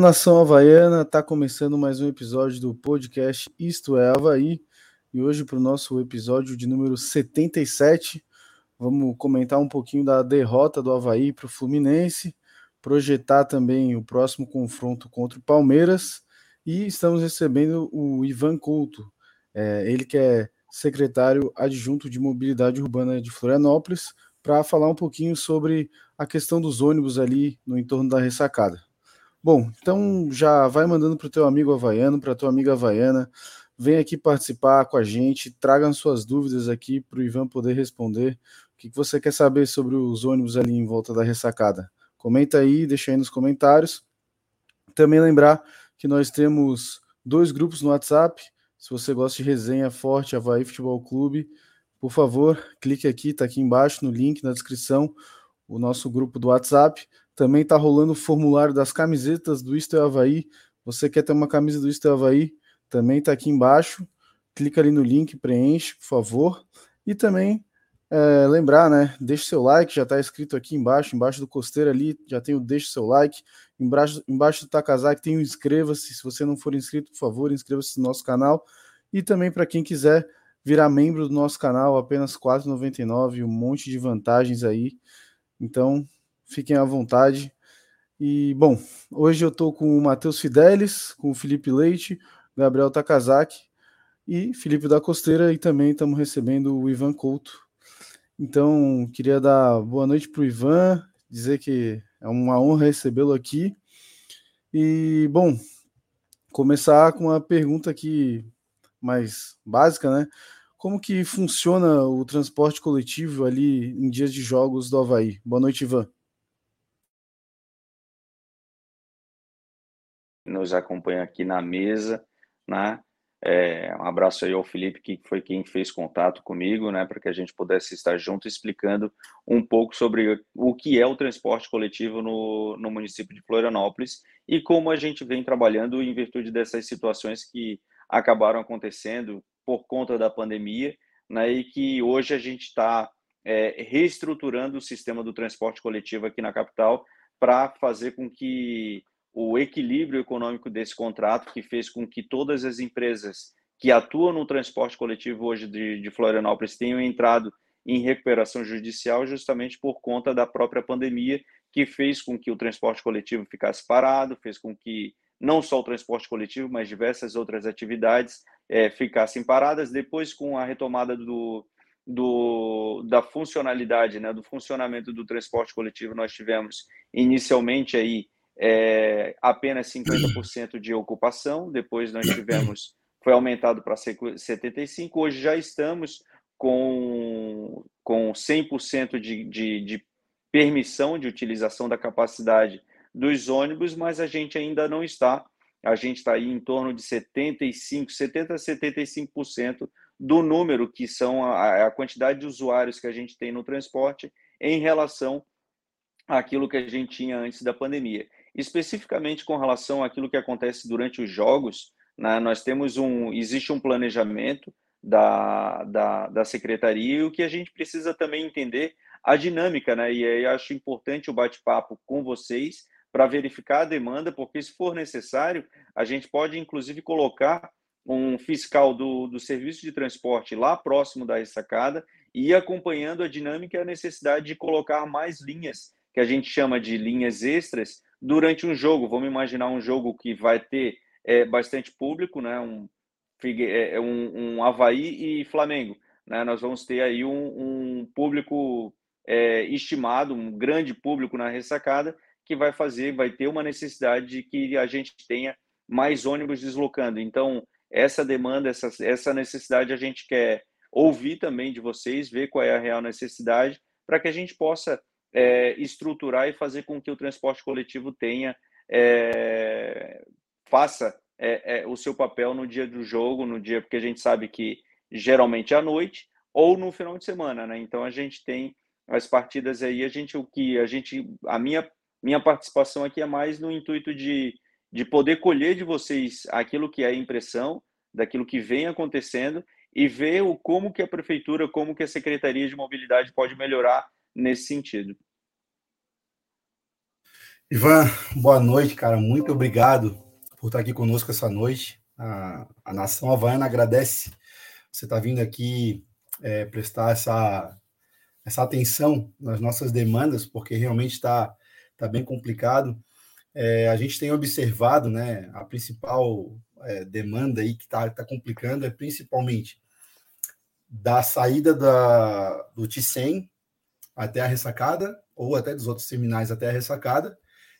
Nação havaiana, tá começando mais um episódio do podcast Isto é Havaí e hoje para o nosso episódio de número 77 vamos comentar um pouquinho da derrota do Havaí para o Fluminense, projetar também o próximo confronto contra o Palmeiras e estamos recebendo o Ivan Couto, é, ele que é secretário adjunto de mobilidade urbana de Florianópolis, para falar um pouquinho sobre a questão dos ônibus ali no entorno da ressacada. Bom, então já vai mandando para o teu amigo havaiano, para tua amiga havaiana, vem aqui participar com a gente, tragam suas dúvidas aqui para o Ivan poder responder. O que você quer saber sobre os ônibus ali em volta da ressacada? Comenta aí, deixa aí nos comentários. Também lembrar que nós temos dois grupos no WhatsApp. Se você gosta de resenha forte, Havaí Futebol Clube, por favor, clique aqui, está aqui embaixo no link na descrição, o nosso grupo do WhatsApp. Também está rolando o formulário das camisetas do Isto é Havaí. Você quer ter uma camisa do Isto é Havaí? Também está aqui embaixo. Clica ali no link, preenche, por favor. E também é, lembrar, né? Deixe seu like, já está escrito aqui embaixo, embaixo do costeiro ali, já tem o deixe seu like. Embaixo, embaixo do Takazaki tem o inscreva-se. Se você não for inscrito, por favor, inscreva-se no nosso canal. E também para quem quiser virar membro do nosso canal, apenas R$ 4,99, um monte de vantagens aí. Então, fiquem à vontade. E, bom, hoje eu estou com o Matheus Fidelis, com o Felipe Leite, Gabriel Takazaki e Felipe da Costeira, e também estamos recebendo o Ivan Couto. Então, queria dar boa noite para o Ivan, dizer que é uma honra recebê-lo aqui. E, bom, começar com uma pergunta aqui mais básica, né? Como que funciona o transporte coletivo ali em dias de jogos do Havaí? Boa noite, Ivan. Nos acompanha aqui na mesa, né? É, um abraço aí ao Felipe, que foi quem fez contato comigo, né, para que a gente pudesse estar junto explicando um pouco sobre o que é o transporte coletivo no, no município de Florianópolis e como a gente vem trabalhando em virtude dessas situações que acabaram acontecendo por conta da pandemia, né, e que hoje a gente está é, reestruturando o sistema do transporte coletivo aqui na capital para fazer com que o equilíbrio econômico desse contrato, que fez com que todas as empresas que atuam no transporte coletivo hoje de, de Florianópolis tenham entrado em recuperação judicial justamente por conta da própria pandemia, que fez com que o transporte coletivo ficasse parado, fez com que não só o transporte coletivo, mas diversas outras atividades é, ficassem paradas. Depois, com a retomada do, do, da funcionalidade, né, do funcionamento do transporte coletivo, nós tivemos inicialmente aí é, apenas 50% de ocupação, depois nós tivemos, foi aumentado para 75%, hoje já estamos com, com 100% de, de, de permissão de utilização da capacidade dos ônibus, mas a gente ainda não está, a gente está aí em torno de 75%, 70% a 75% do número que são a, a quantidade de usuários que a gente tem no transporte em relação àquilo que a gente tinha antes da pandemia. Especificamente com relação àquilo que acontece durante os jogos, né, nós temos um, existe um planejamento da, da, da secretaria e o que a gente precisa também entender a dinâmica, né? E aí acho importante o bate-papo com vocês para verificar a demanda, porque se for necessário, a gente pode inclusive colocar um fiscal do, do serviço de transporte lá próximo da ressacada e acompanhando a dinâmica e a necessidade de colocar mais linhas, que a gente chama de linhas extras, durante um jogo. Vamos imaginar um jogo que vai ter é, bastante público, né? Um, é, é, um, um Havaí e Flamengo. Né? Nós vamos ter aí um, um público é, estimado, um grande público na ressacada, que vai fazer, vai ter uma necessidade de que a gente tenha mais ônibus deslocando. Então, essa demanda, essa, essa necessidade a gente quer ouvir também de vocês, ver qual é a real necessidade, para que a gente possa é, estruturar e fazer com que o transporte coletivo tenha é, faça é, é, o seu papel no dia do jogo, no dia porque a gente sabe que geralmente é à noite ou no final de semana, né? Então a gente tem as partidas aí, a gente o que a gente a minha minha participação aqui é mais no intuito de, de poder colher de vocês aquilo que é a impressão daquilo que vem acontecendo e ver o como que a prefeitura, como que a Secretaria de Mobilidade pode melhorar nesse sentido. Ivan, boa noite, cara. Muito obrigado por estar aqui conosco essa noite. A, a nação havaiana agradece você estar vindo aqui é, prestar essa, essa atenção nas nossas demandas, porque realmente está tá bem complicado. É, a gente tem observado, né, a principal é, demanda aí que está tá complicando é principalmente da saída da, do T100 até a ressacada, ou até dos outros terminais até a ressacada,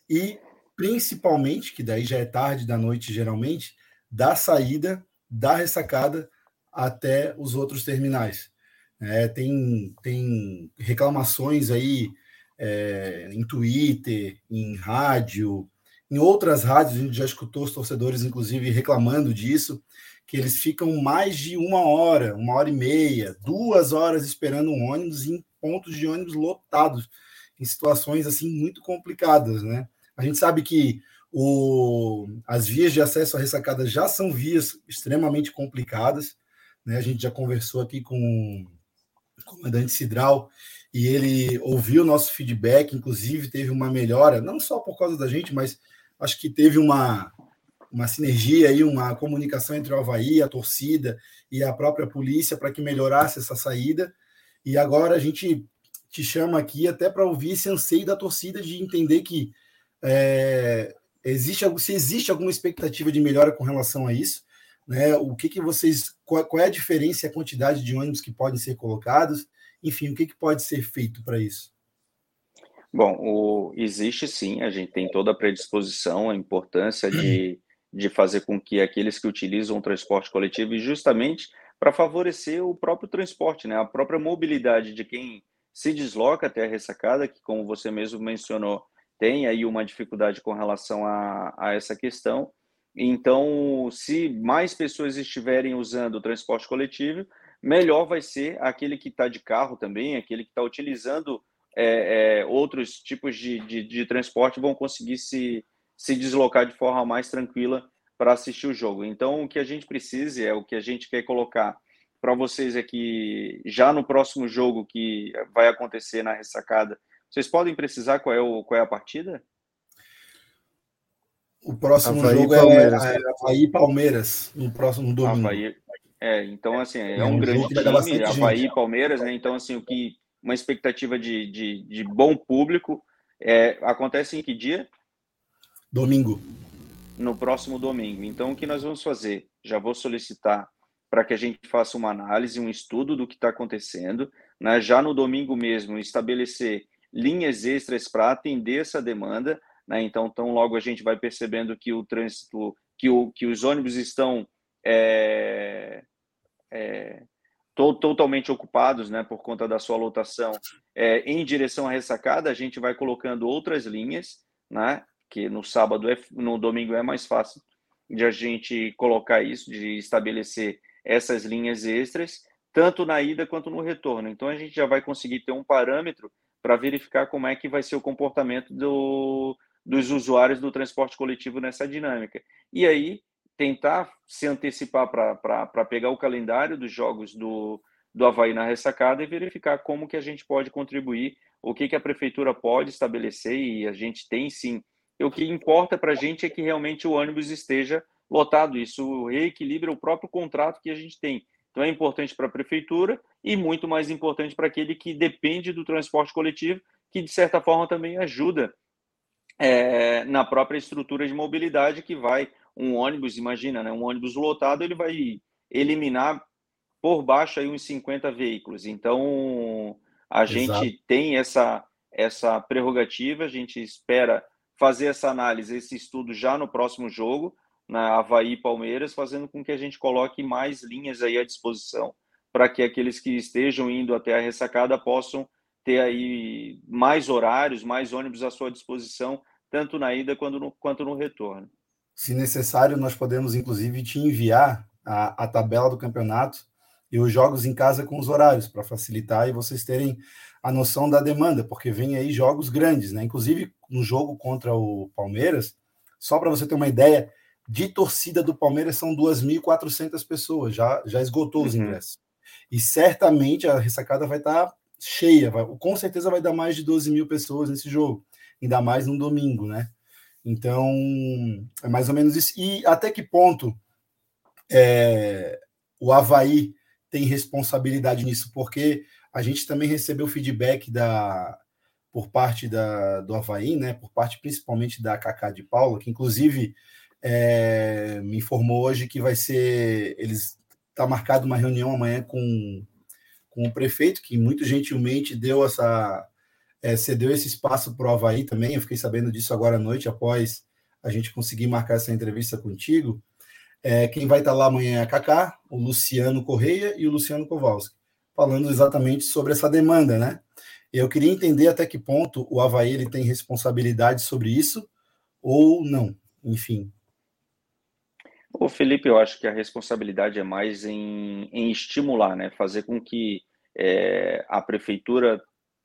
e principalmente, que daí já é tarde da noite geralmente, da saída da ressacada até os outros terminais. É, tem, tem reclamações aí é, em Twitter, em rádio, em outras rádios, a gente já escutou os torcedores, inclusive, reclamando disso, que eles ficam mais de uma hora, uma hora e meia, duas horas esperando um ônibus em pontos de ônibus lotados, em situações assim muito complicadas, né? A gente sabe que o, as vias de acesso à ressacada já são vias extremamente complicadas, né? A gente já conversou aqui com o comandante Cidral e ele ouviu o nosso feedback, inclusive teve uma melhora, não só por causa da gente, mas acho que teve uma, uma sinergia aí, uma comunicação entre o Havaí, a torcida e a própria polícia para que melhorasse essa saída. E agora a gente te chama aqui até para ouvir esse anseio da torcida de entender que é, existe se existe alguma expectativa de melhora com relação a isso, né? O que que vocês qual, qual é a diferença e a quantidade de ônibus que podem ser colocados? Enfim, o que, que pode ser feito para isso? Bom, o, existe sim, a gente tem toda a predisposição, a importância de, de fazer com que aqueles que utilizam o transporte coletivo, e justamente para favorecer o próprio transporte, né, a própria mobilidade de quem se desloca até a ressacada, que, como você mesmo mencionou, tem aí uma dificuldade com relação a, a essa questão. Então, se mais pessoas estiverem usando o transporte coletivo, melhor vai ser aquele que está de carro também, aquele que está utilizando é, é, outros tipos de, de, de, transporte vão conseguir se, se deslocar de forma mais tranquila para assistir o jogo. Então, o que a gente precisa, é o que a gente quer colocar para vocês aqui, já no próximo jogo que vai acontecer na ressacada, vocês podem precisar qual é, o, qual é a partida? O próximo Havaí, jogo é Palmeiras. é Havaí Palmeiras, no próximo domingo. Havaí, é, então assim, é, é um, um grande time, Havaí e Palmeiras, né? Então, assim, o que uma expectativa de, de, de bom público. É, acontece em que dia? Domingo. No próximo domingo. Então, o que nós vamos fazer? Já vou solicitar para que a gente faça uma análise, um estudo do que está acontecendo, né? já no domingo mesmo, estabelecer linhas extras para atender essa demanda. Né? Então, tão logo a gente vai percebendo que o trânsito, que, o, que os ônibus estão é, é, to, totalmente ocupados, né, por conta da sua lotação, é, em direção à ressacada, a gente vai colocando outras linhas, né, que no sábado, é, no domingo é mais fácil de a gente colocar isso, de estabelecer essas linhas extras, tanto na ida quanto no retorno. Então a gente já vai conseguir ter um parâmetro para verificar como é que vai ser o comportamento do, dos usuários do transporte coletivo nessa dinâmica. E aí tentar se antecipar para pegar o calendário dos jogos do, do Havaí na ressacada e verificar como que a gente pode contribuir, o que, que a prefeitura pode estabelecer, e a gente tem sim. O que importa para a gente é que realmente o ônibus esteja lotado, isso reequilibra o próprio contrato que a gente tem. Então é importante para a prefeitura e muito mais importante para aquele que depende do transporte coletivo, que de certa forma também ajuda é, na própria estrutura de mobilidade que vai um ônibus, imagina, né? Um ônibus lotado, ele vai eliminar por baixo aí uns 50 veículos. Então, a Exato. gente tem essa essa prerrogativa, a gente espera fazer essa análise, esse estudo já no próximo jogo, na Havaí Palmeiras, fazendo com que a gente coloque mais linhas aí à disposição para que aqueles que estejam indo até a ressacada possam ter aí mais horários, mais ônibus à sua disposição, tanto na ida quanto no, quanto no retorno. Se necessário, nós podemos, inclusive, te enviar a, a tabela do campeonato e os jogos em casa com os horários, para facilitar e vocês terem a noção da demanda, porque vem aí jogos grandes, né? Inclusive, no jogo contra o Palmeiras, só para você ter uma ideia, de torcida do Palmeiras são 2.400 pessoas, já, já esgotou os uhum. ingressos. E certamente a ressacada vai estar tá cheia, vai, com certeza vai dar mais de 12 mil pessoas nesse jogo. ainda mais no domingo, né? Então, é mais ou menos isso. E até que ponto é, o Havaí tem responsabilidade nisso? Porque a gente também recebeu feedback da, por parte da, do Havaí, né? Por parte principalmente da Cacá de Paula, que inclusive é, me informou hoje que vai ser. Eles está marcado uma reunião amanhã com, com o prefeito, que muito gentilmente deu essa é, cedeu esse espaço para o Havaí também. Eu fiquei sabendo disso agora à noite, após a gente conseguir marcar essa entrevista contigo. É, quem vai estar tá lá amanhã é a Kaká, o Luciano Correia e o Luciano Kowalski, falando exatamente sobre essa demanda, né? Eu queria entender até que ponto o Havaí ele tem responsabilidade sobre isso ou não. Enfim, o Felipe, eu acho que a responsabilidade é mais em, em estimular, né? Fazer com que é, a prefeitura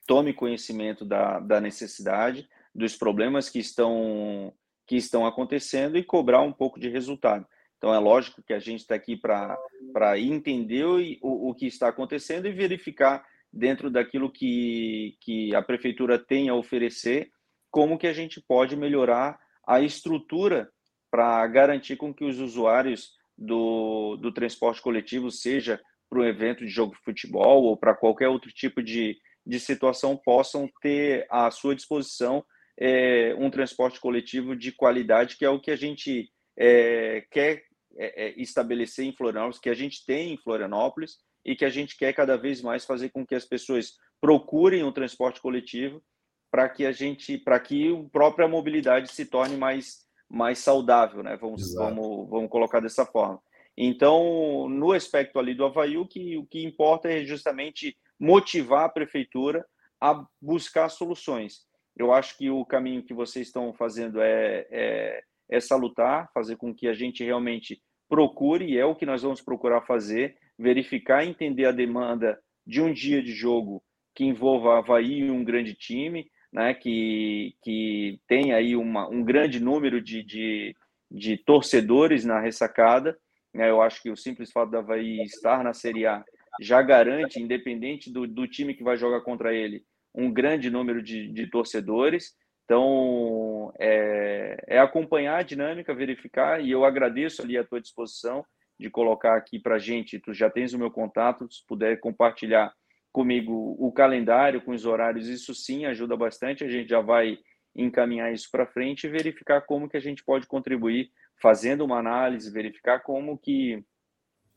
tome conhecimento da, da necessidade, dos problemas que estão, que estão acontecendo e cobrar um pouco de resultado. Então, é lógico que a gente está aqui para entender o, o que está acontecendo e verificar dentro daquilo que, que a prefeitura tem a oferecer, como que a gente pode melhorar a estrutura para garantir com que os usuários do, do transporte coletivo, seja para um evento de jogo de futebol ou para qualquer outro tipo de, de situação, possam ter à sua disposição é, um transporte coletivo de qualidade, que é o que a gente é, quer é, é estabelecer em Florianópolis, que a gente tem em Florianópolis e que a gente quer cada vez mais fazer com que as pessoas procurem um transporte coletivo para que a gente, para que a própria mobilidade se torne mais mais saudável, né? Vamos, vamos, vamos colocar dessa forma. Então, no aspecto ali do Havaí, o que, o que importa é justamente motivar a prefeitura a buscar soluções. Eu acho que o caminho que vocês estão fazendo é, é, é salutar, fazer com que a gente realmente procure, e é o que nós vamos procurar fazer, verificar, entender a demanda de um dia de jogo que envolva Havaí e um grande time, né, que, que tem aí uma, um grande número de, de, de torcedores na ressacada. Né, eu acho que o simples fato da Havaí estar na Série A já garante, independente do, do time que vai jogar contra ele, um grande número de, de torcedores. Então, é, é, acompanhar a dinâmica, verificar, e eu agradeço ali a tua disposição de colocar aqui para a gente, tu já tens o meu contato, se puder compartilhar comigo o calendário com os horários, isso sim ajuda bastante. A gente já vai encaminhar isso para frente e verificar como que a gente pode contribuir, fazendo uma análise, verificar como que,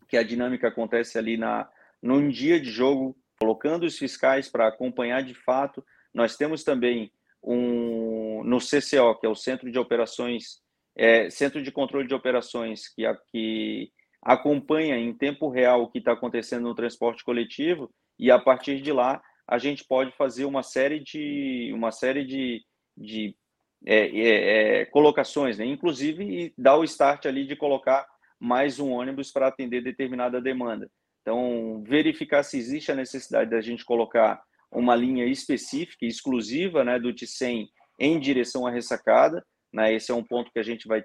que a dinâmica acontece ali na num dia de jogo, colocando os fiscais para acompanhar de fato. Nós temos também um no CCO, que é o Centro de Operações, é, Centro de Controle de Operações, que, que acompanha em tempo real o que está acontecendo no transporte coletivo e a partir de lá a gente pode fazer uma série de uma série de, de é, é, é, colocações, né? inclusive dar o start ali de colocar mais um ônibus para atender determinada demanda. Então, verificar se existe a necessidade da gente colocar uma linha específica, exclusiva, né, do T100 em direção à ressacada. Né? Esse é um ponto que a gente vai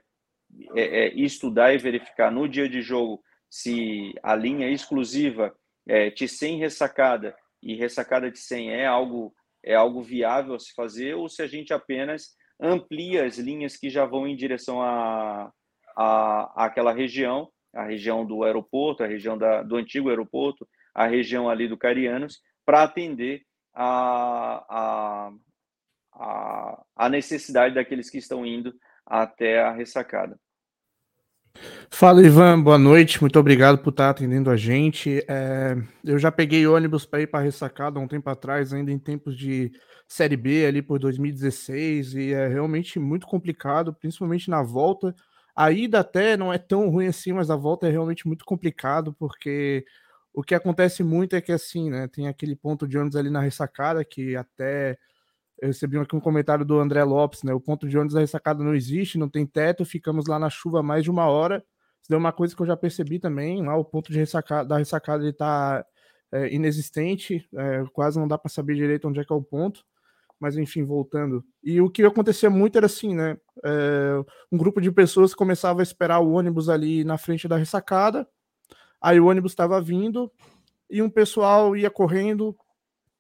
é, é, estudar e verificar no dia de jogo se a linha exclusiva é, T100 ressacada e ressacada de 100 é algo é algo viável a se fazer ou se a gente apenas amplia as linhas que já vão em direção a, a, àquela região, a região do aeroporto, a região da, do antigo aeroporto, a região ali do Carianos, para atender a, a, a, necessidade daqueles que estão indo até a ressacada. Fala, Ivan, boa noite. Muito obrigado por estar atendendo a gente. É, eu já peguei ônibus para ir para ressacada um tempo atrás, ainda em tempos de Série B, ali por 2016, e é realmente muito complicado, principalmente na volta. A ida até não é tão ruim assim, mas a volta é realmente muito complicado, porque o que acontece muito é que assim, né, tem aquele ponto de ônibus ali na ressacada que até eu recebi aqui um comentário do André Lopes, né? O ponto de ônibus da ressacada não existe, não tem teto, ficamos lá na chuva mais de uma hora. Isso é uma coisa que eu já percebi também. Lá o ponto de ressacada, da ressacada ele tá é, inexistente, é, quase não dá para saber direito onde é que é o ponto. Mas enfim, voltando. E o que acontecia muito era assim, né? É, um grupo de pessoas começava a esperar o ônibus ali na frente da ressacada. Aí o ônibus estava vindo e um pessoal ia correndo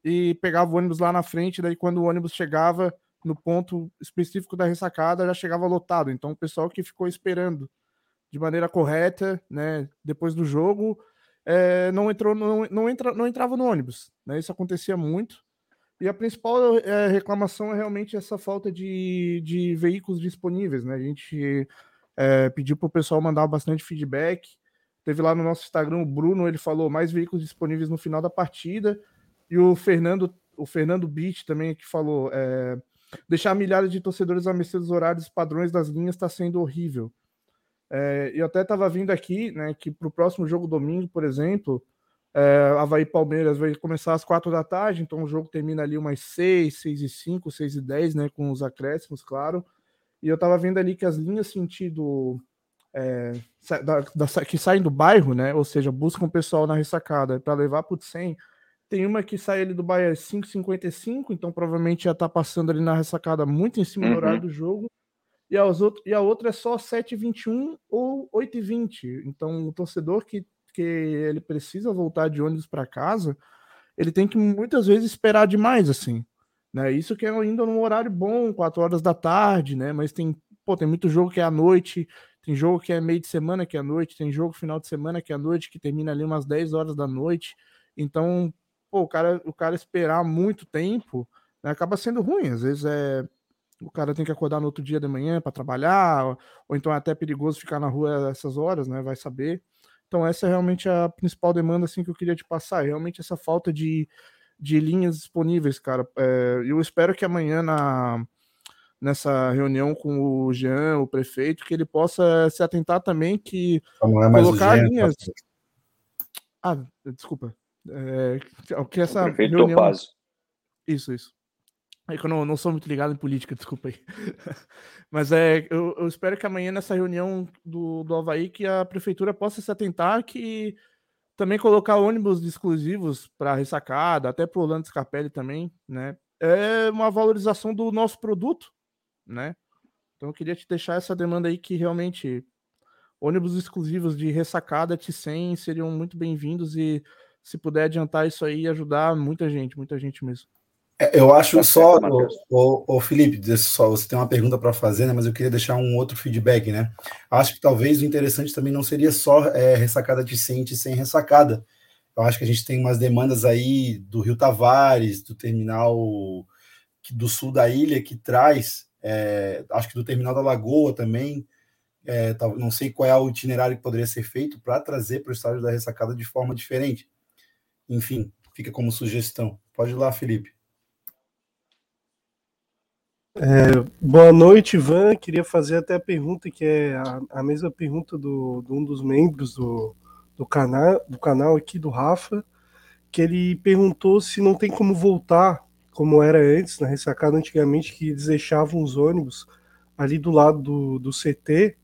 e pegava o ônibus lá na frente, daí quando o ônibus chegava, no ponto específico da ressacada já chegava lotado. Então, o pessoal que ficou esperando de maneira correta, né, depois do jogo, é, não entrou, não, não, entra, não entrava no ônibus. Né, isso acontecia muito. E a principal é, reclamação é realmente essa falta de, de veículos disponíveis. Né? A gente é, pediu para o pessoal mandar bastante feedback. Teve lá no nosso Instagram o Bruno, ele falou mais veículos disponíveis no final da partida. E o Fernando, o Fernando Beach também que falou é, deixar milhares de torcedores a mercê dos horários padrões das linhas está sendo horrível. É, eu até estava vindo aqui, né, que para o próximo jogo domingo, por exemplo, é, Havaí Palmeiras vai começar às quatro da tarde, então o jogo termina ali umas seis, seis e cinco, seis e dez, né, com os acréscimos, claro. E eu estava vendo ali que as linhas sentido é, da, da, que saem do bairro, né, ou seja, buscam o pessoal na ressacada para levar para o 100, tem uma que sai ali do bairro às 5h55, então provavelmente já está passando ali na ressacada muito em cima uhum. do horário do jogo e, outro, e a outra é só 7h21 ou 8h20. Então, o torcedor que, que ele precisa voltar de ônibus para casa, ele tem que muitas vezes esperar demais, assim. Né? Isso que é ainda num horário bom, 4 horas da tarde, né? Mas tem, pô, tem muito jogo que é à noite, tem jogo que é meio de semana que é noite, tem jogo final de semana que é noite, que termina ali umas 10 horas da noite. Então, pô, o cara, o cara esperar muito tempo né, acaba sendo ruim. Às vezes é o cara tem que acordar no outro dia de manhã para trabalhar, ou, ou, então é até perigoso ficar na rua essas horas, né? Vai saber. Então essa é realmente a principal demanda assim que eu queria te passar, é realmente essa falta de, de linhas disponíveis, cara. É, eu espero que amanhã na nessa reunião com o Jean, o prefeito, que ele possa se atentar também que é colocar Jean, linhas. Ah, desculpa. É, que essa o prefeito reunião... Isso, isso. É que eu não, não sou muito ligado em política, desculpa aí. Mas é, eu, eu, espero que amanhã, nessa reunião do, do Havaí, que a prefeitura possa se atentar que também colocar ônibus exclusivos para ressacada, até para o Orlando Scarpelli também, né? É uma valorização do nosso produto, né? Então eu queria te deixar essa demanda aí que realmente ônibus exclusivos de ressacada T100 seriam muito bem-vindos e se puder adiantar isso aí, ajudar muita gente, muita gente mesmo. É, eu acho tá só, o, o, o, Felipe, só você tem uma pergunta para fazer, né? Mas eu queria deixar um outro feedback, né? Acho que talvez o interessante também não seria só é, ressacada de Cente sem ressacada. Eu acho que a gente tem umas demandas aí do Rio Tavares, do terminal do sul da ilha, que traz, é, acho que do terminal da Lagoa também. É, não sei qual é o itinerário que poderia ser feito para trazer para o estádio da ressacada de forma diferente. Enfim, fica como sugestão. Pode ir lá, Felipe. É, boa noite, Ivan. Queria fazer até a pergunta que é a, a mesma pergunta do, um dos membros do, do, do canal aqui, do Rafa, que ele perguntou se não tem como voltar como era antes, na ressacada antigamente, que eles deixavam os ônibus ali do lado do, do CT,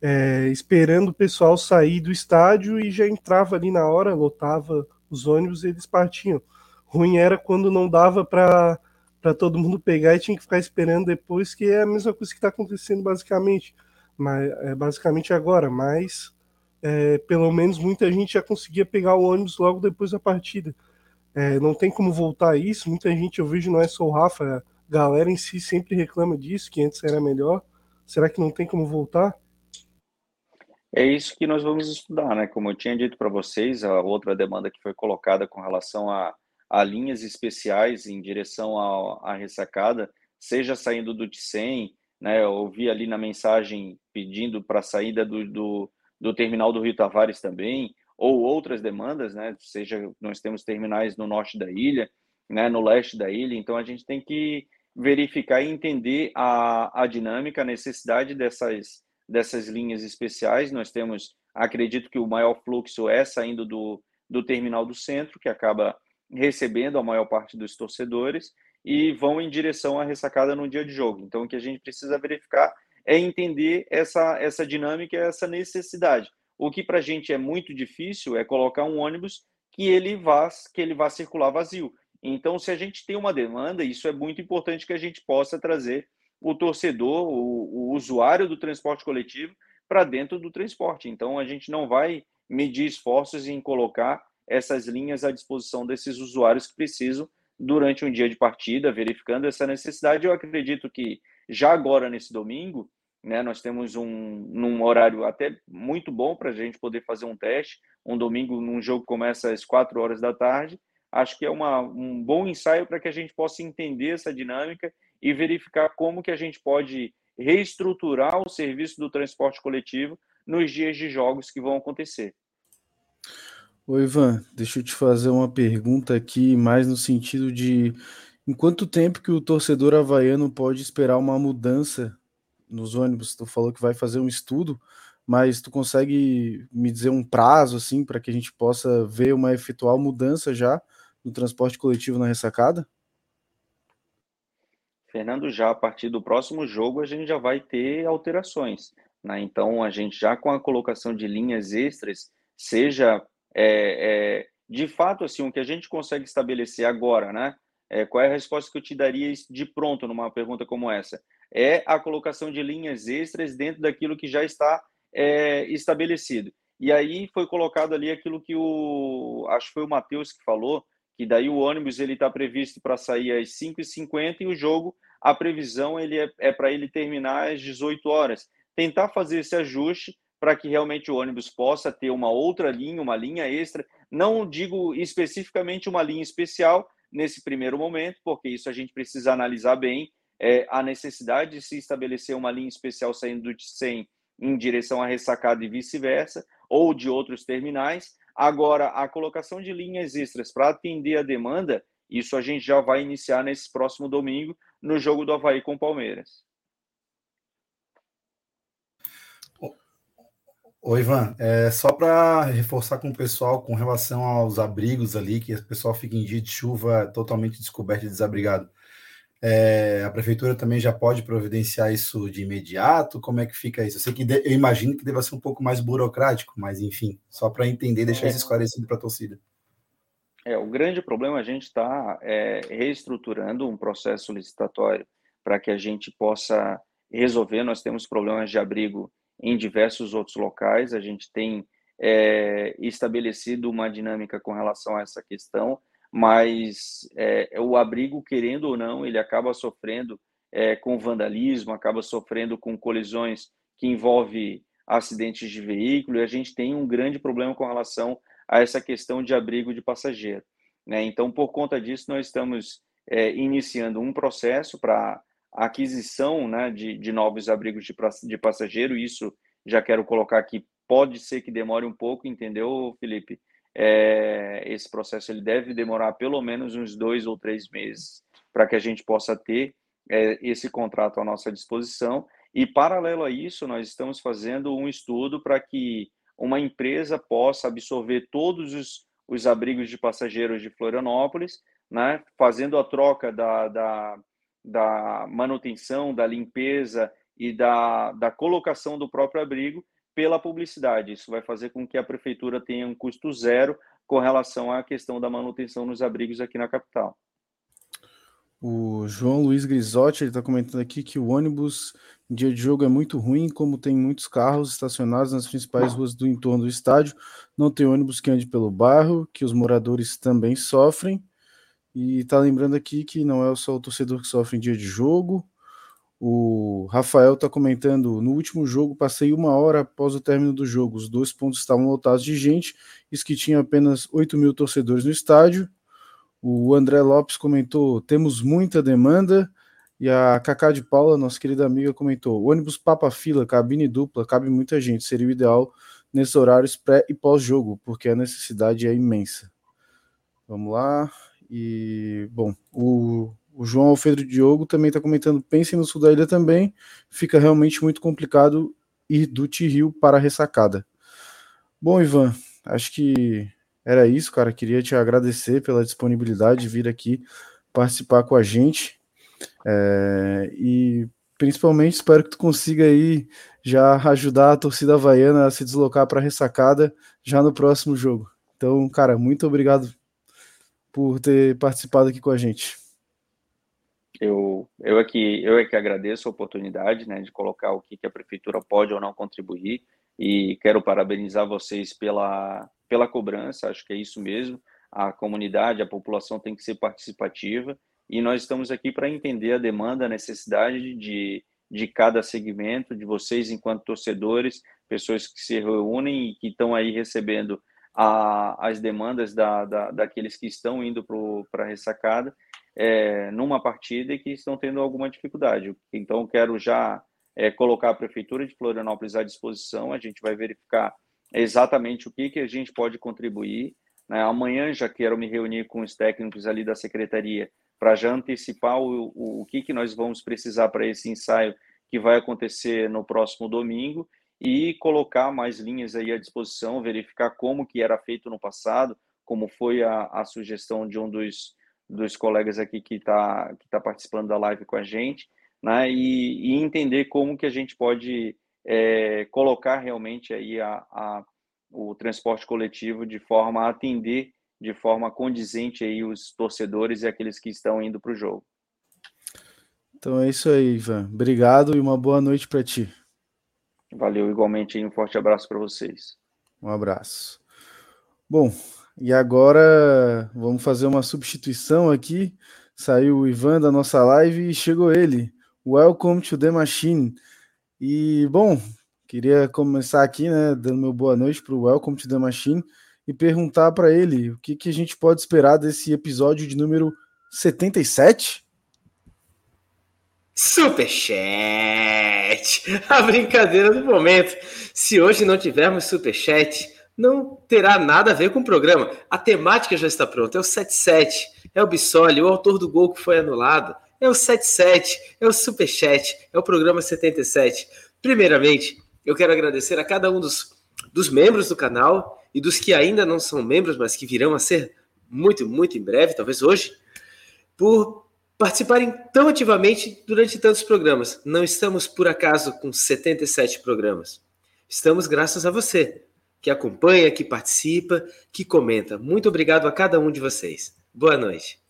é, esperando o pessoal sair do estádio e já entrava ali na hora, lotava os ônibus e eles partiam. Ruim era quando não dava para para todo mundo pegar e tinha que ficar esperando depois, que é a mesma coisa que está acontecendo basicamente, mas é, basicamente agora, mas é, pelo menos muita gente já conseguia pegar o ônibus logo depois da partida. É, não tem como voltar isso, muita gente eu vejo, não é só o Rafa, a galera em si sempre reclama disso, que antes era melhor. Será que não tem como voltar? É isso que nós vamos estudar, né? Como eu tinha dito para vocês, a outra demanda que foi colocada com relação a a linhas especiais em direção à, ressacada, seja saindo do Ticem, né, eu vi ali na mensagem pedindo para a saída do, do, do, terminal do Rio Tavares também, ou outras demandas, né, seja nós temos terminais no norte da ilha, né, no leste da ilha, então a gente tem que verificar e entender a, a dinâmica, a necessidade dessas, dessas linhas especiais. Nós temos, acredito que o maior fluxo é saindo do, do terminal do centro, que acaba recebendo a maior parte dos torcedores e vão em direção à ressacada no dia de jogo. Então, o que a gente precisa verificar é entender essa, essa dinâmica, essa necessidade. O que para a gente é muito difícil é colocar um ônibus que ele vá que ele vá circular vazio. Então, se a gente tem uma demanda, isso é muito importante que a gente possa trazer o torcedor, o, o usuário do transporte coletivo para dentro do transporte. Então, a gente não vai medir esforços em colocar essas linhas à disposição desses usuários que precisam durante um dia de partida, verificando essa necessidade. Eu acredito que já agora, nesse domingo, né, nós temos um num horário até muito bom para a gente poder fazer um teste. Um domingo, num jogo que começa às quatro horas da tarde. Acho que é uma, um bom ensaio para que a gente possa entender essa dinâmica e verificar como que a gente pode reestruturar o serviço do transporte coletivo nos dias de jogos que vão acontecer. Oi, Ivan, deixa eu te fazer uma pergunta aqui, mais no sentido de em quanto tempo que o torcedor havaiano pode esperar uma mudança nos ônibus? Tu falou que vai fazer um estudo, mas tu consegue me dizer um prazo assim para que a gente possa ver uma efetual mudança já no transporte coletivo na ressacada? Fernando, já a partir do próximo jogo a gente já vai ter alterações. Né? Então, a gente já com a colocação de linhas extras, seja é, é, de fato assim, o que a gente consegue estabelecer agora, né? É, qual é a resposta que eu te daria de pronto numa pergunta como essa? É a colocação de linhas extras dentro daquilo que já está é, estabelecido. E aí foi colocado ali aquilo que o acho que foi o Matheus que falou, que daí o ônibus ele está previsto para sair às 5h50 e o jogo, a previsão ele é, é para ele terminar às 18 horas. Tentar fazer esse ajuste para que realmente o ônibus possa ter uma outra linha, uma linha extra. Não digo especificamente uma linha especial nesse primeiro momento, porque isso a gente precisa analisar bem é, a necessidade de se estabelecer uma linha especial saindo do Ticem em direção à ressacada e vice-versa, ou de outros terminais. Agora, a colocação de linhas extras para atender a demanda, isso a gente já vai iniciar nesse próximo domingo, no jogo do Havaí com o Palmeiras. Oi, Ivan, é, só para reforçar com o pessoal com relação aos abrigos ali, que o pessoal fica em dia de chuva totalmente descoberto e desabrigado. É, a prefeitura também já pode providenciar isso de imediato? Como é que fica isso? Eu sei que de, eu imagino que deva ser um pouco mais burocrático, mas enfim, só para entender e deixar é. isso esclarecido para a torcida. É, o grande problema a gente está é, reestruturando um processo licitatório para que a gente possa resolver. Nós temos problemas de abrigo em diversos outros locais, a gente tem é, estabelecido uma dinâmica com relação a essa questão mas é, o abrigo, querendo ou não, ele acaba sofrendo é, com vandalismo, acaba sofrendo com colisões que envolvem acidentes de veículo, e a gente tem um grande problema com relação a essa questão de abrigo de passageiro. Né? Então, por conta disso, nós estamos é, iniciando um processo para aquisição né, de, de novos abrigos de, de passageiro, isso já quero colocar aqui, pode ser que demore um pouco, entendeu, Felipe? É, esse processo ele deve demorar pelo menos uns dois ou três meses para que a gente possa ter é, esse contrato à nossa disposição. E, paralelo a isso, nós estamos fazendo um estudo para que uma empresa possa absorver todos os, os abrigos de passageiros de Florianópolis, né, fazendo a troca da, da, da manutenção, da limpeza e da, da colocação do próprio abrigo pela publicidade. Isso vai fazer com que a prefeitura tenha um custo zero com relação à questão da manutenção nos abrigos aqui na capital. O João Luiz Grisotti está comentando aqui que o ônibus dia de jogo é muito ruim, como tem muitos carros estacionados nas principais ruas do entorno do estádio, não tem ônibus que ande pelo bairro, que os moradores também sofrem. E está lembrando aqui que não é só o torcedor que sofre em dia de jogo, o Rafael está comentando: no último jogo passei uma hora após o término do jogo. Os dois pontos estavam lotados de gente, isso que tinha apenas 8 mil torcedores no estádio. O André Lopes comentou: temos muita demanda. E a Cacá de Paula, nossa querida amiga, comentou: ônibus papa fila, cabine dupla, cabe muita gente. Seria o ideal nesses horários pré e pós-jogo, porque a necessidade é imensa. Vamos lá. E, bom, o o João Alfredo Diogo também está comentando: pensem no sul da ilha também, fica realmente muito complicado ir do Tiril para a ressacada. Bom, Ivan, acho que era isso, cara. Queria te agradecer pela disponibilidade de vir aqui participar com a gente. É, e principalmente espero que tu consiga aí já ajudar a torcida havaiana a se deslocar para a ressacada já no próximo jogo. Então, cara, muito obrigado por ter participado aqui com a gente. Eu, eu, é que, eu é que agradeço a oportunidade né, de colocar o que, que a prefeitura pode ou não contribuir. E quero parabenizar vocês pela, pela cobrança, acho que é isso mesmo. a comunidade, a população tem que ser participativa. E nós estamos aqui para entender a demanda, a necessidade de, de cada segmento, de vocês enquanto torcedores, pessoas que se reúnem e que estão aí recebendo a, as demandas da, da, daqueles que estão indo para a ressacada é, numa partida e que estão tendo alguma dificuldade. Então, quero já é, colocar a Prefeitura de Florianópolis à disposição, a gente vai verificar exatamente o que, que a gente pode contribuir. Né? Amanhã já quero me reunir com os técnicos ali da Secretaria para já antecipar o, o, o que, que nós vamos precisar para esse ensaio que vai acontecer no próximo domingo e colocar mais linhas aí à disposição, verificar como que era feito no passado, como foi a, a sugestão de um dos, dos colegas aqui que está que tá participando da live com a gente, né, e, e entender como que a gente pode é, colocar realmente aí a, a, o transporte coletivo de forma a atender de forma condizente aí os torcedores e aqueles que estão indo para o jogo. Então é isso aí, Ivan. Obrigado e uma boa noite para ti. Valeu, igualmente, um forte abraço para vocês. Um abraço. Bom, e agora vamos fazer uma substituição aqui. Saiu o Ivan da nossa live e chegou ele. Welcome to the Machine. E, bom, queria começar aqui, né, dando meu boa noite para o Welcome to the Machine e perguntar para ele o que, que a gente pode esperar desse episódio de número 77. Superchat! A brincadeira do momento. Se hoje não tivermos superchat, não terá nada a ver com o programa. A temática já está pronta. É o 77. É o Bissoli, o autor do gol que foi anulado. É o 77. É o superchat. É o programa 77. Primeiramente, eu quero agradecer a cada um dos, dos membros do canal e dos que ainda não são membros, mas que virão a ser muito, muito em breve, talvez hoje, por participarem tão ativamente durante tantos programas. Não estamos, por acaso, com 77 programas. Estamos graças a você, que acompanha, que participa, que comenta. Muito obrigado a cada um de vocês. Boa noite.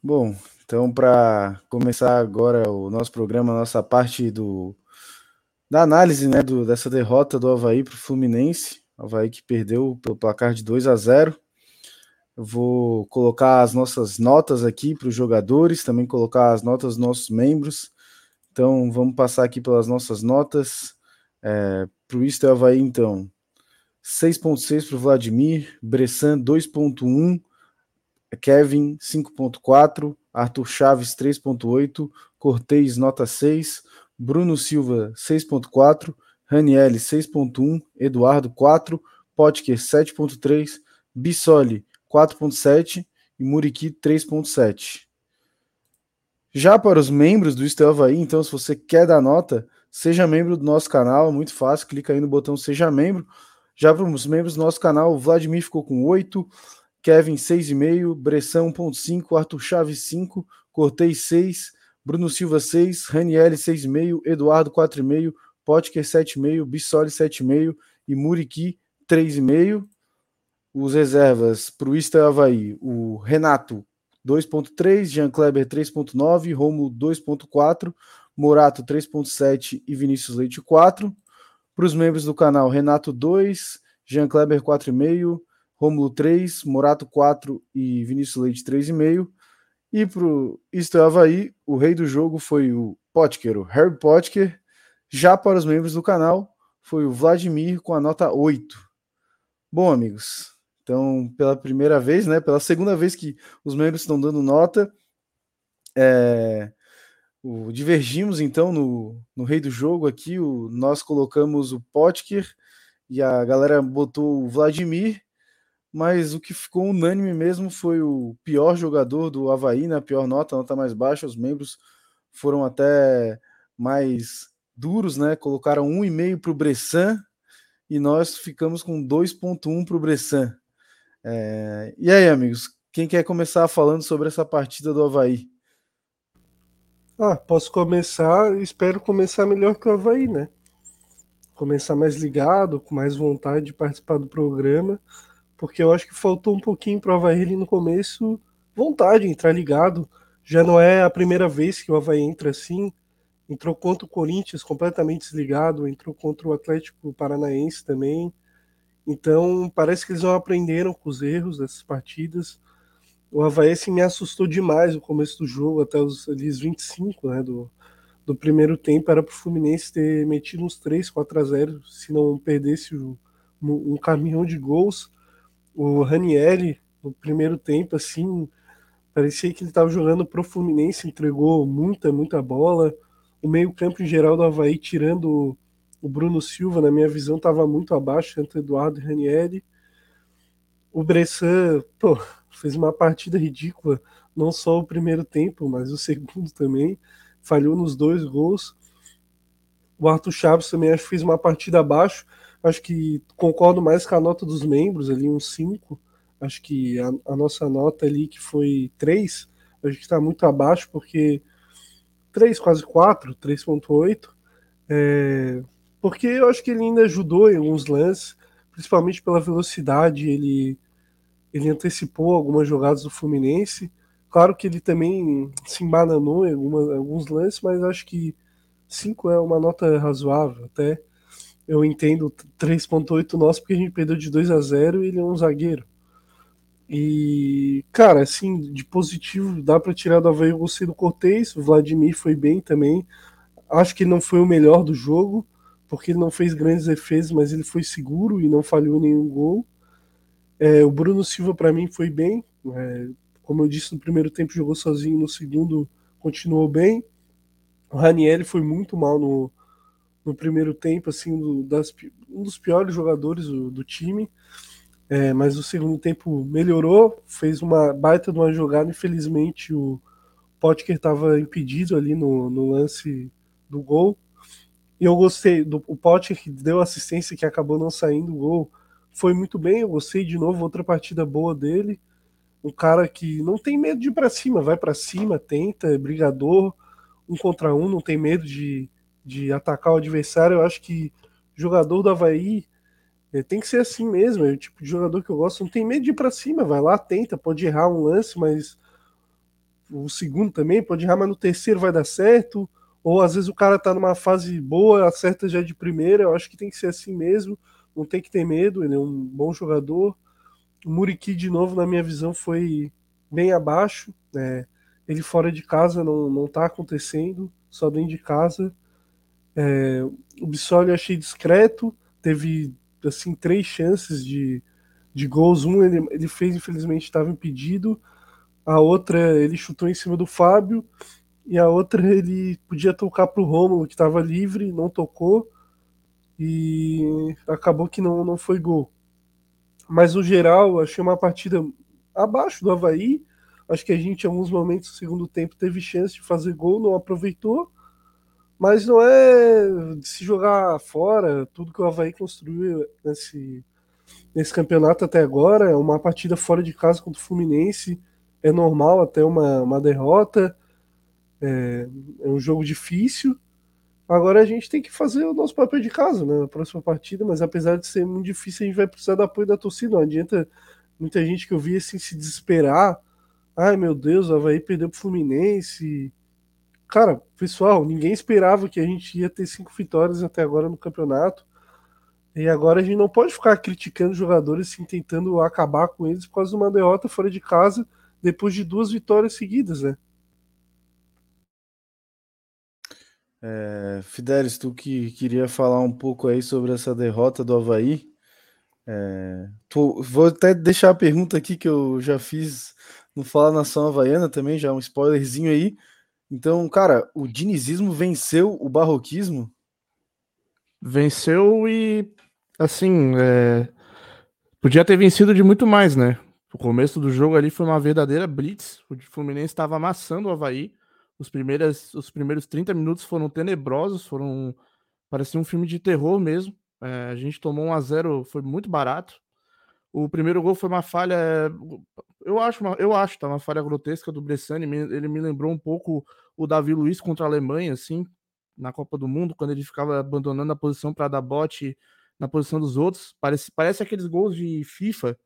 Bom, então, para começar agora o nosso programa, a nossa parte do, da análise né, do, dessa derrota do Havaí para o Fluminense, Havaí que perdeu pelo placar de 2 a 0. Eu vou colocar as nossas notas aqui para os jogadores, também colocar as notas dos nossos membros. Então, vamos passar aqui pelas nossas notas. É, para o Isto Havaí, então, 6.6 para o Vladimir, Bressan 2.1, Kevin 5.4, Arthur Chaves 3.8, Cortez nota 6, Bruno Silva 6.4, Raniel 6.1, Eduardo 4, Potker 7.3, Bissoli 4.7 e Muriqui 3.7. Já para os membros do Estel Havaí, então, se você quer dar nota, seja membro do nosso canal, é muito fácil, clica aí no botão Seja Membro. Já para os membros do nosso canal, o Vladimir ficou com 8, Kevin 6,5, Bressão 1.5, Arthur Chaves 5, Cortez 6, Bruno Silva 6, Raniel 6,5, Eduardo 4,5, Potker 7,5, Bissoli 7,5 e Muriqui 3,5. Os reservas para o Ista Havaí, o Renato 2.3, Jean Kleber 3.9, Romulo 2.4, Morato 3.7 e Vinícius Leite 4. Para os membros do canal, Renato 2, Jean Kleber 4,5, Romulo 3, Morato 4 e Vinícius Leite 3,5. E para o Isto Havaí, o rei do jogo foi o Potker, o Harry Potker, já para os membros do canal, foi o Vladimir com a nota 8. Bom, amigos, então, pela primeira vez, né, pela segunda vez que os membros estão dando nota, é, o, divergimos então no, no rei do jogo aqui, o, nós colocamos o Potker e a galera botou o Vladimir, mas o que ficou unânime mesmo foi o pior jogador do Havaí, na né, pior nota, nota mais baixa, os membros foram até mais duros, né? Colocaram 1,5 para o Bressan e nós ficamos com 2,1 para o Bressan. É... E aí, amigos, quem quer começar falando sobre essa partida do Havaí? Ah, posso começar, espero começar melhor que o Havaí, né? Começar mais ligado, com mais vontade de participar do programa, porque eu acho que faltou um pouquinho para o Havaí ali no começo, vontade de entrar ligado. Já não é a primeira vez que o Havaí entra assim, entrou contra o Corinthians completamente desligado, entrou contra o Atlético Paranaense também. Então, parece que eles não aprenderam com os erros dessas partidas. O Havaí assim, me assustou demais no começo do jogo, até os ali, 25 né, do, do primeiro tempo. Era para o Fluminense ter metido uns 3, 4 a 0 se não perdesse o, um caminhão de gols. O Ranieri, no primeiro tempo, assim, parecia que ele estava jogando pro Fluminense, entregou muita, muita bola. O meio-campo em geral do Havaí, tirando o Bruno Silva, na minha visão, estava muito abaixo entre Eduardo e Ranieri. O Bressan, pô, fez uma partida ridícula, não só o primeiro tempo, mas o segundo também. Falhou nos dois gols. O Arthur Chaves também acho que fez uma partida abaixo. Acho que concordo mais com a nota dos membros, ali um 5. Acho que a, a, nossa nota ali, que foi 3, acho que está muito abaixo, porque 3, quase 4, 3.8. É, porque eu acho que ele ainda ajudou em alguns lances, principalmente pela velocidade, ele, ele antecipou algumas jogadas do Fluminense. Claro que ele também se embananou em alguns lances, mas acho que 5 é uma nota razoável até eu entendo 3.8 nosso porque a gente perdeu de 2 a 0 e ele é um zagueiro. E, cara, assim, de positivo, dá para tirar do Havaí, gostei do Cortez, o Vladimir foi bem também. Acho que não foi o melhor do jogo, porque ele não fez grandes defesas, mas ele foi seguro e não falhou nenhum gol. É, o Bruno Silva, para mim, foi bem. É, como eu disse, no primeiro tempo jogou sozinho, no segundo continuou bem. O Raniel foi muito mal no, no primeiro tempo, assim, do, das, um dos piores jogadores do, do time. É, mas o segundo tempo melhorou, fez uma baita de uma jogada. Infelizmente, o Potker estava impedido ali no, no, lance do gol. E eu gostei do o Potker que deu assistência que acabou não saindo o gol. Foi muito bem, eu gostei de novo, outra partida boa dele. Um cara que não tem medo de ir para cima, vai para cima, tenta, é brigador, um contra um, não tem medo de, de atacar o adversário. Eu acho que jogador do Havaí é, tem que ser assim mesmo. É o tipo de jogador que eu gosto. Não tem medo de ir para cima, vai lá, tenta, pode errar um lance, mas o segundo também pode errar, mas no terceiro vai dar certo. Ou às vezes o cara tá numa fase boa, acerta já de primeira. Eu acho que tem que ser assim mesmo. Não tem que ter medo, ele é um bom jogador. O Muriqui, de novo, na minha visão, foi bem abaixo. Né? Ele fora de casa não, não tá acontecendo, só dentro de casa. É, o Bissoli eu achei discreto, teve assim três chances de, de gols. Um ele, ele fez, infelizmente, estava impedido. A outra ele chutou em cima do Fábio. E a outra ele podia tocar para o Rômulo, que estava livre, não tocou. E acabou que não, não foi gol. Mas no geral, achei uma partida abaixo do Havaí. Acho que a gente, em alguns momentos do segundo tempo, teve chance de fazer gol, não aproveitou mas não é de se jogar fora tudo que o Havaí construiu nesse, nesse campeonato até agora. É uma partida fora de casa contra o Fluminense, é normal até uma, uma derrota, é, é um jogo difícil. Agora a gente tem que fazer o nosso papel de casa né, na próxima partida, mas apesar de ser muito difícil, a gente vai precisar do apoio da torcida. Não adianta muita gente que eu vi assim se desesperar. Ai meu Deus, o Havaí perdeu pro Fluminense cara, pessoal, ninguém esperava que a gente ia ter cinco vitórias até agora no campeonato. E agora a gente não pode ficar criticando jogadores, assim, tentando acabar com eles por causa de uma derrota fora de casa depois de duas vitórias seguidas, né? É, Fidelis, tu que queria falar um pouco aí sobre essa derrota do Havaí. É, tu, vou até deixar a pergunta aqui que eu já fiz no Fala Nação Havaiana também, já um spoilerzinho aí. Então, cara, o dinizismo venceu o barroquismo? Venceu e, assim, é... podia ter vencido de muito mais, né? O começo do jogo ali foi uma verdadeira blitz. O Fluminense estava amassando o Havaí. Os, primeiros os primeiros 30 minutos foram tenebrosos, foram. Parecia um filme de terror mesmo. É, a gente tomou 1 a 0 foi muito barato. O primeiro gol foi uma falha, eu acho, uma, eu acho, tá uma falha grotesca do Bressani. Ele me lembrou um pouco o Davi Luiz contra a Alemanha, assim, na Copa do Mundo, quando ele ficava abandonando a posição para dar bote na posição dos outros. Parece, parece aqueles gols de FIFA,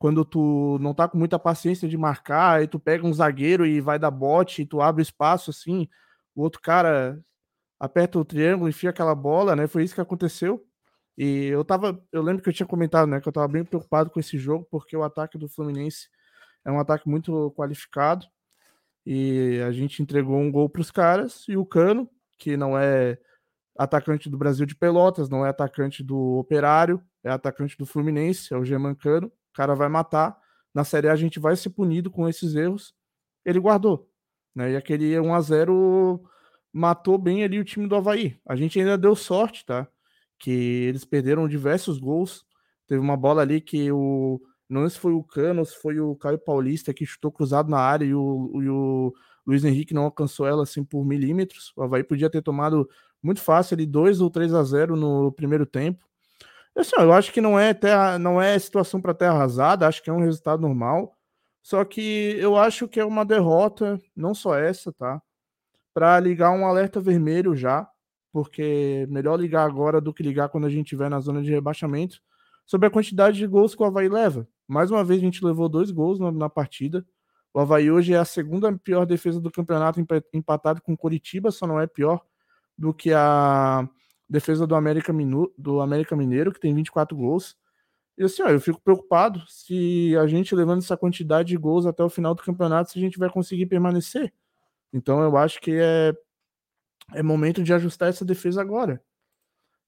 quando tu não tá com muita paciência de marcar, e tu pega um zagueiro e vai dar bote, e tu abre espaço assim, o outro cara aperta o triângulo, enfia aquela bola, né? Foi isso que aconteceu. E eu tava, eu lembro que eu tinha comentado, né, que eu tava bem preocupado com esse jogo, porque o ataque do Fluminense é um ataque muito qualificado. E a gente entregou um gol para os caras e o Cano, que não é atacante do Brasil de Pelotas, não é atacante do Operário, é atacante do Fluminense, é o German Cano, o cara vai matar. Na Série A a gente vai ser punido com esses erros. Ele guardou. Né? E aquele 1 a 0 matou bem ali o time do Havaí. A gente ainda deu sorte, tá? que eles perderam diversos gols. Teve uma bola ali que o. Não sei se foi o Cano, se foi o Caio Paulista que chutou cruzado na área e o, e o Luiz Henrique não alcançou ela assim por milímetros. O Havaí podia ter tomado muito fácil ali 2 ou 3 a 0 no primeiro tempo. Assim, eu acho que não é terra, não é situação para terra arrasada, acho que é um resultado normal. Só que eu acho que é uma derrota, não só essa, tá? Para ligar um alerta vermelho já porque melhor ligar agora do que ligar quando a gente estiver na zona de rebaixamento, sobre a quantidade de gols que o Havaí leva. Mais uma vez a gente levou dois gols na, na partida. O Havaí hoje é a segunda pior defesa do campeonato, empatado com Coritiba, só não é pior do que a defesa do América, Minu, do América Mineiro, que tem 24 gols. E assim, ó, eu fico preocupado se a gente levando essa quantidade de gols até o final do campeonato, se a gente vai conseguir permanecer. Então eu acho que é é momento de ajustar essa defesa agora.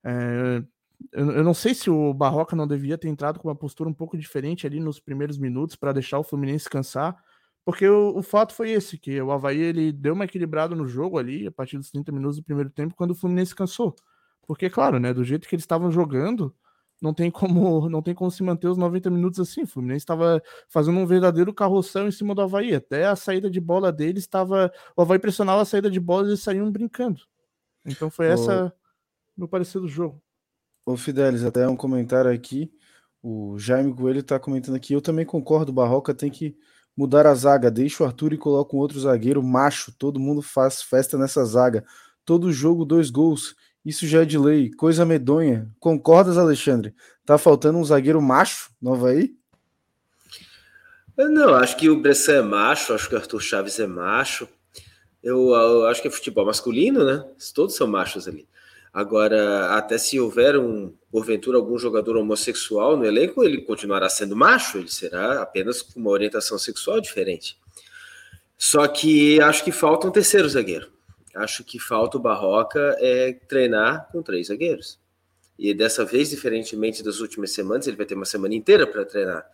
É, eu, eu, não sei se o Barroca não devia ter entrado com uma postura um pouco diferente ali nos primeiros minutos para deixar o Fluminense cansar, porque o, o, fato foi esse, que o Havaí ele deu uma equilibrada no jogo ali, a partir dos 30 minutos do primeiro tempo, quando o Fluminense cansou. Porque, claro, né, do jeito que eles estavam jogando, não tem como não tem como se manter os 90 minutos assim. O Fluminense estava fazendo um verdadeiro carroção em cima do Havaí. Até a saída de bola deles estava. O Havaí pressionava a saída de bola e eles saíam brincando. Então foi essa o meu parecer do jogo. Ô Fidelis, até um comentário aqui. O Jaime Coelho está comentando aqui. Eu também concordo, o Barroca tem que mudar a zaga. Deixa o Arthur e coloca um outro zagueiro macho. Todo mundo faz festa nessa zaga. Todo jogo, dois gols. Isso já é de lei, coisa medonha. Concordas, Alexandre? Tá faltando um zagueiro macho no Havaí? Não, acho que o Bressan é macho, acho que o Arthur Chaves é macho. Eu, eu, acho que é futebol masculino, né? Todos são machos ali. Agora, até se houver um, porventura, algum jogador homossexual no elenco, ele continuará sendo macho, ele será apenas com uma orientação sexual diferente. Só que acho que falta um terceiro zagueiro. Acho que falta o Barroca é treinar com três zagueiros. E dessa vez, diferentemente das últimas semanas, ele vai ter uma semana inteira para treinar.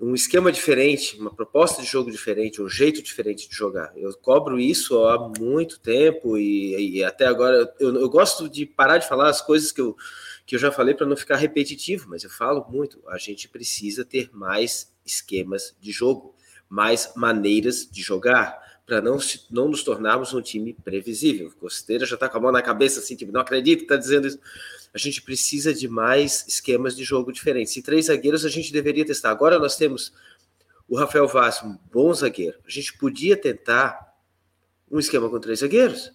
Um esquema diferente, uma proposta de jogo diferente, um jeito diferente de jogar. Eu cobro isso há muito tempo e, e até agora eu, eu, gosto de parar de falar as coisas que eu, que eu já falei para não ficar repetitivo, mas eu falo muito. A gente precisa ter mais esquemas de jogo, mais maneiras de jogar para não, não nos tornarmos um time previsível. O Costeira já está com a mão na cabeça, assim, que não acredito que está dizendo isso. A gente precisa de mais esquemas de jogo diferentes. E três zagueiros a gente deveria testar. Agora nós temos o Rafael Vaz, um bom zagueiro. A gente podia tentar um esquema com três zagueiros.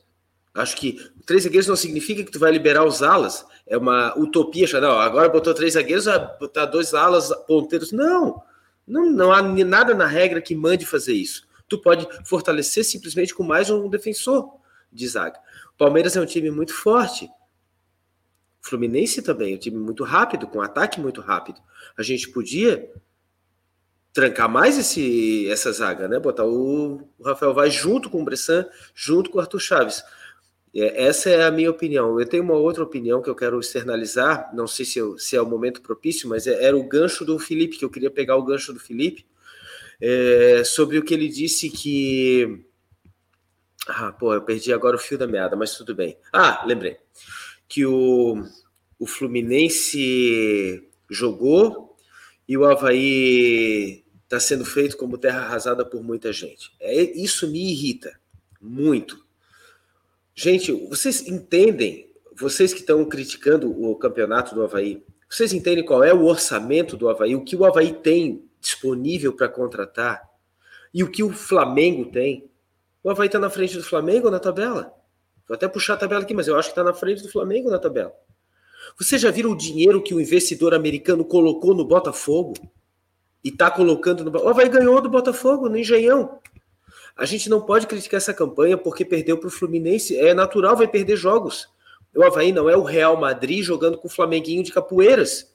Acho que três zagueiros não significa que tu vai liberar os alas. É uma utopia. Não, agora botou três zagueiros, vai botar dois alas ponteiros. Não, não, não há nada na regra que mande fazer isso tu pode fortalecer simplesmente com mais um defensor de zaga. O Palmeiras é um time muito forte. Fluminense também é um time muito rápido, com um ataque muito rápido. A gente podia trancar mais esse, essa zaga, né? Botar o, o Rafael Vaz junto com o Bressan, junto com o Arthur Chaves. É, essa é a minha opinião. Eu tenho uma outra opinião que eu quero externalizar. Não sei se, eu, se é o momento propício, mas é, era o gancho do Felipe, que eu queria pegar o gancho do Felipe é, sobre o que ele disse que. Ah, pô, eu perdi agora o fio da meada, mas tudo bem. Ah, lembrei. Que o, o Fluminense jogou e o Havaí está sendo feito como terra arrasada por muita gente. É, isso me irrita muito. Gente, vocês entendem, vocês que estão criticando o campeonato do Havaí, vocês entendem qual é o orçamento do Havaí, o que o Havaí tem disponível para contratar e o que o Flamengo tem. O Havaí está na frente do Flamengo na tabela. Vou até puxar a tabela aqui, mas eu acho que está na frente do Flamengo na tabela. Você já viram o dinheiro que o investidor americano colocou no Botafogo? E está colocando no. O Havaí ganhou do Botafogo, no Engenhão. A gente não pode criticar essa campanha porque perdeu para o Fluminense. É natural, vai perder jogos. O Havaí não é o Real Madrid jogando com o Flamenguinho de Capoeiras.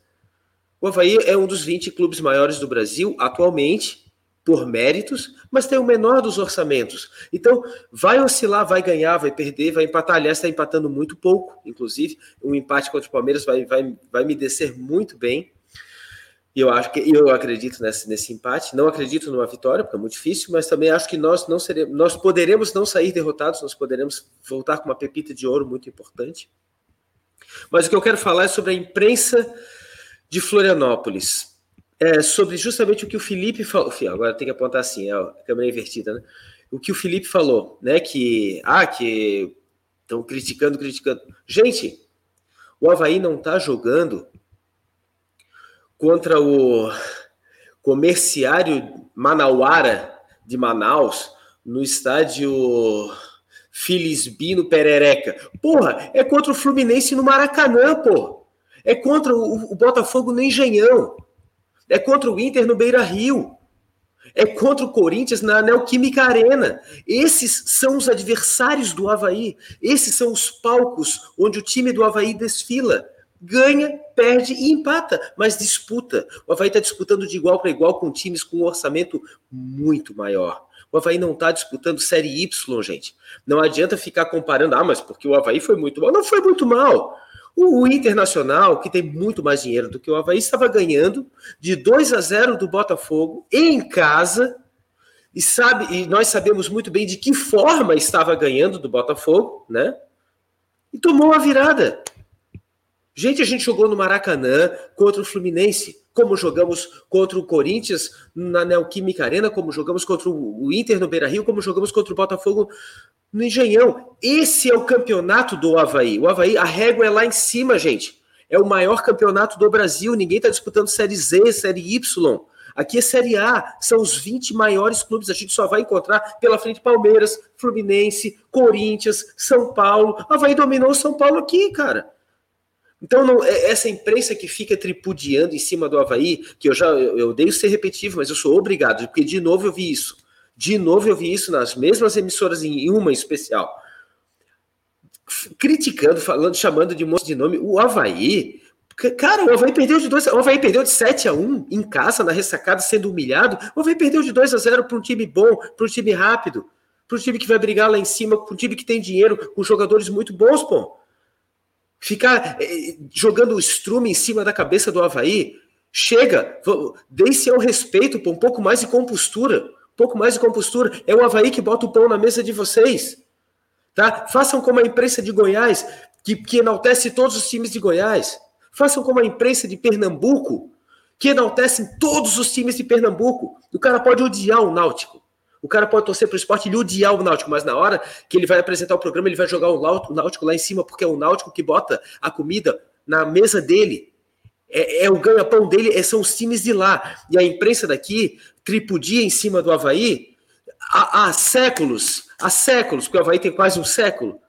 O Havaí é um dos 20 clubes maiores do Brasil atualmente, por méritos, mas tem o menor dos orçamentos. Então, vai oscilar, vai ganhar, vai perder, vai empatar. Aliás, está empatando muito pouco, inclusive. Um empate contra o Palmeiras vai, vai, vai me descer muito bem. E eu acho que eu acredito nesse, nesse empate. Não acredito numa vitória, porque é muito difícil, mas também acho que nós não seremos, nós poderemos não sair derrotados, nós poderemos voltar com uma pepita de ouro muito importante. Mas o que eu quero falar é sobre a imprensa de Florianópolis. É sobre justamente o que o Felipe falou. Agora tem que apontar assim, é a câmera invertida, né? O que o Felipe falou, né? Que ah, que estão criticando, criticando. Gente, o Havaí não está jogando contra o comerciário Manauara de Manaus no estádio Filisbino Perereca. Porra, é contra o Fluminense no Maracanã, pô. É contra o, o Botafogo no Engenhão. É contra o Inter no Beira Rio. É contra o Corinthians na Neoquímica Arena. Esses são os adversários do Havaí. Esses são os palcos onde o time do Havaí desfila ganha, perde e empata, mas disputa. O Havaí está disputando de igual para igual com times com um orçamento muito maior. O Havaí não está disputando Série Y, gente. Não adianta ficar comparando, ah, mas porque o Havaí foi muito mal. Não foi muito mal. O, Internacional, que tem muito mais dinheiro do que o Havaí, estava ganhando de 2 a 0 do Botafogo em casa. E, sabe, e nós sabemos muito bem de que forma estava ganhando do Botafogo, né? E tomou a virada. Gente, a gente jogou no Maracanã contra o Fluminense, como jogamos contra o Corinthians na Neoquímica Arena, como jogamos contra o Inter no Beira Rio, como jogamos contra o Botafogo no Engenhão. Esse é o campeonato do Havaí. O Havaí, a régua é lá em cima, gente. É o maior campeonato do Brasil. Ninguém está disputando Série Z, Série Y. Aqui é Série A, são os 20 maiores clubes. A gente só vai encontrar pela frente Palmeiras, Fluminense, Corinthians, São Paulo. Havaí dominou o São Paulo aqui, cara. Então, não, é, essa imprensa que fica tripudiando em cima do Havaí, que eu já eu, odeio ser repetitivo, mas eu sou obrigado, porque de novo eu vi isso. De novo eu vi isso nas mesmas emissoras, em uma em especial. Criticando, falando, chamando de moço de nome. O Havaí. Cara, o Havaí perdeu de 2 O Havaí perdeu de 7 a 1 em casa, na ressacada, sendo humilhado. O Havaí perdeu de 2 a 0 para um time bom, para um time rápido, para um time que vai brigar lá em cima, para um time que tem dinheiro, com jogadores muito bons, pô. Ficar eh, jogando o estrume em cima da cabeça do Havaí, chega, deixe ao respeito, um pouco mais de compostura, um pouco mais de compostura. É o Havaí que bota o pão na mesa de vocês. Tá? Façam como a imprensa de Goiás, que, que enaltece todos os times de Goiás. Façam como a imprensa de Pernambuco, que enaltecem todos os times de Pernambuco. O cara pode odiar o Náutico. O cara pode torcer para o esporte e odiar o Náutico, mas na hora que ele vai apresentar o programa, ele vai jogar o Náutico lá em cima, porque é o Náutico que bota a comida na mesa dele. É, é o ganha-pão dele, é, são os times de lá. E a imprensa daqui tripudia em cima do Havaí há, há séculos, há séculos, porque o Havaí tem quase um século.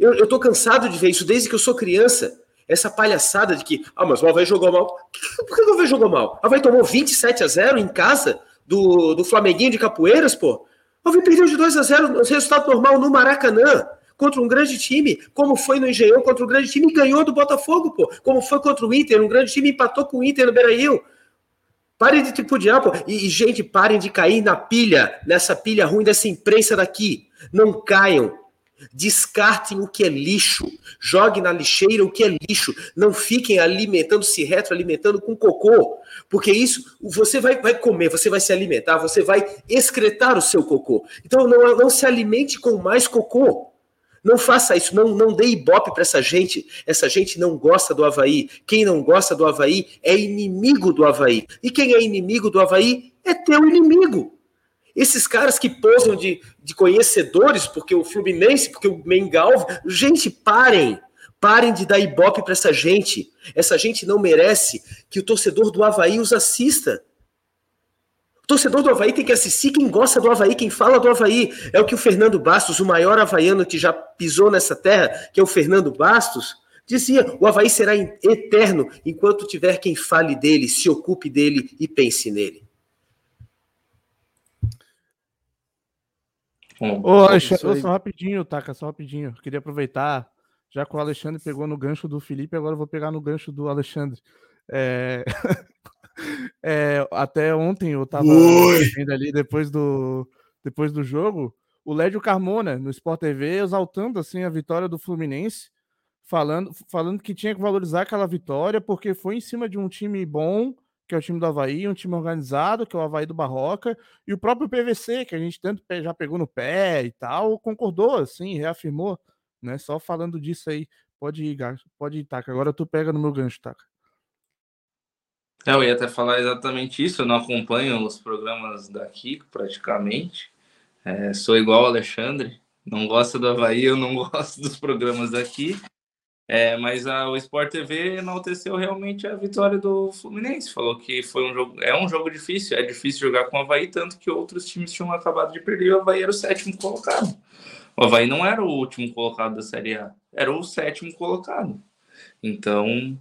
Eu, eu tô cansado de ver isso desde que eu sou criança. Essa palhaçada de que, ah, mas o Havaí jogou mal. Por que o Havaí jogou mal? O Havaí tomou 27 a 0 em casa do, do Flamenguinho de Capoeiras, pô. O Havaí perdeu de 2 a 0 resultado normal no Maracanã, contra um grande time, como foi no Engenhão contra um grande time e ganhou do Botafogo, pô. Como foi contra o Inter, um grande time empatou com o Inter no Beira-Rio. Parem de tripudiar, pô. E, e, gente, parem de cair na pilha, nessa pilha ruim dessa imprensa daqui. Não caiam. Descartem o que é lixo. Joguem na lixeira o que é lixo. Não fiquem alimentando, se retroalimentando com cocô. Porque isso, você vai, vai comer, você vai se alimentar, você vai excretar o seu cocô. Então não, não se alimente com mais cocô. Não faça isso, não, não dê ibope para essa gente. Essa gente não gosta do Havaí. Quem não gosta do Havaí é inimigo do Havaí. E quem é inimigo do Havaí é teu inimigo. Esses caras que posam de, de conhecedores, porque o Fluminense, porque o Mengal. Gente, parem. Parem de dar ibope para essa gente. Essa gente não merece que o torcedor do Havaí os assista. O torcedor do Havaí tem que assistir quem gosta do Havaí, quem fala do Havaí. É o que o Fernando Bastos, o maior havaiano que já pisou nessa terra, que é o Fernando Bastos, dizia: o Havaí será eterno enquanto tiver quem fale dele, se ocupe dele e pense nele. Ô, Alexandre, só rapidinho, Taca, só rapidinho. Queria aproveitar, Já que o Alexandre pegou no gancho do Felipe, agora eu vou pegar no gancho do Alexandre. É... é, até ontem eu tava vendo ali depois do, depois do jogo, o Lédio Carmona no Sport TV exaltando assim a vitória do Fluminense, falando, falando que tinha que valorizar aquela vitória porque foi em cima de um time bom, que é o time do Havaí, um time organizado, que é o Havaí do Barroca, e o próprio PVC, que a gente tanto já pegou no pé e tal, concordou, assim, reafirmou, né? Só falando disso aí. Pode ir, pode ir, Taca. Agora tu pega no meu gancho, Taca. É, eu ia até falar exatamente isso. Eu não acompanho os programas daqui, praticamente. É, sou igual o Alexandre. Não gosto do Havaí, eu não gosto dos programas daqui. É, mas a, o Sport TV enalteceu realmente a vitória do Fluminense. Falou que foi um jogo, é um jogo difícil, é difícil jogar com o Havaí, tanto que outros times tinham acabado de perder e o Havaí era o sétimo colocado. O Havaí não era o último colocado da Série A, era o sétimo colocado. Então,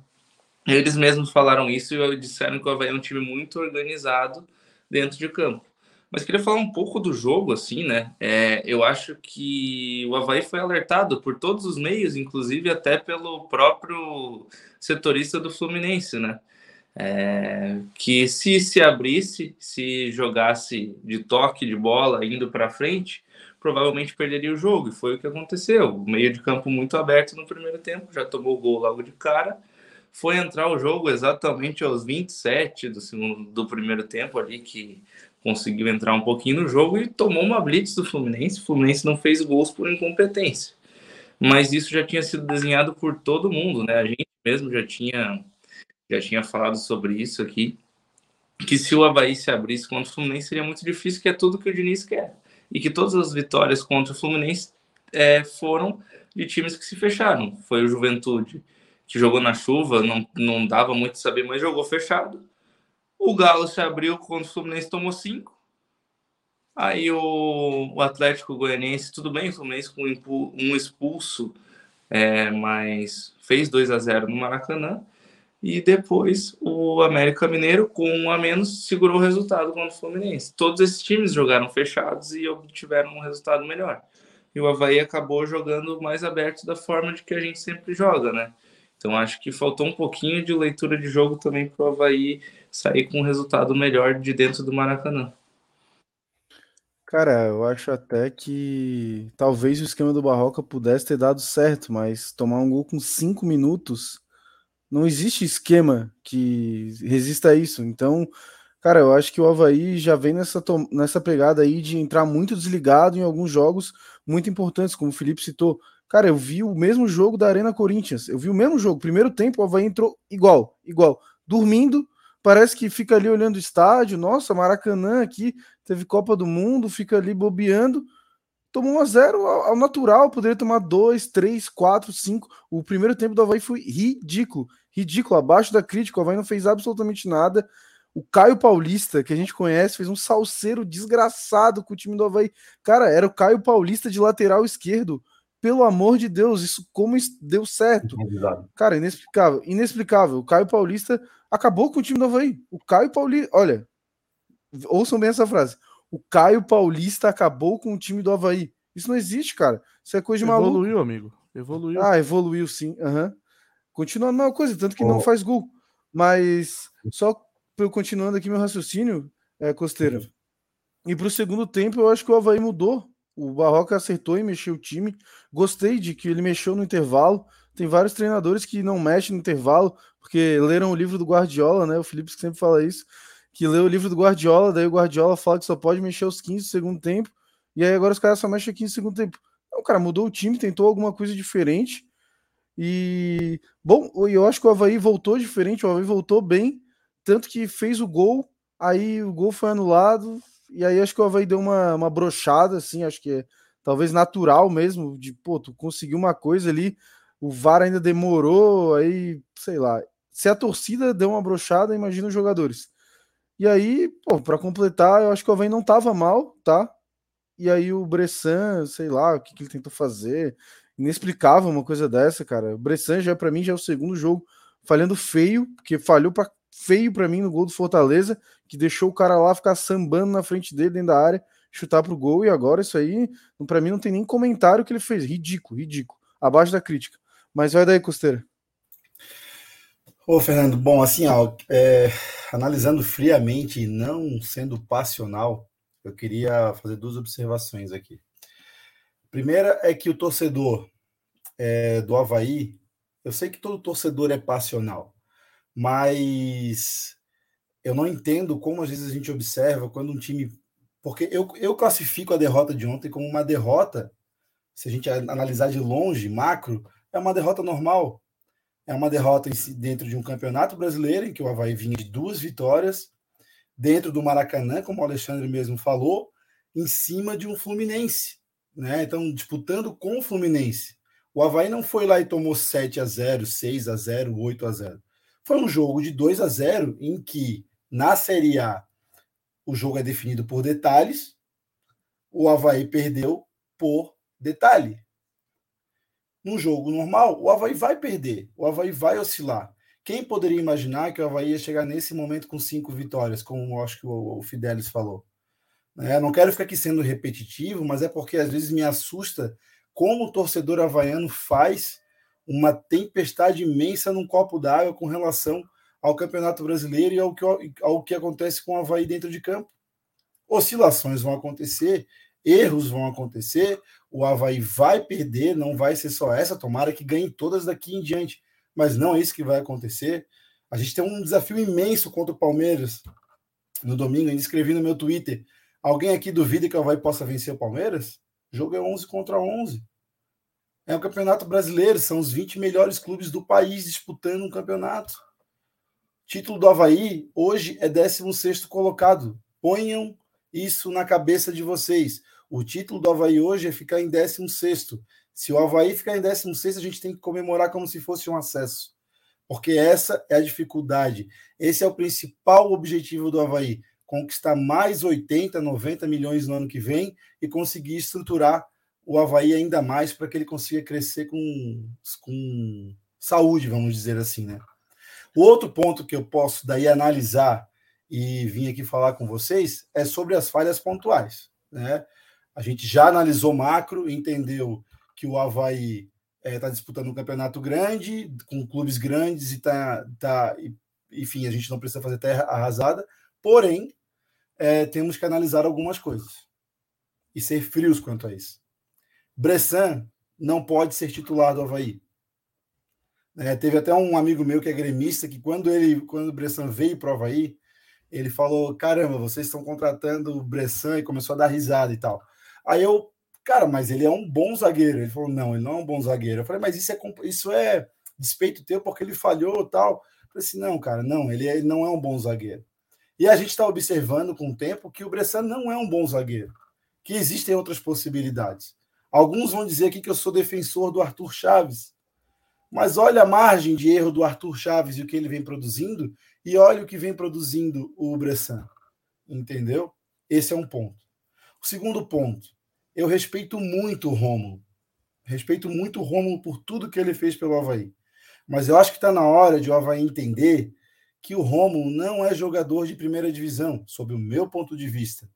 eles mesmos falaram isso e disseram que o Havaí é um time muito organizado dentro de campo. Mas queria falar um pouco do jogo, assim, né? É, eu acho que o Havaí foi alertado por todos os meios, inclusive até pelo próprio setorista do Fluminense, né? É, que se se abrisse, se jogasse de toque de bola indo para frente, provavelmente perderia o jogo. E foi o que aconteceu. Meio de campo muito aberto no primeiro tempo, já tomou o gol logo de cara foi entrar o jogo exatamente aos 27 do segundo do primeiro tempo ali que conseguiu entrar um pouquinho no jogo e tomou uma blitz do Fluminense. O Fluminense não fez gols por incompetência. Mas isso já tinha sido desenhado por todo mundo, né? A gente mesmo já tinha já tinha falado sobre isso aqui, que se o Havaí se abrisse contra o Fluminense seria muito difícil, que é tudo que o Diniz quer. E que todas as vitórias contra o Fluminense é, foram de times que se fecharam. Foi o Juventude, que jogou na chuva, não, não dava muito saber, mas jogou fechado. O Galo se abriu quando o Fluminense tomou cinco. Aí o, o Atlético Goianiense, tudo bem, o Fluminense com um expulso, é, mas fez 2 a 0 no Maracanã. E depois o América Mineiro, com um a menos, segurou o resultado contra o Fluminense. Todos esses times jogaram fechados e obtiveram um resultado melhor. E o Havaí acabou jogando mais aberto da forma de que a gente sempre joga, né? Então acho que faltou um pouquinho de leitura de jogo também para o Havaí sair com um resultado melhor de dentro do Maracanã. Cara, eu acho até que talvez o esquema do Barroca pudesse ter dado certo, mas tomar um gol com cinco minutos, não existe esquema que resista a isso. Então, cara, eu acho que o Havaí já vem nessa, nessa pegada aí de entrar muito desligado em alguns jogos muito importantes, como o Felipe citou. Cara, eu vi o mesmo jogo da Arena Corinthians. Eu vi o mesmo jogo. Primeiro tempo, o Havaí entrou igual, igual. Dormindo, parece que fica ali olhando o estádio. Nossa, Maracanã aqui, teve Copa do Mundo, fica ali bobeando. Tomou 1 a 0 ao natural, poderia tomar 2, 3, 4, 5. O primeiro tempo do Havaí foi ridículo. Ridículo, abaixo da crítica. O Havaí não fez absolutamente nada. O Caio Paulista, que a gente conhece, fez um salseiro desgraçado com o time do Havaí. Cara, era o Caio Paulista de lateral esquerdo pelo amor de Deus, isso como deu certo. Cara, inexplicável. Inexplicável. O Caio Paulista acabou com o time do Havaí. O Caio Paulista, olha, ouçam bem essa frase. O Caio Paulista acabou com o time do Havaí. Isso não existe, cara. Isso é coisa de maluco. Evoluiu, amigo. Evoluiu. Ah, evoluiu sim. Uhum. Continua a mesma coisa, tanto que oh. não faz gol. Mas só continuando aqui meu raciocínio, é, Costeira. E para o segundo tempo, eu acho que o Havaí mudou o Barroca acertou em mexer o time. Gostei de que ele mexeu no intervalo. Tem vários treinadores que não mexem no intervalo, porque leram o livro do Guardiola, né? O Felipe sempre fala isso, que leu o livro do Guardiola, daí o Guardiola fala que só pode mexer os 15 do segundo tempo, e aí agora os caras só mexem 15 do segundo tempo. Não, cara, mudou o time, tentou alguma coisa diferente. E bom, eu acho que o Havaí voltou diferente, o Havaí voltou bem, tanto que fez o gol, aí o gol foi anulado, e aí acho que o Havaí deu uma, uma brochada, assim, acho que é talvez natural mesmo, de, pô, tu conseguiu uma coisa ali, o VAR ainda demorou, aí, sei lá. Se a torcida deu uma brochada, imagina os jogadores. E aí, pô, para completar, eu acho que o Havaí não tava mal, tá? E aí o Bressan, sei lá, o que, que ele tentou fazer, inexplicável uma coisa dessa, cara. O Bressan já para mim já é o segundo jogo falhando feio, porque falhou para feio para mim no gol do Fortaleza, que deixou o cara lá ficar sambando na frente dele dentro da área, chutar pro gol, e agora isso aí, para mim, não tem nem comentário que ele fez. Ridículo, ridículo. Abaixo da crítica. Mas vai daí, Costeira. Ô, Fernando, bom, assim, ó, é, analisando friamente e não sendo passional, eu queria fazer duas observações aqui. Primeira é que o torcedor é, do Havaí, eu sei que todo torcedor é passional, mas eu não entendo como às vezes a gente observa quando um time. Porque eu, eu classifico a derrota de ontem como uma derrota, se a gente analisar de longe, macro, é uma derrota normal. É uma derrota dentro de um campeonato brasileiro, em que o Havaí vinha de duas vitórias, dentro do Maracanã, como o Alexandre mesmo falou, em cima de um Fluminense. Né? Então, disputando com o Fluminense. O Havaí não foi lá e tomou 7 a 0 6 a 0 8 a 0 Foi um jogo de 2 a 0 em que, na Série A, o jogo é definido por detalhes, o Havaí perdeu por detalhe. Num jogo normal, o Havaí vai perder, o Havaí vai oscilar. Quem poderia imaginar que o Havaí ia chegar nesse momento com cinco vitórias, como acho que o, o Fidelis falou? É, não quero ficar aqui sendo repetitivo, mas é porque às vezes me assusta como o torcedor havaiano faz uma tempestade imensa num copo d'água com relação ao Campeonato Brasileiro e ao que, ao que acontece com o Havaí dentro de campo. Oscilações vão acontecer, erros vão acontecer, o Havaí vai perder, não vai ser só essa, tomara que ganhe todas daqui em diante, mas não é isso que vai acontecer. A gente tem um desafio imenso contra o Palmeiras no domingo, ainda escrevi no meu Twitter. Alguém aqui duvida que o Havaí possa vencer o Palmeiras? O jogo é 11 contra 11. É o Campeonato Brasileiro, são os 20 melhores clubes do país disputando um campeonato. Título do Havaí hoje é 16 colocado. Ponham isso na cabeça de vocês. O título do Havaí hoje é ficar em 16. Se o Havaí ficar em 16, a gente tem que comemorar como se fosse um acesso. Porque essa é a dificuldade. Esse é o principal objetivo do Havaí: conquistar mais 80, 90 milhões no ano que vem e conseguir estruturar o Havaí ainda mais para que ele consiga crescer com, com saúde, vamos dizer assim, né? O outro ponto que eu posso daí analisar e vim aqui falar com vocês é sobre as falhas pontuais, né? A gente já analisou macro, entendeu que o Havaí está é, disputando um campeonato grande, com clubes grandes e está. Tá, enfim, a gente não precisa fazer terra arrasada, porém, é, temos que analisar algumas coisas e ser frios quanto a isso. Bressan não pode ser titular do Havaí. É, teve até um amigo meu que é gremista que quando ele, quando o Bressan veio para o Havaí, ele falou: caramba, vocês estão contratando o Bressan e começou a dar risada e tal. Aí eu, cara, mas ele é um bom zagueiro. Ele falou: não, ele não é um bom zagueiro. Eu falei: mas isso é, isso é despeito teu porque ele falhou tal. Eu falei assim: não, cara, não, ele, é, ele não é um bom zagueiro. E a gente está observando com o tempo que o Bressan não é um bom zagueiro, que existem outras possibilidades. Alguns vão dizer aqui que eu sou defensor do Arthur Chaves, mas olha a margem de erro do Arthur Chaves e o que ele vem produzindo, e olha o que vem produzindo o Bressan. Entendeu? Esse é um ponto. Segundo ponto, eu respeito muito o Romulo. Respeito muito o Romulo por tudo que ele fez pelo Havaí. Mas eu acho que está na hora de o Havaí entender que o Romulo não é jogador de primeira divisão, sob o meu ponto de vista.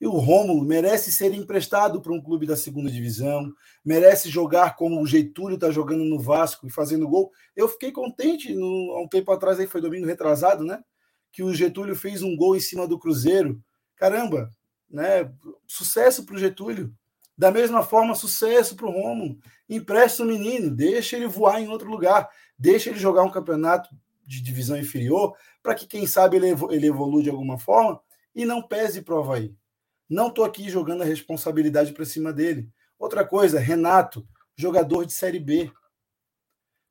E o Rômulo merece ser emprestado para um clube da segunda divisão, merece jogar como o Getúlio está jogando no Vasco e fazendo gol. Eu fiquei contente no, há um tempo atrás, aí foi domingo retrasado, né? Que o Getúlio fez um gol em cima do Cruzeiro. Caramba, né? Sucesso para o Getúlio. Da mesma forma, sucesso para o Rômulo. Empresta o menino, deixa ele voar em outro lugar, deixa ele jogar um campeonato de divisão inferior, para que, quem sabe, ele, ele evolua de alguma forma e não pese para o. Não estou aqui jogando a responsabilidade para cima dele. Outra coisa, Renato, jogador de Série B.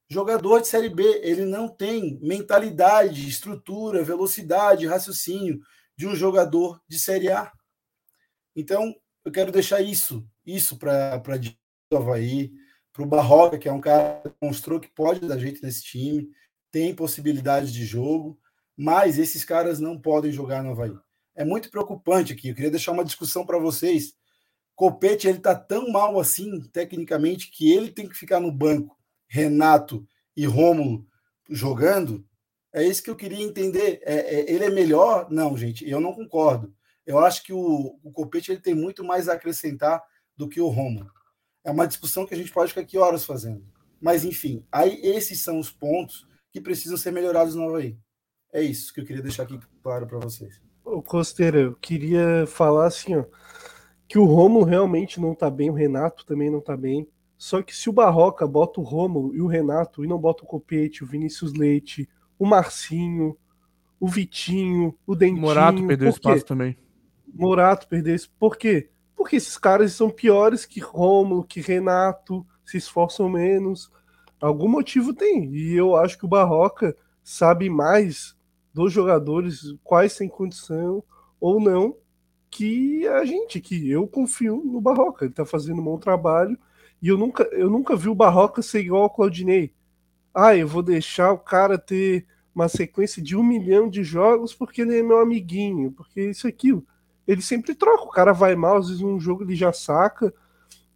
Jogador de Série B, ele não tem mentalidade, estrutura, velocidade, raciocínio de um jogador de Série A. Então, eu quero deixar isso, isso para o Havaí, para o Barroca, que é um cara que mostrou que pode dar jeito nesse time, tem possibilidade de jogo, mas esses caras não podem jogar no Havaí. É muito preocupante aqui. Eu queria deixar uma discussão para vocês. Copete ele tá tão mal assim, tecnicamente, que ele tem que ficar no banco. Renato e Rômulo jogando. É isso que eu queria entender. É, é, ele é melhor? Não, gente, eu não concordo. Eu acho que o, o Copete ele tem muito mais a acrescentar do que o Rômulo. É uma discussão que a gente pode ficar aqui horas fazendo. Mas, enfim, aí esses são os pontos que precisam ser melhorados no Havaí. É isso que eu queria deixar aqui claro para vocês. Ô, Costeira, eu queria falar assim, ó, que o Romulo realmente não tá bem, o Renato também não tá bem. Só que se o Barroca bota o Romulo e o Renato e não bota o Copete, o Vinícius Leite, o Marcinho, o Vitinho, o Dentinho... Morato perdeu espaço também. Morato perdeu isso. Por quê? Porque esses caras são piores que Romulo, que Renato, se esforçam menos. Algum motivo tem. E eu acho que o Barroca sabe mais dos jogadores, quais têm condição ou não, que a gente, que eu confio no Barroca. Ele tá fazendo um bom trabalho. E eu nunca, eu nunca vi o Barroca ser igual ao Claudinei. Ah, eu vou deixar o cara ter uma sequência de um milhão de jogos porque ele é meu amiguinho, porque isso aquilo. Ele sempre troca, o cara vai mal, às vezes num jogo ele já saca.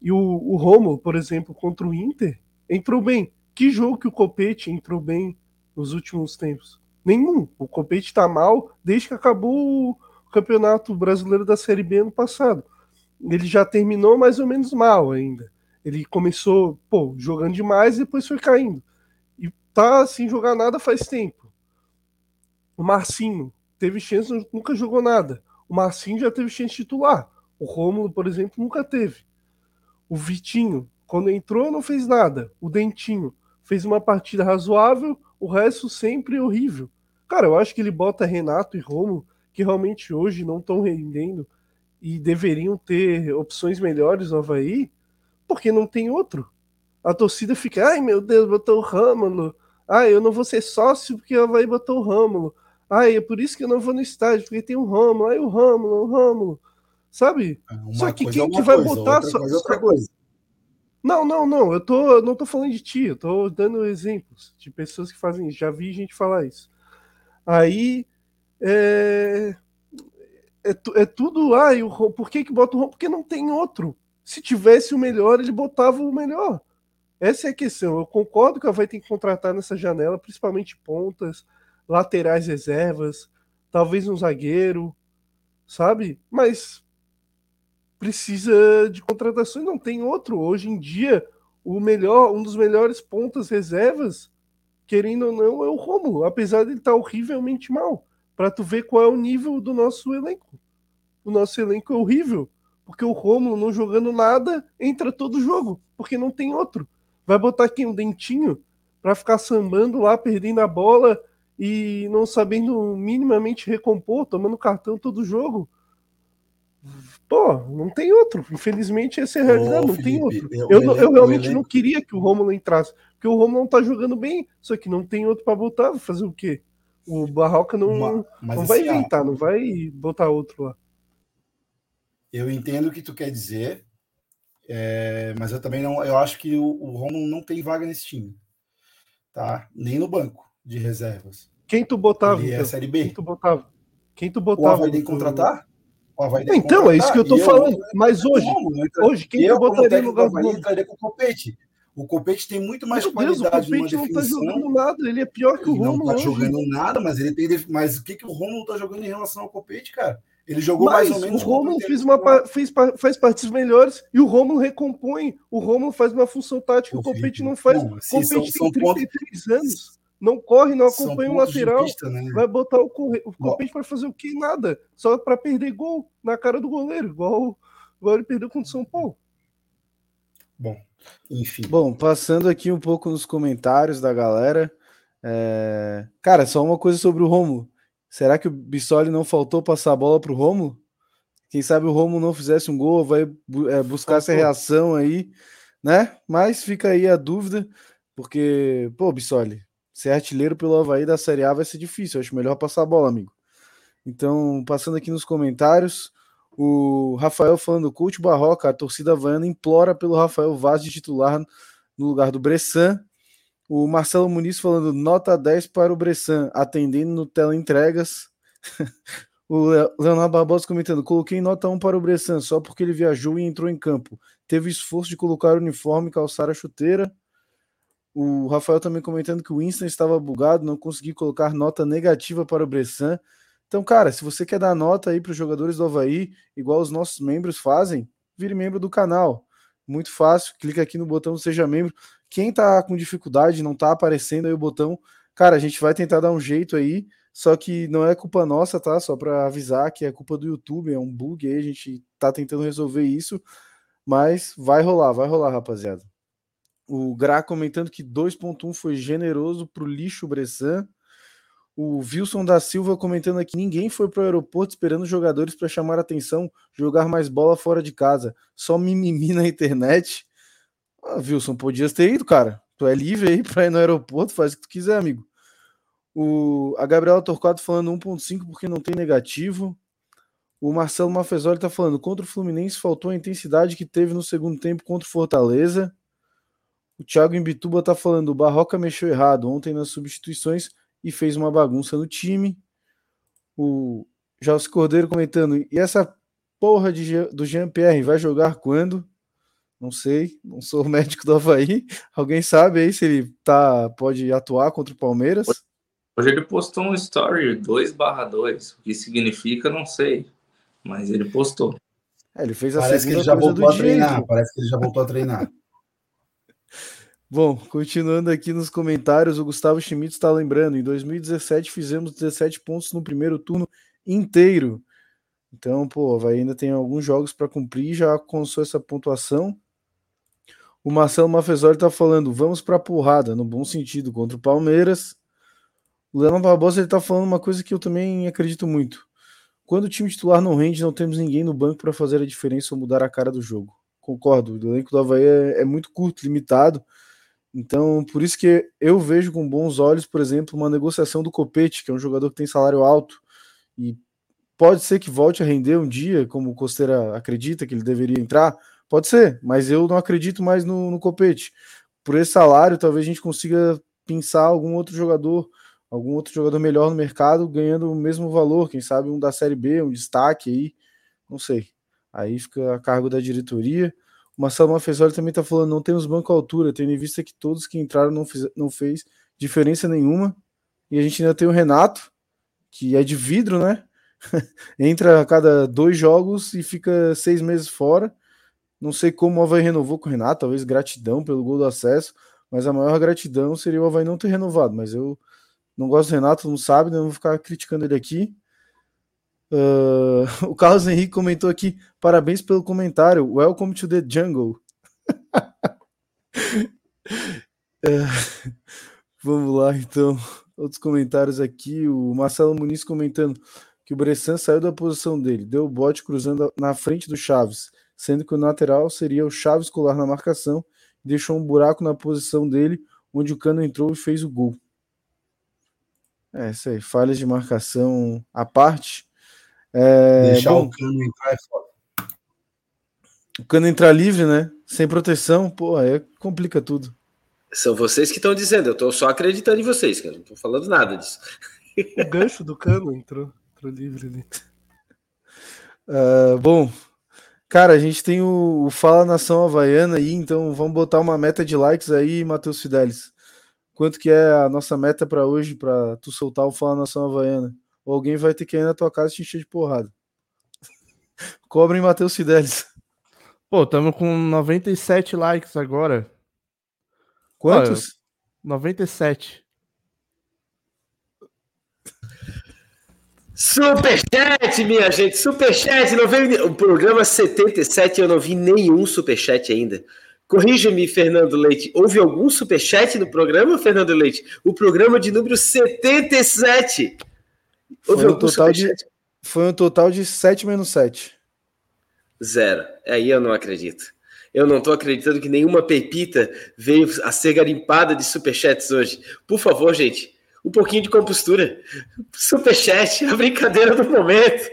E o, o Romo, por exemplo, contra o Inter, entrou bem. Que jogo que o Copete entrou bem nos últimos tempos? Nenhum. O Copete tá mal desde que acabou o Campeonato Brasileiro da Série B ano passado. Ele já terminou mais ou menos mal ainda. Ele começou, pô, jogando demais e depois foi caindo. E tá sem jogar nada faz tempo. O Marcinho teve chance, nunca jogou nada. O Marcinho já teve chance de titular. O Rômulo, por exemplo, nunca teve. O Vitinho, quando entrou, não fez nada. O Dentinho fez uma partida razoável, o resto sempre horrível. Cara, eu acho que ele bota Renato e Romo, que realmente hoje não estão rendendo e deveriam ter opções melhores no Havaí, porque não tem outro. A torcida fica, ai meu Deus, botou o Râmulo. Ai, eu não vou ser sócio porque o Havaí botou o Râmulo. Ai, é por isso que eu não vou no estádio, porque tem um Râmulo. Ai, o Râmulo, o Râmulo. Sabe? É, Uma Só que quem é que vai coisa, botar outra só- é outra coisa. Não, não, não. Eu tô, eu não tô falando de ti, eu tô dando exemplos de pessoas que fazem isso. Já vi gente falar isso. Aí é, é, é tudo. Ah, e o Rom- por que, que bota o Rom? Porque não tem outro. Se tivesse o melhor, ele botava o melhor. Essa é a questão. Eu concordo que ela vai ter que contratar nessa janela, principalmente pontas, laterais reservas, talvez um zagueiro, sabe? Mas precisa de contratações, não tem outro. Hoje em dia, o melhor, um dos melhores pontas reservas, querendo ou não, é o Romulo, apesar de ele estar horrivelmente mal. Para tu ver qual é o nível do nosso elenco. O nosso elenco é horrível, porque o Romulo não jogando nada entra todo jogo, porque não tem outro. Vai botar quem o dentinho para ficar sambando lá, perdendo a bola e não sabendo minimamente recompor, tomando cartão todo jogo. Pô, não tem outro. Infelizmente, essa é a realidade, Ô, não tem Felipe, outro. eu- elenco- eu realmente não queria que o Romulo entrasse, porque o Romulo não tá jogando bem, só que não tem outro para botar, fazer o quê? O Barroca não, mas não vai assim, inventar, não vai botar outro lá. Eu entendo o que tu quer dizer, é, mas eu também não. Eu acho que o, o Romulo não tem vaga nesse time, tá? Nem no banco de reservas. Quem tu botava? Ele é então? Série Quem B. tu botava? Quem tu O botava? Havaí que no- contratar? O Havaí Então, é isso que eu tô contratar, falando. Mas eu- hoje, o eu entra- hoje, quem eu, tu botaria no lugar do Havaí, entraria com o Copete. O Copete tem muito mais Meu Deus, o qualidade Copete não tá jogando nada, ele é pior que o Ele não Romulo tá hoje. jogando nada, mas ele tem. Mas o que, que o Romulo tá jogando em relação ao Copete, cara? Ele jogou Mas mais ou menos. o Romulo fez, uma, pa- fez, pa- faz partidas melhores e o Romulo recompõe. O Romulo faz uma função tática que o Copete não faz. bom, O assim, são- Copete são tem pontos- 33 anos. Não corre, não acompanha o lateral. vista, né? Vai botar o, corre... o para fazer o quê? Nada. Só para perder gol na cara do goleiro, igual, igual ele perdeu contra o São Paulo. Bom, enfim. Bom, passando aqui um pouco nos comentários da galera. é, Cara, só uma coisa sobre o Romulo. Será que o Bissoli não faltou passar a bola pro Romulo? Quem sabe o Romulo não fizesse um gol, vai é, buscar essa Faltou. reação aí, né? Mas fica aí a dúvida, porque, pô, Bissoli, ser artilheiro pelo Havaí da Série A vai ser difícil. Eu acho melhor passar a bola, amigo. Então, passando aqui nos comentários, o Rafael falando, coach Barroca, a torcida havaiana implora pelo Rafael Vaz de titular no lugar do Bressan. O Marcelo Muniz falando, nota 10 para o Bressan, atendendo no teleentregas. o Le- Leonardo Barbosa comentando, coloquei nota 1 para o Bressan, só porque ele viajou e entrou em campo. Teve esforço de colocar o uniforme e calçar a chuteira. O Rafael também comentando que o Winston estava bugado, não consegui colocar nota negativa para o Bressan. Então, cara, se você quer dar nota aí para os jogadores do Havaí, igual os nossos membros fazem, vire membro do canal. Muito fácil, clica aqui no botão Seja Membro, Quem tá com dificuldade, não tá aparecendo aí o botão, cara, a gente vai tentar dar um jeito aí, só que não é culpa nossa, tá? Só para avisar que é culpa do YouTube, é um bug aí, a gente tá tentando resolver isso, mas vai rolar, vai rolar, rapaziada. O Gra comentando que 2.1 foi generoso pro lixo Bressan. O Wilson da Silva comentando aqui: ninguém foi para o aeroporto esperando jogadores para chamar atenção, jogar mais bola fora de casa. Só mimimi na internet. Ah, Wilson, podias ter ido, cara. Tu é livre aí para ir no aeroporto, faz o que tu quiser, amigo. O, a Gabriela Torquato falando 1.5 porque não tem negativo. O Marcelo Mafezoli tá falando: contra o Fluminense faltou a intensidade que teve no segundo tempo contra o Fortaleza. O Thiago Imbituba tá falando: o Barroca mexeu errado ontem nas substituições e fez uma bagunça no time. O Jalci Cordeiro comentando: e essa porra de, do Jean-Pierre vai jogar quando? Não sei, não sou médico do Havaí. Alguém sabe aí se ele tá, pode atuar contra o Palmeiras? Hoje ele postou um story 2/2. O que significa, não sei. Mas ele postou. É, ele fez a Parece que ele já voltou a treinar. Parece que ele já voltou a treinar. Bom, continuando aqui nos comentários, o Gustavo Schmidt está lembrando: em 2017 fizemos 17 pontos no primeiro turno inteiro. Então, pô, vai, ainda tem alguns jogos para cumprir, já alcançou essa pontuação. O Marcelo Mafezoli está falando: vamos para porrada, no bom sentido, contra o Palmeiras. O Leandro Barbosa está falando uma coisa que eu também acredito muito. Quando o time titular não rende, não temos ninguém no banco para fazer a diferença ou mudar a cara do jogo. Concordo, o elenco do Havaí é, é muito curto, limitado então, por isso que eu vejo com bons olhos, por exemplo, uma negociação do Copete, que é um jogador que tem salário alto e pode ser que volte a render um dia, como o Costeira acredita que ele deveria entrar, pode ser, mas eu não acredito mais no, no Copete. Por esse salário, talvez a gente consiga pensar algum outro jogador, algum outro jogador melhor no mercado, ganhando o mesmo valor, quem sabe um da Série B, um destaque aí, não sei. Aí fica a cargo da diretoria. Marcelo Mafezoli também está falando, não temos banco à altura, tendo em vista que todos que entraram não, fiz, não fez diferença nenhuma. E a gente ainda tem o Renato, que é de vidro, né? Entra a cada dois jogos e fica seis meses fora. Não sei como o Havaí renovou com o Renato, talvez gratidão pelo gol do acesso, mas a maior gratidão seria o Havaí não ter renovado. Mas eu não gosto do Renato, não sabe, não vou ficar criticando ele aqui. Uh, o Carlos Henrique comentou aqui: parabéns pelo comentário. Welcome to the jungle. uh, vamos lá, então. Outros comentários aqui. O Marcelo Muniz comentando que o Bressan saiu da posição dele, deu o bote cruzando na frente do Chaves, sendo que o lateral seria o Chaves colar na marcação deixou um buraco na posição dele, onde o Cano entrou e fez o gol. É isso aí, falhas de marcação à parte. É, Deixar bom, o cano entrar é foda. O cano entrar livre, né? Sem proteção, pô, aí complica tudo. São vocês que estão dizendo, eu tô só acreditando em vocês, cara. Não tô falando nada disso. O gancho do cano entrou, entrou livre ali. Uh, bom, cara, a gente tem o, o, Fala Nação Havaiana aí, então vamos botar uma meta de likes aí, Matheus Fidelis. Quanto que é a nossa meta para hoje, para tu soltar o Fala Nação Havaiana? Alguém vai ter que ir na tua casa e te encher de porrada. Cobrem Matheus Fidelis. Pô, estamos com 97 likes agora. Quantos? Pô, 97. Superchat, minha gente, superchat, não veio o programa 77, eu não vi nenhum superchat ainda. Corrija-me, Fernando Leite, houve algum superchat no programa, Fernando Leite? O programa de número 77. Foi um, total de, foi um total de 7 menos 7. Zero. Aí eu não acredito. Eu não estou acreditando que nenhuma pepita veio a ser garimpada de superchats hoje. Por favor, gente, um pouquinho de compostura. Superchat, a brincadeira do momento.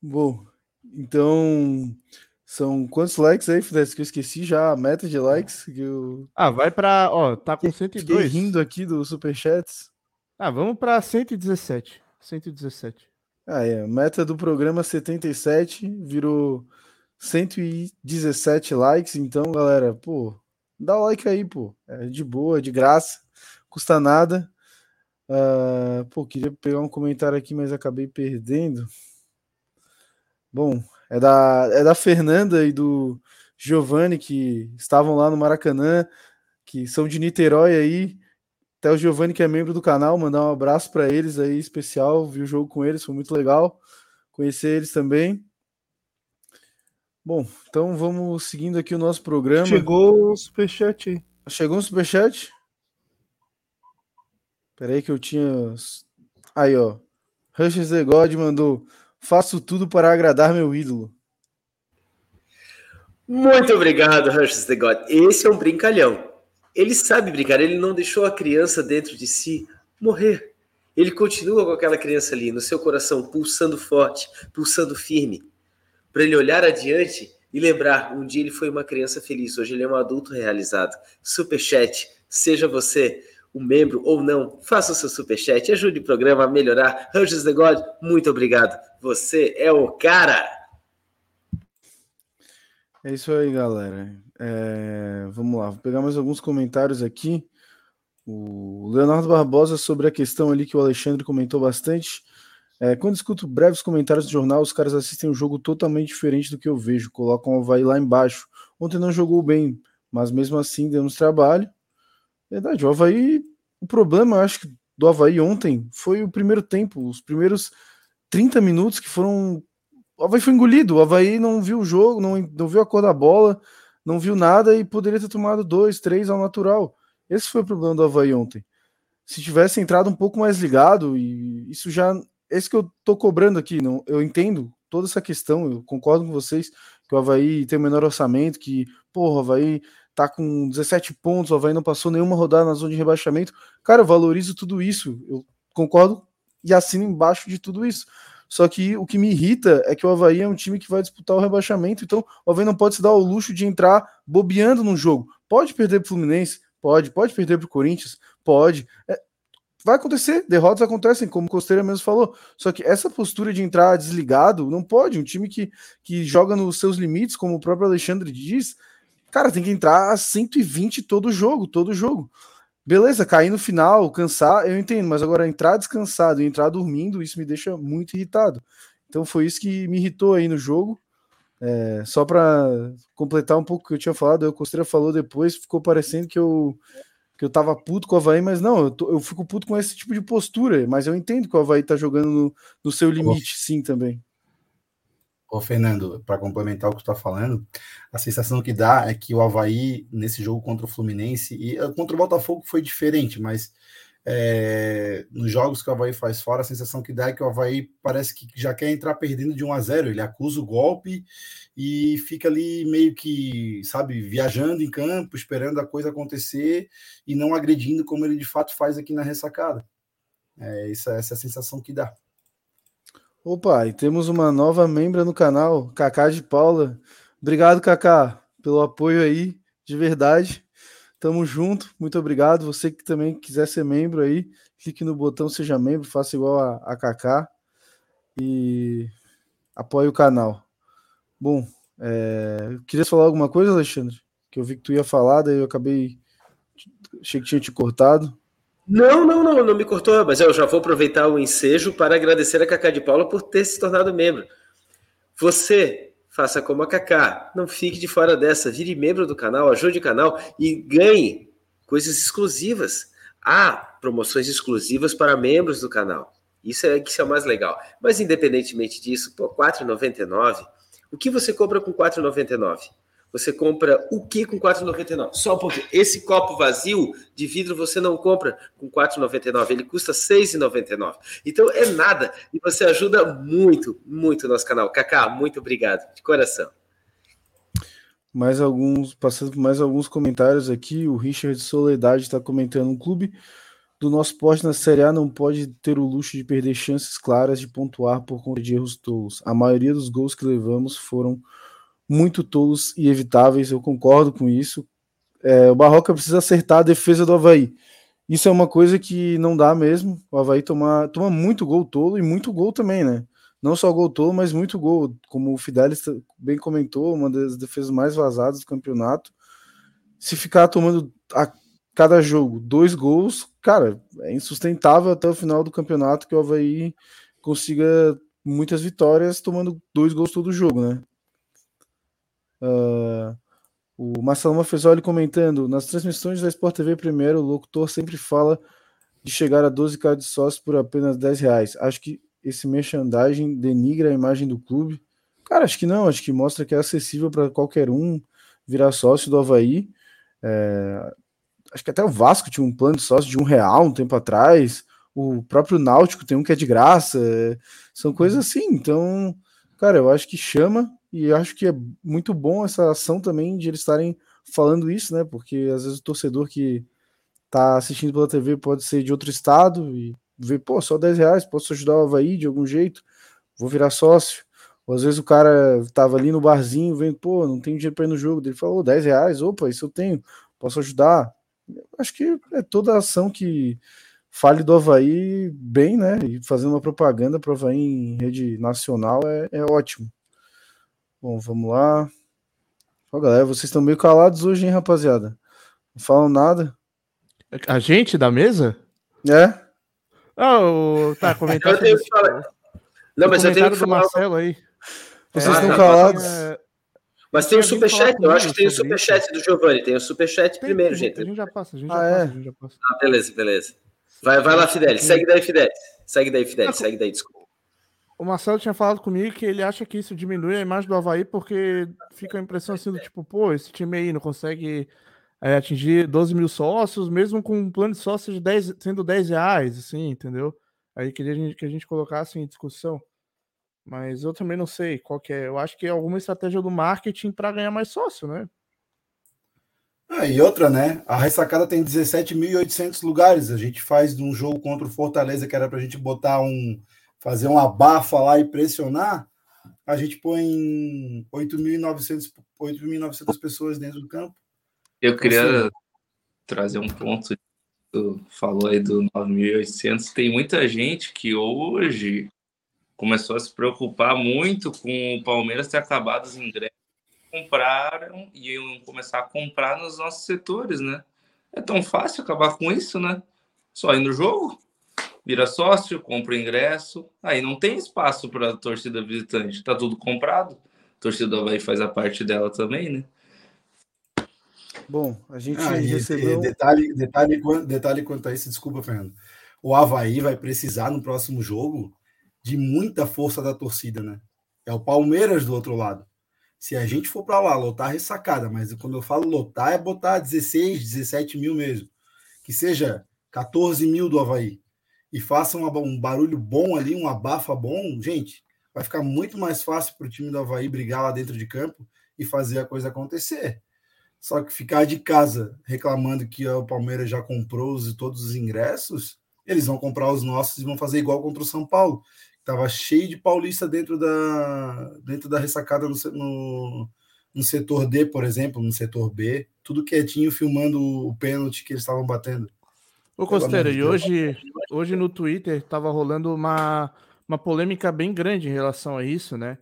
Bom, então são quantos likes aí, Fidesz, que eu esqueci já a meta de likes que eu... Ah, vai para, ó, tá com 102. Fiquei rindo aqui do superchats. Ah, vamos para 117. 117. Ah, é. Meta do programa 77 virou 117 likes. Então, galera, pô, dá like aí, pô. É de boa, de graça, custa nada. Uh, pô, queria pegar um comentário aqui, mas acabei perdendo. Bom, é da, é da Fernanda e do Giovanni, que estavam lá no Maracanã, que são de Niterói aí. Até o Giovanni, que é membro do canal, mandar um abraço para eles aí, especial. Vi o jogo com eles, foi muito legal conhecer eles também. Bom, então vamos seguindo aqui o nosso programa. Chegou o superchat aí. Chegou um superchat? Peraí que eu tinha. Aí, ó. Rushes The God mandou. Faço tudo para agradar meu ídolo. Muito obrigado, Rushes The God. Esse é um brincalhão. Ele sabe brincar, ele não deixou a criança dentro de si morrer. Ele continua com aquela criança ali, no seu coração, pulsando forte, pulsando firme, para ele olhar adiante e lembrar: um dia ele foi uma criança feliz, hoje ele é um adulto realizado. Superchat, seja você um membro ou não, faça o seu superchat, ajude o programa a melhorar. Ranges the God, muito obrigado. Você é o cara! É isso aí, galera. É, vamos lá, vou pegar mais alguns comentários aqui. O Leonardo Barbosa sobre a questão ali que o Alexandre comentou bastante. É, quando escuto breves comentários do jornal, os caras assistem um jogo totalmente diferente do que eu vejo. Colocam o Havaí lá embaixo. Ontem não jogou bem, mas mesmo assim demos trabalho. Verdade, o Havaí. O problema, acho que, do Havaí ontem foi o primeiro tempo, os primeiros 30 minutos que foram. O Havaí foi engolido, o Havaí não viu o jogo, não, não viu a cor da bola, não viu nada e poderia ter tomado dois, três ao natural. Esse foi o problema do Havaí ontem. Se tivesse entrado um pouco mais ligado, e isso já. Esse que eu tô cobrando aqui, não, eu entendo toda essa questão, eu concordo com vocês que o Havaí tem o menor orçamento, que, porra, o Havaí tá com 17 pontos, o Havaí não passou nenhuma rodada na zona de rebaixamento. Cara, eu valorizo tudo isso, eu concordo e assino embaixo de tudo isso. Só que o que me irrita é que o Havaí é um time que vai disputar o rebaixamento, então o Havaí não pode se dar o luxo de entrar bobeando no jogo. Pode perder pro Fluminense? Pode. Pode perder pro Corinthians? Pode. É, vai acontecer, derrotas acontecem, como o Costeira mesmo falou. Só que essa postura de entrar desligado não pode. Um time que, que joga nos seus limites, como o próprio Alexandre diz, Cara, tem que entrar a 120 todo jogo, todo jogo. Beleza, cair no final, cansar, eu entendo, mas agora entrar descansado e entrar dormindo, isso me deixa muito irritado. Então foi isso que me irritou aí no jogo. É, só para completar um pouco o que eu tinha falado, o Costeira falou depois, ficou parecendo que eu que eu tava puto com o Havaí, mas não, eu, tô, eu fico puto com esse tipo de postura, mas eu entendo que o Havaí tá jogando no, no seu limite, sim, também. Ô, Fernando, para complementar o que tu está falando, a sensação que dá é que o Havaí, nesse jogo contra o Fluminense, e eh, contra o Botafogo foi diferente, mas é, nos jogos que o Havaí faz fora, a sensação que dá é que o Havaí parece que já quer entrar perdendo de 1 a 0 ele acusa o golpe e fica ali meio que, sabe, viajando em campo, esperando a coisa acontecer e não agredindo como ele de fato faz aqui na ressacada. É, essa, essa é a sensação que dá. Opa, e temos uma nova membra no canal, Kaká de Paula. Obrigado, Kaká, pelo apoio aí, de verdade. Tamo junto, muito obrigado. Você que também quiser ser membro aí, clique no botão Seja Membro, faça igual a, a Kaká e apoie o canal. Bom, é... queria falar alguma coisa, Alexandre? Que eu vi que tu ia falar, daí eu acabei. Achei que tinha te cortado. Não, não, não, não me cortou, mas eu já vou aproveitar o ensejo para agradecer a Cacá de Paula por ter se tornado membro. Você faça como a Cacá, não fique de fora dessa, vire membro do canal, ajude o canal e ganhe coisas exclusivas. Há promoções exclusivas para membros do canal. Isso é que é o mais legal. Mas independentemente disso, por R$ 4,99, o que você compra com R$ 4,99? Você compra o que com 4,99? Só pouquinho. Esse copo vazio de vidro você não compra com 4,99. Ele custa 6,99. Então é nada. E você ajuda muito, muito o nosso canal. Kaká, muito obrigado. De coração. Mais alguns, passando por mais alguns comentários aqui. O Richard Soledade está comentando: um clube do nosso poste na Série A não pode ter o luxo de perder chances claras de pontuar por conta de erros tolos. A maioria dos gols que levamos foram muito tolos e evitáveis, eu concordo com isso. É, o Barroca precisa acertar a defesa do Havaí. Isso é uma coisa que não dá mesmo. O Havaí toma, toma muito gol tolo e muito gol também, né? Não só gol tolo, mas muito gol. Como o Fidelis bem comentou, uma das defesas mais vazadas do campeonato. Se ficar tomando a cada jogo dois gols, cara, é insustentável até o final do campeonato que o Havaí consiga muitas vitórias tomando dois gols todo jogo, né? Uh, O Marcelo Mafezoli comentando: nas transmissões da Sport TV primeiro, o locutor sempre fala de chegar a 12k de sócios por apenas 10 reais. Acho que esse merchandising denigra a imagem do clube. Cara, acho que não, acho que mostra que é acessível para qualquer um virar sócio do Havaí. É, acho que até o Vasco tinha um plano de sócio de um real um tempo atrás. O próprio Náutico tem um que é de graça. É, são coisas assim. Então, cara, eu acho que chama e acho que é muito bom essa ação também de eles estarem falando isso, né? Porque às vezes o torcedor que tá assistindo pela TV pode ser de outro estado e ver, pô, só 10 reais, posso ajudar o Havaí de algum jeito, vou virar sócio. Ou às vezes o cara tava ali no barzinho vendo, pô, não tenho dinheiro para ir no jogo. Ele falou, 10 reais, opa, isso eu tenho, posso ajudar. Acho que é toda ação que fale do Havaí bem, né? E fazendo uma propaganda para o Havaí em rede nacional é, é ótimo. Bom, vamos lá. Ó, galera, vocês estão meio calados hoje, hein, rapaziada? Não falam nada. A gente da mesa? É? Oh, tá, comentário. Eu tenho que falar. Não, mas eu tenho que falar. Marcelo aí. Vocês é, estão calados. É... Mas tem o superchat, eu acho que tem o superchat do Giovanni. Tem o superchat primeiro, gente. A gente já passa, a gente ah, já, é? passa, a gente já passa. Ah, beleza, beleza. Vai, vai lá, Fidelis. Segue daí, Fidelis. Segue daí, Fidelis. Segue daí, desculpa. O Marcelo tinha falado comigo que ele acha que isso diminui a imagem do Havaí porque fica a impressão assim do tipo, pô, esse time aí não consegue é, atingir 12 mil sócios, mesmo com um plano de sócios de 10, sendo 10 reais, assim, entendeu? Aí queria que a gente, colocasse em discussão. Mas eu também não sei qual que é. Eu acho que é alguma estratégia do marketing para ganhar mais sócio, né? Ah, e outra, né? A ressacada tem 17.800 lugares. A gente faz um jogo contra o Fortaleza, que era para a gente botar um. Fazer um abafa lá e pressionar. A gente põe 8.900 pessoas dentro do campo. Eu queria assim, trazer um ponto. Tu falou aí do 9.800. Tem muita gente que hoje começou a se preocupar muito com o Palmeiras ter acabado os ingressos compraram e iam começar a comprar nos nossos setores, né? É tão fácil acabar com isso, né? Só ir no jogo, vira sócio, compra o ingresso, aí não tem espaço para a torcida visitante, tá tudo comprado. A torcida do Havaí faz a parte dela também, né? Bom, a gente Ah, recebeu. e detalhe, detalhe, detalhe quanto a isso, desculpa, Fernando. O Havaí vai precisar no próximo jogo de muita força da torcida, né? É o Palmeiras do outro lado. Se a gente for para lá, lotar a ressacada, mas quando eu falo lotar, é botar 16, 17 mil mesmo. Que seja 14 mil do Havaí. E faça um barulho bom ali, um abafa bom, gente, vai ficar muito mais fácil para o time do Havaí brigar lá dentro de campo e fazer a coisa acontecer. Só que ficar de casa reclamando que o Palmeiras já comprou os, todos os ingressos, eles vão comprar os nossos e vão fazer igual contra o São Paulo. Tava cheio de paulista dentro da, dentro da ressacada no, no, no setor D, por exemplo, no setor B, tudo quietinho filmando o pênalti que eles estavam batendo. Ô, Costeiro, e hoje, hoje no Twitter tava rolando uma, uma polêmica bem grande em relação a isso, né?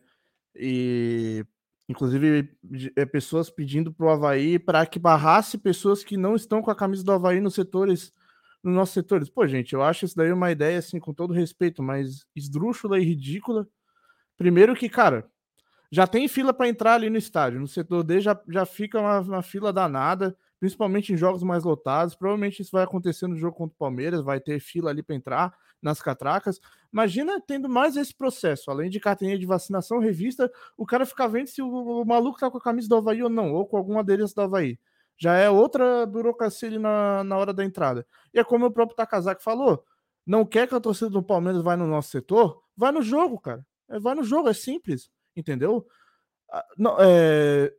E inclusive é, pessoas pedindo pro Havaí para que barrasse pessoas que não estão com a camisa do Havaí nos setores, nos nossos setores. Pô, gente, eu acho isso daí uma ideia, assim, com todo respeito, mas esdrúxula e ridícula. Primeiro que, cara, já tem fila para entrar ali no estádio. No setor D já, já fica uma, uma fila danada, principalmente em jogos mais lotados. Provavelmente isso vai acontecer no jogo contra o Palmeiras, vai ter fila ali para entrar nas catracas. Imagina tendo mais esse processo, além de carteirinha de vacinação, revista, o cara ficar vendo se o, o maluco tá com a camisa do Havaí ou não, ou com algum adereço do Havaí. Já é outra burocracia ali na, na hora da entrada. E é como o próprio Takazaki falou: não quer que a torcida do Palmeiras vá no nosso setor? Vai no jogo, cara. É, vai no jogo, é simples, entendeu? Ah, não, é,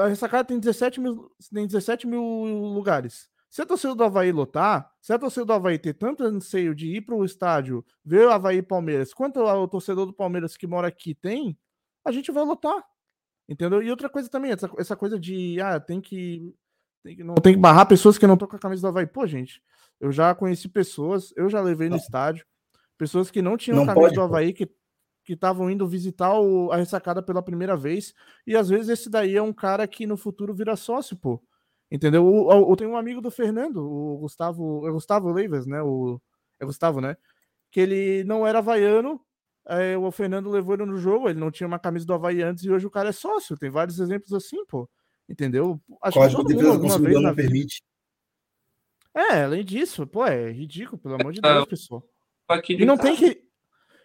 a ressacada tem 17 mil, tem 17 mil lugares. Se a torcida do Havaí lotar, se a torcida do Havaí ter tanto anseio de ir para o estádio, ver o Havaí e Palmeiras, quanto o torcedor do Palmeiras que mora aqui tem, a gente vai lotar. Entendeu? E outra coisa também, essa, essa coisa de ah, tem que, tem que não tem que barrar pessoas que não estão com a camisa do Havaí. Pô, gente, eu já conheci pessoas, eu já levei no estádio, pessoas que não tinham Não camisa pode, do. Havaí, que que estavam indo visitar o- a ressacada pela primeira vez, e às vezes esse daí é um cara que no futuro vira sócio, pô. Entendeu? Eu tenho um amigo do Fernando, o Gustavo, é Gustavo Leivas, né? O, é Gustavo, né? Que ele não era havaiano, é, o Fernando levou ele no jogo, ele não tinha uma camisa do Havaí antes e hoje o cara é sócio. Tem vários exemplos assim, pô. Entendeu? Acho Código que todo mundo, alguma vez não permite. É, além disso, pô, é ridículo, pelo amor de Deus, pessoal. E não tem que.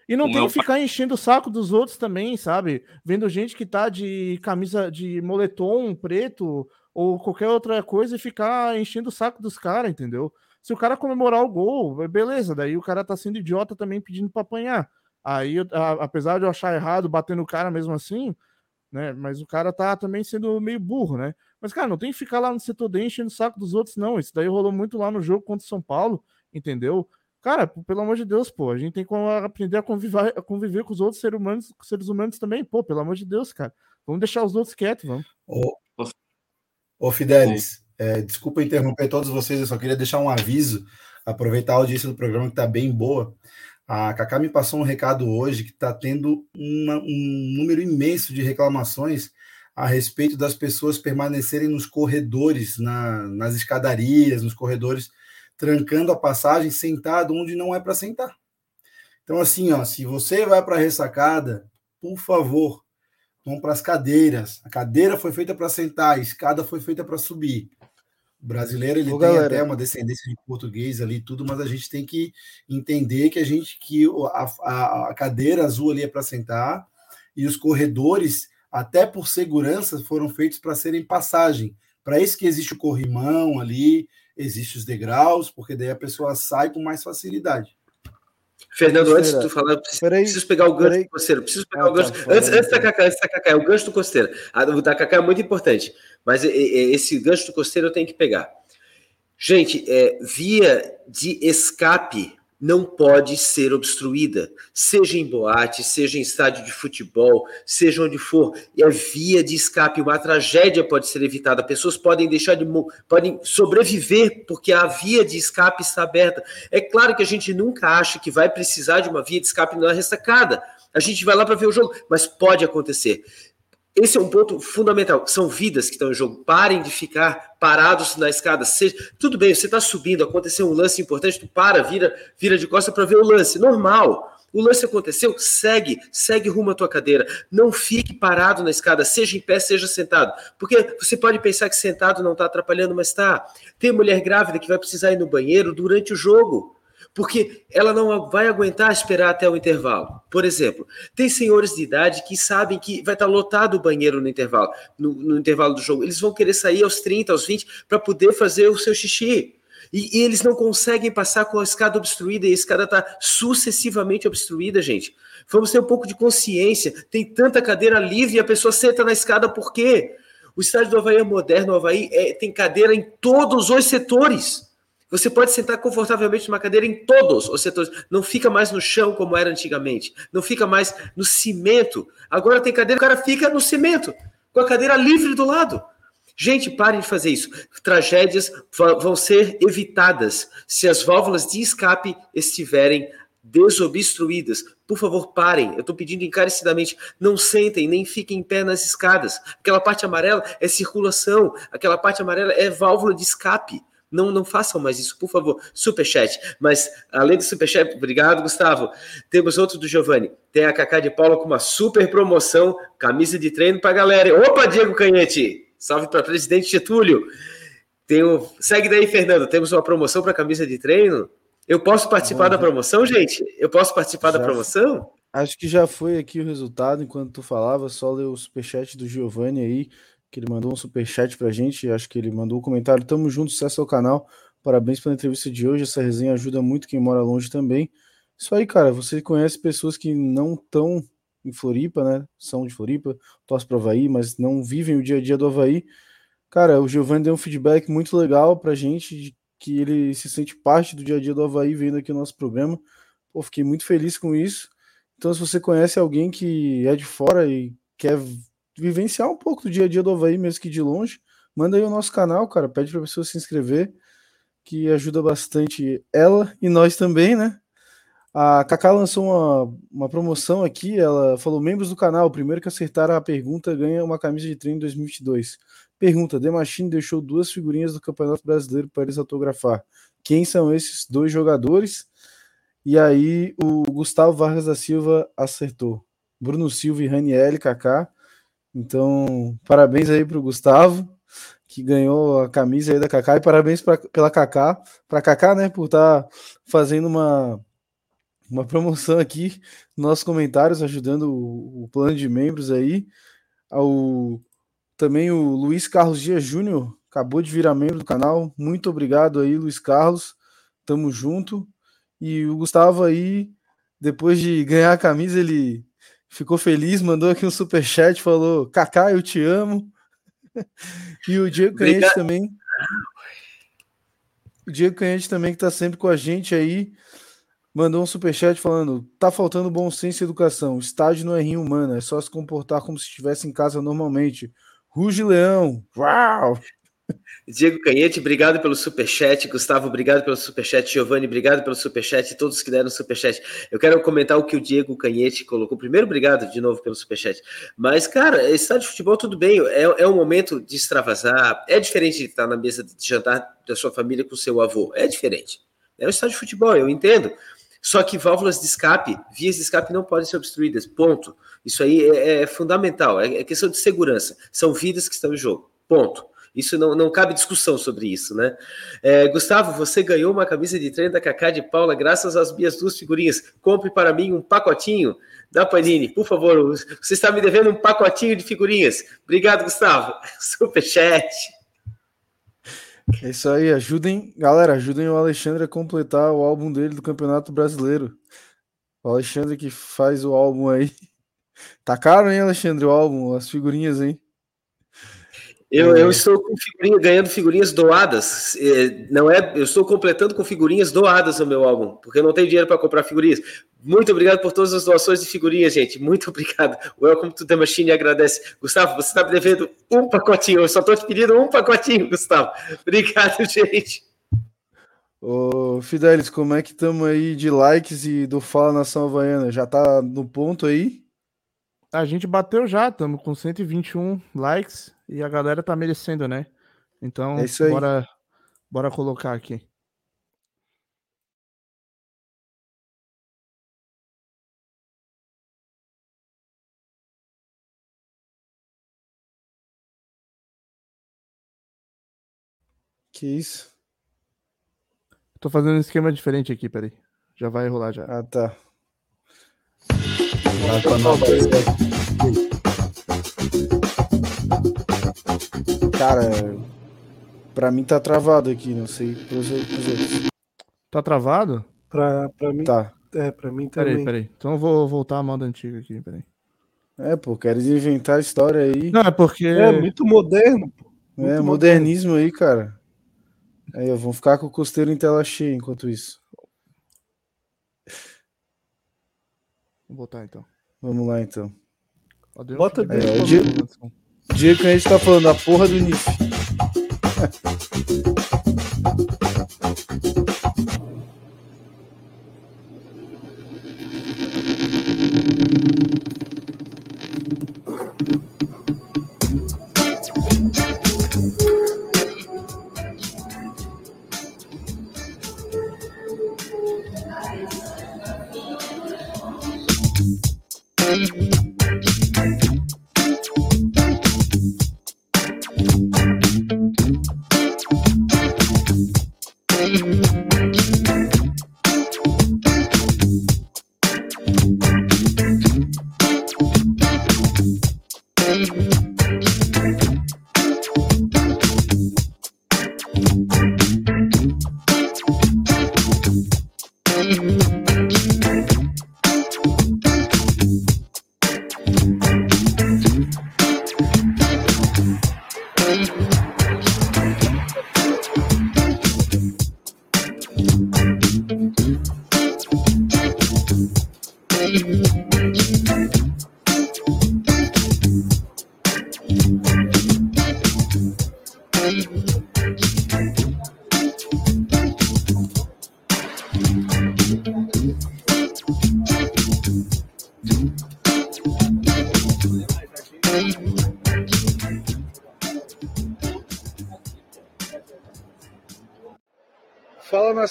E não tem que ficar enchendo o saco dos outros também, sabe? Vendo gente que tá de camisa de moletom preto ou qualquer outra coisa e ficar enchendo o saco dos caras, entendeu? Se o cara comemorar o gol, beleza, daí o cara tá sendo idiota também pedindo pra apanhar. Aí, apesar de eu achar errado bater no cara mesmo assim, né? Mas o cara tá também sendo meio burro, né? Mas, cara, não tem que ficar lá no setor D enchendo o saco dos outros, não. Isso daí rolou muito lá no jogo contra o São Paulo, entendeu? Cara, pelo amor de Deus, pô, a gente tem que aprender a conviver, a conviver com os outros seres humanos, seres humanos também, pô, pelo amor de Deus, cara. Vamos deixar os outros quietos, vamos. Ô, ô Fidelis, é, desculpa interromper todos vocês, eu só queria deixar um aviso, aproveitar a audiência do programa que tá bem boa. A Cacá me passou um recado hoje que está tendo uma, um número imenso de reclamações a respeito das pessoas permanecerem nos corredores, na, nas escadarias, nos corredores, trancando a passagem, sentado onde não é para sentar. Então, assim, ó, se você vai para a ressacada, por favor, vão para as cadeiras. A cadeira foi feita para sentar, a escada foi feita para subir. O brasileiro ele Ô, tem galera. até uma descendência de português ali tudo, mas a gente tem que entender que a gente que a, a, a cadeira azul ali é para sentar e os corredores até por segurança, foram feitos para serem passagem. Para isso que existe o corrimão ali, existe os degraus, porque daí a pessoa sai com mais facilidade. Fernando, antes de tu falar, eu preciso, preciso pegar o gancho do Costeiro. Preciso pegar ah, o gancho. Tá, antes, antes, da Cacá, antes da Cacá, é o gancho do Costeiro. A, o da Cacá é muito importante. Mas esse gancho do Costeiro eu tenho que pegar. Gente, é, via de escape não pode ser obstruída, seja em boate, seja em estádio de futebol, seja onde for. É via de escape, uma tragédia pode ser evitada. Pessoas podem deixar de podem sobreviver porque a via de escape está aberta. É claro que a gente nunca acha que vai precisar de uma via de escape na ressacada. A gente vai lá para ver o jogo, mas pode acontecer. Esse é um ponto fundamental. São vidas que estão em jogo. Parem de ficar parados na escada. Seja, tudo bem, você está subindo, aconteceu um lance importante, tu para, vira, vira de costa para ver o lance. Normal. O lance aconteceu, segue, segue rumo à tua cadeira. Não fique parado na escada, seja em pé, seja sentado. Porque você pode pensar que sentado não está atrapalhando, mas está. Tem mulher grávida que vai precisar ir no banheiro durante o jogo porque ela não vai aguentar esperar até o intervalo. Por exemplo, tem senhores de idade que sabem que vai estar lotado o banheiro no intervalo, no, no intervalo do jogo. Eles vão querer sair aos 30, aos 20 para poder fazer o seu xixi. E, e, eles não conseguem passar com a escada obstruída, e a escada está sucessivamente obstruída, gente. Vamos ter um pouco de consciência. Tem tanta cadeira livre e a pessoa senta na escada por quê? O estádio do Havaí é moderno, o Havaí é, tem cadeira em todos os setores. Você pode sentar confortavelmente numa cadeira em todos os setores. Não fica mais no chão como era antigamente. Não fica mais no cimento. Agora tem cadeira, o cara fica no cimento, com a cadeira livre do lado. Gente, parem de fazer isso. Tragédias vão ser evitadas se as válvulas de escape estiverem desobstruídas. Por favor, parem. Eu estou pedindo encarecidamente. Não sentem, nem fiquem em pé nas escadas. Aquela parte amarela é circulação. Aquela parte amarela é válvula de escape. Não, não façam mais isso, por favor. Superchat. Mas, além do superchat, obrigado, Gustavo. Temos outro do Giovanni. Tem a Cacá de Paula com uma super promoção, camisa de treino para galera. Opa, Diego Canhete! Salve para presidente Getúlio. Tem um... Segue daí, Fernando. Temos uma promoção para camisa de treino? Eu posso participar da promoção, gente? Eu posso participar da promoção? Acho que já foi aqui o resultado enquanto tu falava, só ler o superchat do Giovanni aí que ele mandou um super chat pra gente, acho que ele mandou um comentário. Tamo junto, sucesso ao canal. Parabéns pela entrevista de hoje. Essa resenha ajuda muito quem mora longe também. Isso aí, cara. Você conhece pessoas que não estão em Floripa, né? São de Floripa, torcem para Havaí, mas não vivem o dia a dia do Havaí. Cara, o Giovanni deu um feedback muito legal pra gente de que ele se sente parte do dia a dia do Havaí vendo aqui o nosso programa. Pô, fiquei muito feliz com isso. Então, se você conhece alguém que é de fora e quer vivenciar um pouco do dia a dia do Havaí, mesmo que de longe, manda aí o nosso canal, cara. Pede para a pessoa se inscrever, que ajuda bastante ela e nós também, né? A Kaká lançou uma, uma promoção aqui. Ela falou: membros do canal, o primeiro que acertar a pergunta ganha uma camisa de treino 2022. Pergunta: The deixou duas figurinhas do Campeonato Brasileiro para eles autografar. Quem são esses dois jogadores? E aí o Gustavo Vargas da Silva acertou. Bruno Silva e Raniel Kaká. Então, parabéns aí para o Gustavo. que ganhou a camisa aí da Kaká. E parabéns pra, pela Kaká, para Kaká, né, por estar tá fazendo uma, uma promoção aqui nos comentários, ajudando o, o plano de membros aí. Ao, também o Luiz Carlos Dias Júnior acabou de virar membro do canal. Muito obrigado aí, Luiz Carlos. Tamo junto. E o Gustavo aí, depois de ganhar a camisa, ele ficou feliz, mandou aqui um super chat, falou: "Kaká, eu te amo". e o Diego Canhete também. O Diego Canhete também que tá sempre com a gente aí, mandou um super chat falando: "Tá faltando bom senso e educação. Estádio não é rim humana, é só se comportar como se estivesse em casa normalmente". Ruge Leão. Uau! Diego Canhete, obrigado pelo superchat. Gustavo, obrigado pelo superchat. Giovanni, obrigado pelo superchat. Todos que deram superchat. Eu quero comentar o que o Diego Canhete colocou. Primeiro, obrigado de novo pelo superchat. Mas, cara, estádio de futebol, tudo bem. É, é um momento de extravasar. É diferente de estar na mesa de jantar da sua família com seu avô. É diferente. É um estádio de futebol, eu entendo. Só que válvulas de escape, vias de escape não podem ser obstruídas. Ponto. Isso aí é, é fundamental. É, é questão de segurança. São vidas que estão em jogo. Ponto. Isso não, não cabe discussão sobre isso, né? É, Gustavo, você ganhou uma camisa de treino da Cacá de Paula graças às minhas duas figurinhas. Compre para mim um pacotinho da Panini, por favor. Você está me devendo um pacotinho de figurinhas. Obrigado, Gustavo. Superchat. É isso aí, ajudem, galera, ajudem o Alexandre a completar o álbum dele do Campeonato Brasileiro. O Alexandre que faz o álbum aí. Tá caro, hein, Alexandre, o álbum, as figurinhas, hein? Eu, eu, é. estou com figurinha, ganhando figurinhas doadas. É, não é, eu estou completando com figurinhas doadas o meu álbum, porque eu não tenho dinheiro para comprar figurinhas. Muito obrigado por todas as doações de figurinhas, gente. Muito obrigado. Welcome to the Machine agradece. Gustavo, você está me devendo um pacotinho. Eu só estou te pedindo um pacotinho, Gustavo. Obrigado, gente. Ô, Fidelis, como é que estamos aí de likes e do Fala Nação Havaiana? Já tá no ponto aí? A gente bateu já, estamos com 121 likes e a galera tá merecendo, né? Então, é isso aí. bora, bora colocar aqui. Que isso? Tô fazendo um esquema diferente aqui, peraí. Já vai rolar já. Ah, tá. Cara, pra mim tá travado aqui, não sei pros, pros outros. Tá travado? Pra, pra mim. Tá. É, pra mim também. Peraí, peraí. Então eu vou voltar a moda antiga aqui, peraí. É, pô, queres inventar história aí. Não, é porque. É muito moderno, pô. Muito é, modernismo moderno. aí, cara. Aí, eu vou ficar com o costeiro em tela cheia enquanto isso. Vou botar então. Vamos lá então. Bota bem. É, o dia que a gente tá falando a porra do NIF.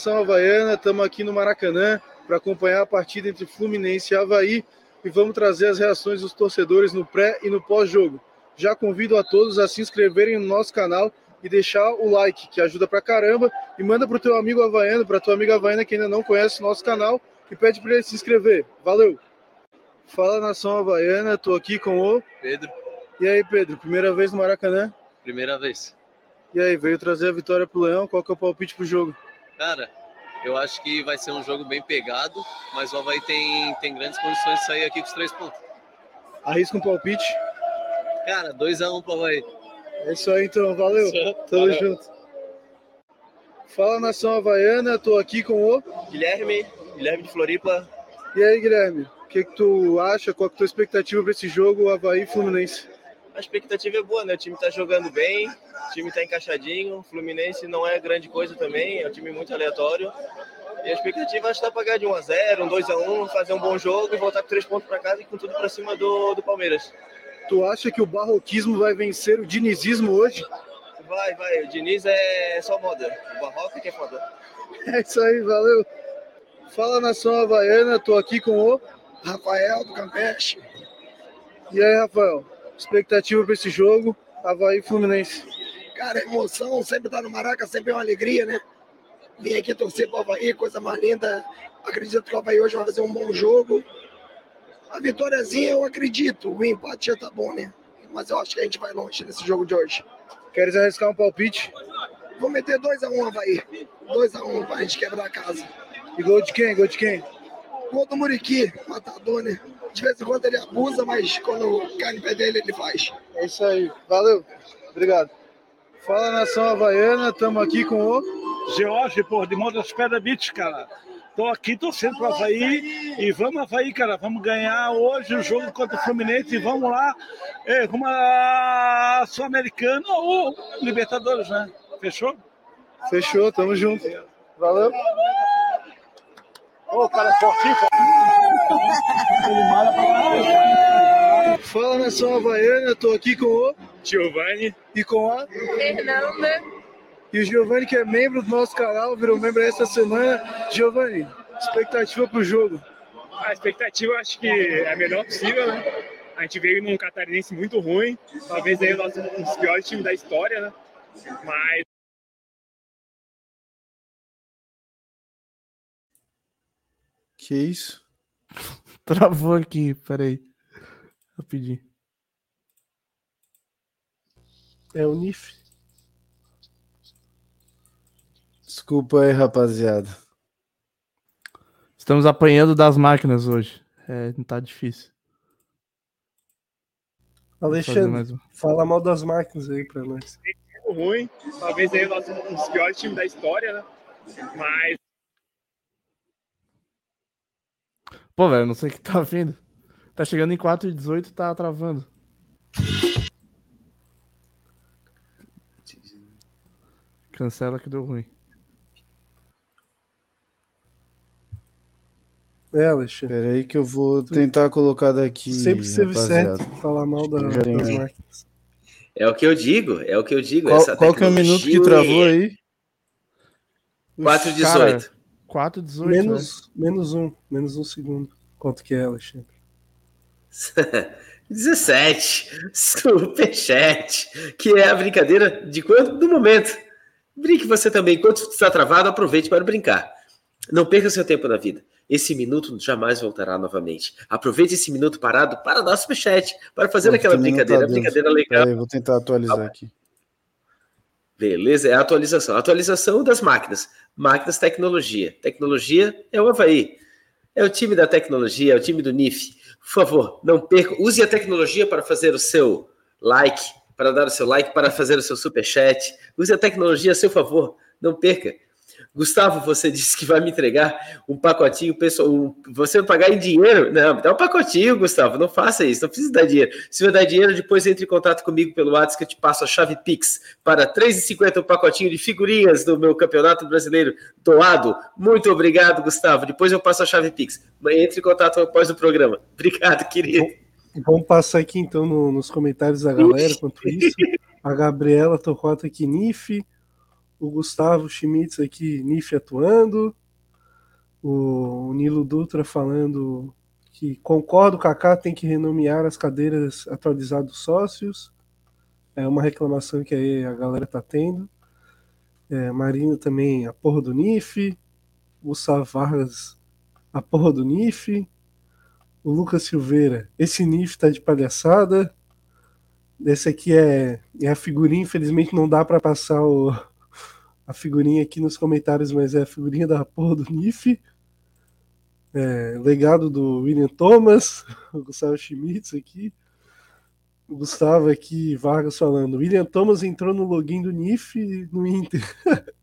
Nação Havaiana, estamos aqui no Maracanã para acompanhar a partida entre Fluminense e Havaí e vamos trazer as reações dos torcedores no pré e no pós-jogo. Já convido a todos a se inscreverem no nosso canal e deixar o like, que ajuda pra caramba. E manda pro teu amigo havaiano, pra tua amiga havaiana que ainda não conhece o nosso canal e pede para ele se inscrever. Valeu! Fala nação havaiana, tô aqui com o Pedro. E aí, Pedro, primeira vez no Maracanã? Primeira vez. E aí, veio trazer a vitória pro Leão, qual que é o palpite pro jogo? Cara, eu acho que vai ser um jogo bem pegado, mas o Havaí tem, tem grandes condições de sair aqui com os três pontos. Arrisca um palpite? Cara, 2x1 um pro Havaí. É isso aí então, valeu. Tamo Valeu. junto. Fala nação havaiana, tô aqui com o Guilherme, Guilherme de Floripa. E aí, Guilherme, o que, que tu acha? Qual que é a tua expectativa para esse jogo, Havaí Fluminense? A expectativa é boa, né? O time tá jogando bem, o time tá encaixadinho. O Fluminense não é grande coisa também, é um time muito aleatório. E a expectativa é estar para ganhar de 1x0, um 2x1, fazer um bom jogo e voltar com três pontos para casa e com tudo para cima do, do Palmeiras. Tu acha que o barroquismo vai vencer o dinizismo hoje? Vai, vai, o Diniz é só moda. O Barroca que é foda. É isso aí, valeu. Fala nação havaiana, tô aqui com o Rafael do Campeche. E aí, Rafael, expectativa para esse jogo, Havaí Fluminense. Cara, emoção, sempre tá no Maraca, sempre é uma alegria, né? Vim aqui torcer pro Havaí, coisa mais linda. Acredito que o Havaí hoje vai fazer um bom jogo. A vitóriazinha eu acredito, o empate já tá bom, né? Mas eu acho que a gente vai longe nesse jogo de hoje. Queres arriscar um palpite? Vou meter 2x1 Havaí. 2x1 pra gente quebrar a casa. E gol de quem? Gol de quem? Gol do Muriqui, matador, né? De vez em quando ele abusa, mas quando cai no pé dele, ele faz. É isso aí, valeu. Obrigado. Fala nação havaiana, estamos aqui com o George, pô, de Montes Pedras Beach, cara. Tô aqui torcendo pro Havaí e vamos Havaí, cara. Vamos ganhar hoje o jogo contra o Fluminense e vamos lá, é, como a Sul-Americana ou Libertadores, né? Fechou? Fechou, tamo junto. Valeu. Ô, cara, fortinho, Fala nação havaiana, tô aqui com o Giovanni e com a Fernanda. E o Giovanni, que é membro do nosso canal, virou membro essa semana. Giovanni, expectativa pro jogo? A expectativa acho que é a melhor possível, né? A gente veio num catarinense muito ruim, talvez aí o nosso, um dos piores times da história, né? Mas Que isso? Travou aqui, peraí. Rapidinho. É o NIF. Desculpa aí, rapaziada. Estamos apanhando das máquinas hoje. É, não tá difícil. Alexandre, mais um. fala mal das máquinas aí pra nós. muito ruim, talvez aí o nosso, um dos piores times da história, né? Mas Pô, velho, não sei o que tá vindo. Tá chegando em 4 e 18 tá travando. Cancela que deu ruim. É, Alexandre. Pera aí que eu vou tentar colocar daqui. Sempre esteve rapaziada. certo falar mal da, das máquinas. É o que eu digo, é o que eu digo. Qual, essa qual que é o minuto que travou aí? 4 Cara, 18. 4 e 18. Menos, menos um, menos um segundo. Quanto que é, Alexandre? 17. Superchat. Que é a brincadeira de quanto? Do momento. Brinque você também. Enquanto está travado, aproveite para brincar. Não perca seu tempo na vida. Esse minuto jamais voltará novamente. Aproveite esse minuto parado para dar superchat, para fazer aquela não tá brincadeira. brincadeira legal. Aí, vou tentar atualizar aqui. Beleza, é a atualização. Atualização das máquinas. Máquinas, tecnologia. Tecnologia é o Havaí. É o time da tecnologia, é o time do NIF. Por favor, não perca. Use a tecnologia para fazer o seu like, para dar o seu like, para fazer o seu superchat. Use a tecnologia a seu favor. Não perca. Gustavo, você disse que vai me entregar um pacotinho pessoal. um- você vai pagar em dinheiro? Não, dá um pacotinho, Gustavo. Não faça isso, não precisa dar dinheiro. Se vai dar dinheiro, depois entre em contato comigo pelo WhatsApp que eu te passo a chave Pix para R$ 3,50 o pacotinho de figurinhas do meu Campeonato Brasileiro doado. Muito obrigado, Gustavo. Depois eu passo a chave Pix. Entre em contato após o programa. Obrigado, querido. Vamos passar aqui então no- nos comentários da galera quanto isso. A Gabriela aqui, NIF. O Gustavo Schmitz aqui, NIF atuando. O Nilo Dutra falando que concordo, o Kaká tem que renomear as cadeiras atualizados sócios. É uma reclamação que aí a galera tá tendo. É, Marina também, a porra do NIF. Gustavo Vargas, a porra do NIF. O Lucas Silveira, esse NIF tá de palhaçada. Esse aqui é, é a figurinha, infelizmente não dá para passar o, a figurinha aqui nos comentários, mas é a figurinha da porra do NIF. É, legado do William Thomas, o Gustavo Schmitz aqui. O Gustavo aqui, Vargas falando. William Thomas entrou no login do NIF no Inter.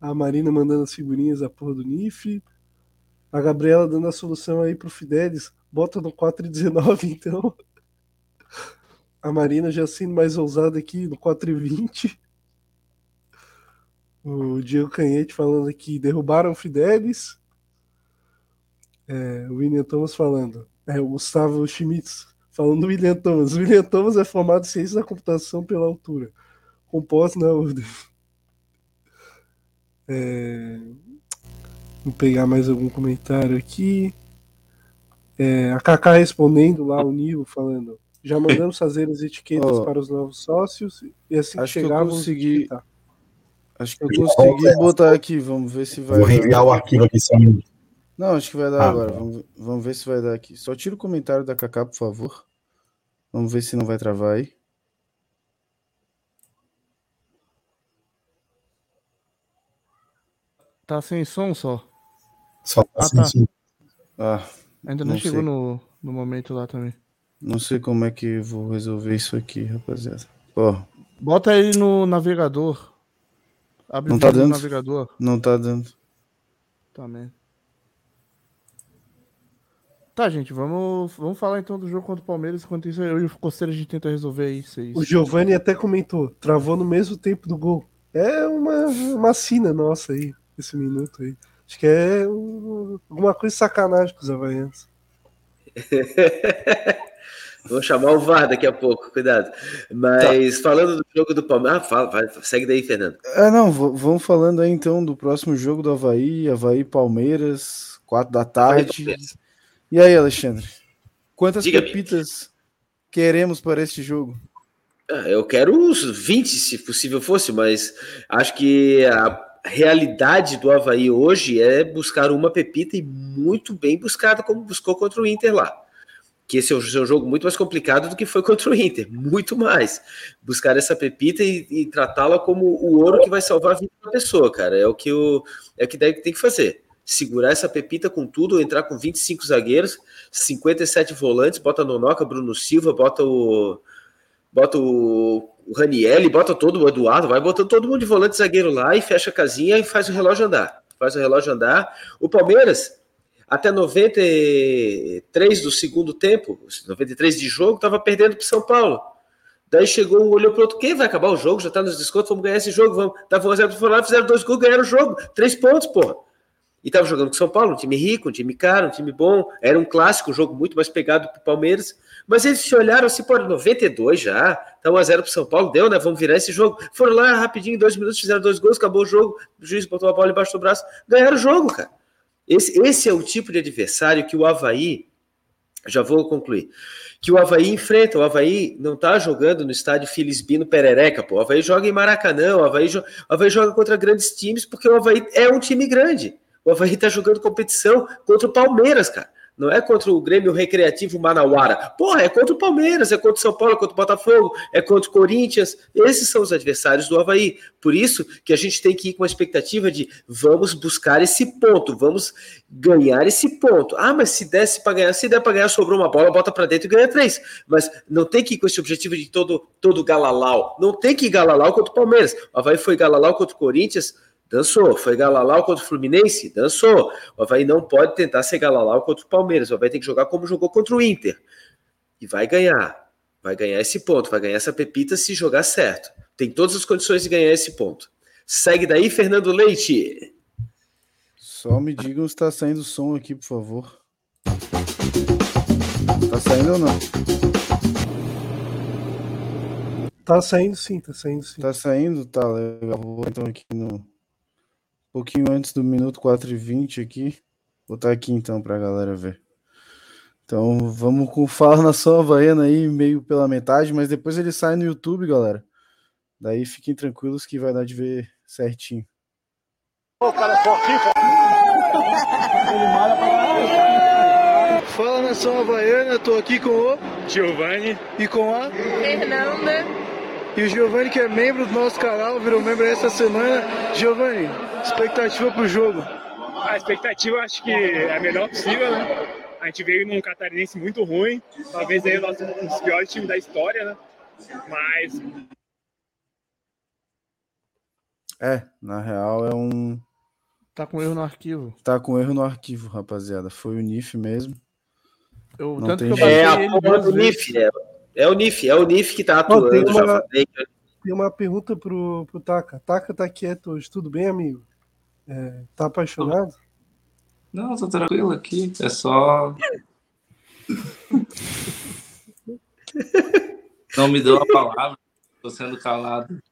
a Marina mandando as figurinhas da porra do NIF. A Gabriela dando a solução aí pro Fidelis. Bota no 4,19 então. A Marina já sendo mais ousada aqui no 4,20. O Diego Canhete falando aqui, derrubaram o Fidelis. É, o William Thomas falando. É, o Gustavo Schmitz falando do William Thomas. O William Thomas é formado em ciência da computação pela altura. Composto na ordem. É, vou pegar mais algum comentário aqui. É, a Kaká respondendo lá, o Nilo falando. Já mandamos fazer as etiquetas oh, para os novos sócios e assim que chegar, vamos consegui... Acho que eu consegui botar aqui, vamos ver se vai. Vou reenviar o arquivo aqui só. Não, acho que vai dar ah, agora. Vamos, vamos ver se vai dar aqui. Só tira o comentário da Kaká, por favor. Vamos ver se não vai travar aí. Tá sem som só? Só tá ah, sem tá. som. Ah, Ainda não, não chegou no, no momento lá também. Não sei como é que vou resolver isso aqui, rapaziada. Ó. Bota ele no navegador. Abre não tá dando. navegador. Não tá dando. Também. Tá, gente, vamos, vamos falar então do jogo contra o Palmeiras. Enquanto isso, eu e o Costeiro a gente tenta resolver isso. O Giovanni até comentou, travou no mesmo tempo do gol. É uma, uma sina nossa aí, esse minuto aí. Acho que é um, alguma coisa de sacanagem com os Havaianos. Vou chamar o VAR daqui a pouco, cuidado. Mas tá. falando do jogo do Palmeiras. Ah, fala, vai, segue daí, Fernando. É, não, vamos falando aí então do próximo jogo do Havaí, Havaí Palmeiras, quatro da tarde. E aí, Alexandre? Quantas pepitas queremos para este jogo? Ah, eu quero uns 20, se possível fosse, mas acho que a realidade do Havaí hoje é buscar uma pepita e muito bem buscada, como buscou contra o Inter lá que esse é um jogo muito mais complicado do que foi contra o Inter, muito mais. Buscar essa pepita e, e tratá-la como o ouro que vai salvar a vida da pessoa, cara. É o que, o, é o que deve, tem que fazer. Segurar essa pepita com tudo, entrar com 25 zagueiros, 57 volantes, bota Nonoca, Bruno Silva, bota o. Bota o, o Raniel, bota todo o Eduardo, vai botando todo mundo de volante zagueiro lá e fecha a casinha e faz o relógio andar. Faz o relógio andar. O Palmeiras até 93 do segundo tempo, 93 de jogo, estava perdendo para São Paulo. Daí chegou um, olhou para outro, quem vai acabar o jogo? Já está nos descontos, vamos ganhar esse jogo, vamos. Tava 1 foram lá, fizeram dois gols, ganharam o jogo, três pontos, porra. E tava jogando com São Paulo, um time rico, um time caro, um time bom. Era um clássico, um jogo muito mais pegado para o Palmeiras. Mas eles se olharam assim, pô, 92 já, tá 1x0 pro São Paulo, deu, né? Vamos virar esse jogo. Foram lá rapidinho, dois minutos, fizeram dois gols, acabou o jogo, o juiz botou a bola embaixo do braço, ganharam o jogo, cara. Esse, esse é o tipo de adversário que o Havaí, já vou concluir, que o Havaí enfrenta. O Havaí não está jogando no estádio Filisbino Perereca, pô. O Havaí joga em Maracanã, o Havaí, o Havaí joga contra grandes times, porque o Havaí é um time grande. O Havaí está jogando competição contra o Palmeiras, cara. Não é contra o Grêmio Recreativo Manauara. Porra, é contra o Palmeiras, é contra o São Paulo, é contra o Botafogo, é contra o Corinthians. Esses são os adversários do Havaí. Por isso que a gente tem que ir com a expectativa de vamos buscar esse ponto, vamos ganhar esse ponto. Ah, mas se desse para ganhar, se der para ganhar, sobrou uma bola, bota para dentro e ganha três. Mas não tem que ir com esse objetivo de todo, todo galalau. Não tem que ir galalau contra o Palmeiras. O Havaí foi galalau contra o Corinthians Dançou. Foi Galalau contra o Fluminense? Dançou. O Havaí não pode tentar ser Galalau contra o Palmeiras. O Havaí tem que jogar como jogou contra o Inter. E vai ganhar. Vai ganhar esse ponto. Vai ganhar essa pepita se jogar certo. Tem todas as condições de ganhar esse ponto. Segue daí, Fernando Leite. Só me digam se está saindo som aqui, por favor. Tá saindo ou não? Tá saindo sim, tá saindo sim. Tá saindo? Tá legal. Vou então aqui no pouquinho antes do minuto 4 e 20 aqui. Vou estar aqui então para a galera ver. Então vamos com Fala Nação Havaiana aí, meio pela metade, mas depois ele sai no YouTube, galera. Daí fiquem tranquilos que vai dar de ver certinho. O cara é fortinho, Fala Nação Havaiana, tô aqui com o Giovanni e com a Fernanda. E o Giovanni que é membro do nosso canal, virou membro essa semana. Giovanni, expectativa pro jogo. A expectativa acho que é a melhor possível, né? A gente veio num catarinense muito ruim, talvez aí o nosso, um dos piores times da história, né? Mas É, na real é um. Tá com erro no arquivo. Tá com erro no arquivo, rapaziada. Foi o NIF mesmo. Eu, Não tanto tem que eu jeito. É a porra do. NIF, é, é o NIF, é o NIF que tá tem atuando. já uma-. Tem uma pergunta pro, pro Taka. Taka tá quieto hoje, tudo bem, amigo? É, tá apaixonado? Não, tô tranquilo aqui. É só. Não me deu a palavra. Tô sendo calado.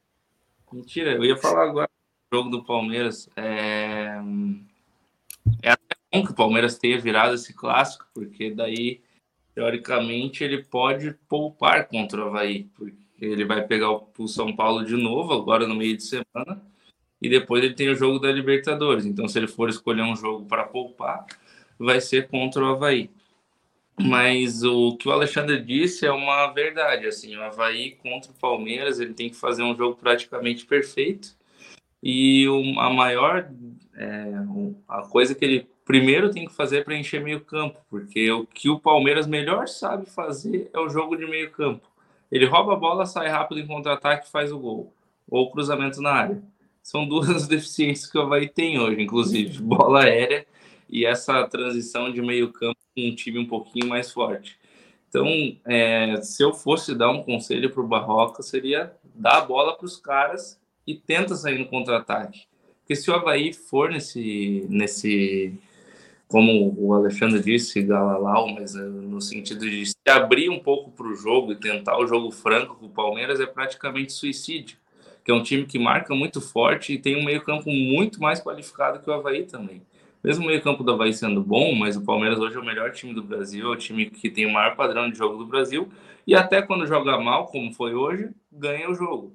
Mentira, eu ia falar agora do jogo do Palmeiras. É, é até bom que o Palmeiras tenha virado esse clássico, porque daí, teoricamente, ele pode poupar contra o Havaí. Porque ele vai pegar o São Paulo de novo, agora no meio de semana. E depois ele tem o jogo da Libertadores. Então, se ele for escolher um jogo para poupar, vai ser contra o Havaí. Mas o que o Alexandre disse é uma verdade. Assim, o Havaí contra o Palmeiras, ele tem que fazer um jogo praticamente perfeito. E a maior é, a coisa que ele primeiro tem que fazer é preencher meio campo, porque o que o Palmeiras melhor sabe fazer é o jogo de meio campo. Ele rouba a bola, sai rápido em contra-ataque e faz o gol. Ou cruzamento na área. São duas deficiências que o Havaí tem hoje, inclusive. Bola aérea e essa transição de meio campo com um time um pouquinho mais forte. Então, é, se eu fosse dar um conselho para o Barroca, seria dar a bola para os caras e tenta sair no contra-ataque. Porque se o Havaí for nesse, nesse como o Alexandre disse, Galalau, mas é, no sentido de se abrir um pouco para o jogo e tentar o jogo franco com o Palmeiras, é praticamente suicídio. Que é um time que marca muito forte e tem um meio-campo muito mais qualificado que o Havaí também. Mesmo o meio-campo do Havaí sendo bom, mas o Palmeiras hoje é o melhor time do Brasil, é o time que tem o maior padrão de jogo do Brasil, e até quando joga mal, como foi hoje, ganha o jogo.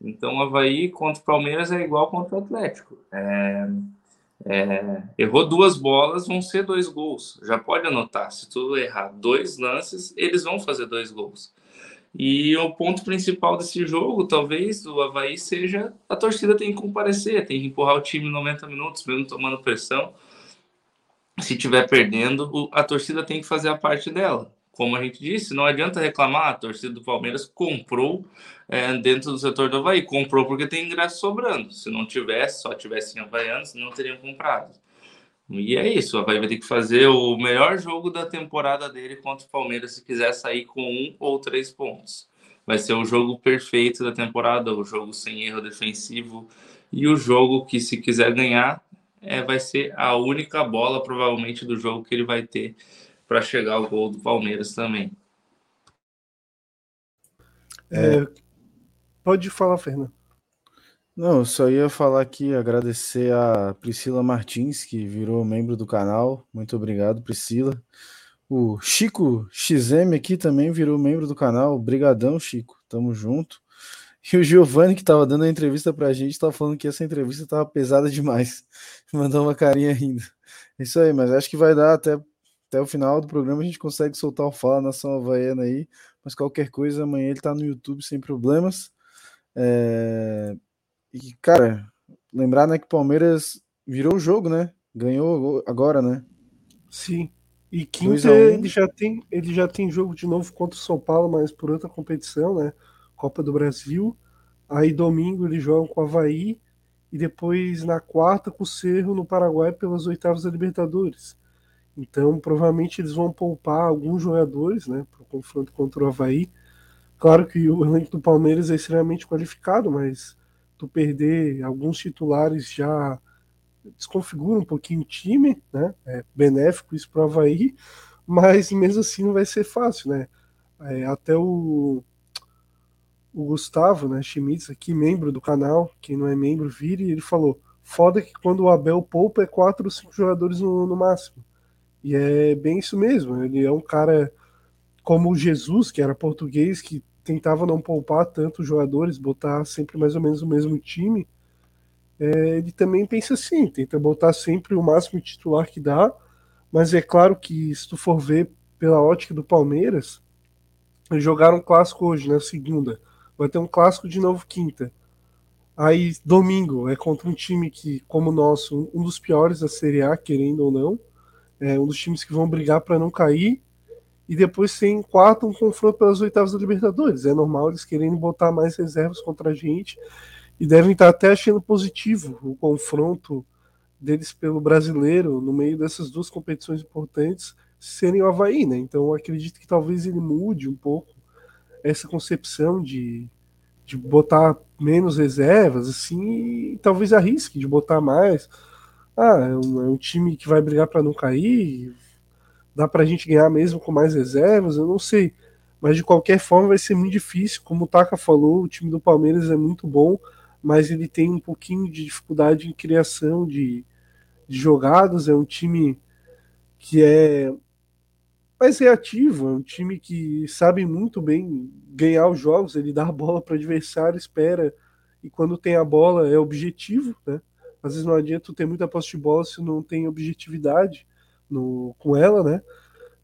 Então o Havaí contra o Palmeiras é igual contra o Atlético. É, é, errou duas bolas, vão ser dois gols. Já pode anotar. Se tu errar dois lances, eles vão fazer dois gols. E o ponto principal desse jogo, talvez, do Havaí, seja a torcida tem que comparecer, tem que empurrar o time 90 minutos, mesmo tomando pressão. Se tiver perdendo, a torcida tem que fazer a parte dela. Como a gente disse, não adianta reclamar, a torcida do Palmeiras comprou é, dentro do setor do Havaí, comprou porque tem ingresso sobrando. Se não tivesse, só tivessem havaianos, não teriam comprado. E é isso, o Havaí vai ter que fazer o melhor jogo da temporada dele contra o Palmeiras se quiser sair com um ou três pontos. Vai ser o jogo perfeito da temporada, o jogo sem erro defensivo e o jogo que, se quiser ganhar, é, vai ser a única bola, provavelmente, do jogo que ele vai ter para chegar ao gol do Palmeiras também. É, pode falar, Fernando. Não, eu só ia falar aqui, agradecer a Priscila Martins, que virou membro do canal. Muito obrigado, Priscila. O Chico XM aqui também virou membro do canal. Brigadão, Chico. Tamo junto. E o Giovanni, que tava dando a entrevista pra gente, tava falando que essa entrevista tava pesada demais. Mandou uma carinha rindo. Isso aí, mas acho que vai dar até, até o final do programa. A gente consegue soltar o Fala Nação Havaiana aí. Mas qualquer coisa, amanhã ele tá no YouTube sem problemas. É... E, cara, lembrar né, que o Palmeiras virou o jogo, né? Ganhou agora, né? Sim. E 2 quinta a 1. ele já tem ele já tem jogo de novo contra o São Paulo, mas por outra competição, né? Copa do Brasil. Aí domingo eles jogam com o Havaí e depois na quarta com o Cerro no Paraguai pelas oitavas da Libertadores. Então provavelmente eles vão poupar alguns jogadores, né? Para o confronto contra o Havaí. Claro que o elenco do Palmeiras é extremamente qualificado, mas tu perder alguns titulares já desconfigura um pouquinho o time, né? É benéfico isso para o Havaí, mas mesmo assim não vai ser fácil, né? É, até o, o Gustavo, né, Schmitz, aqui, membro do canal, quem não é membro, vire, ele falou: foda que quando o Abel poupa é quatro ou cinco jogadores no, no máximo. E é bem isso mesmo. Ele é um cara como o Jesus, que era português, que tentava não poupar tanto os jogadores, botar sempre mais ou menos o mesmo time. É, ele também pensa assim, tenta botar sempre o máximo titular que dá, mas é claro que se tu for ver pela ótica do Palmeiras, eles jogaram um clássico hoje, na né, segunda. Vai ter um clássico de novo quinta. Aí domingo é contra um time que, como o nosso, um dos piores da Série A, querendo ou não, é um dos times que vão brigar para não cair. E depois tem quarto um confronto pelas oitavas da Libertadores. É normal eles querendo botar mais reservas contra a gente e devem estar até achando positivo o confronto deles pelo brasileiro no meio dessas duas competições importantes serem o Havaí, né? Então acredito que talvez ele mude um pouco essa concepção de, de botar menos reservas, assim, e talvez arrisque de botar mais. Ah, é um, é um time que vai brigar para não cair, dá para a gente ganhar mesmo com mais reservas, eu não sei. Mas de qualquer forma vai ser muito difícil. Como o Taka falou, o time do Palmeiras é muito bom, mas ele tem um pouquinho de dificuldade em criação de, de jogadas. É um time que é mais reativo, é um time que sabe muito bem ganhar os jogos, ele dá a bola para o adversário, espera, e quando tem a bola é objetivo, né? Às vezes não adianta ter muita posse de bola se não tem objetividade no, com ela, né?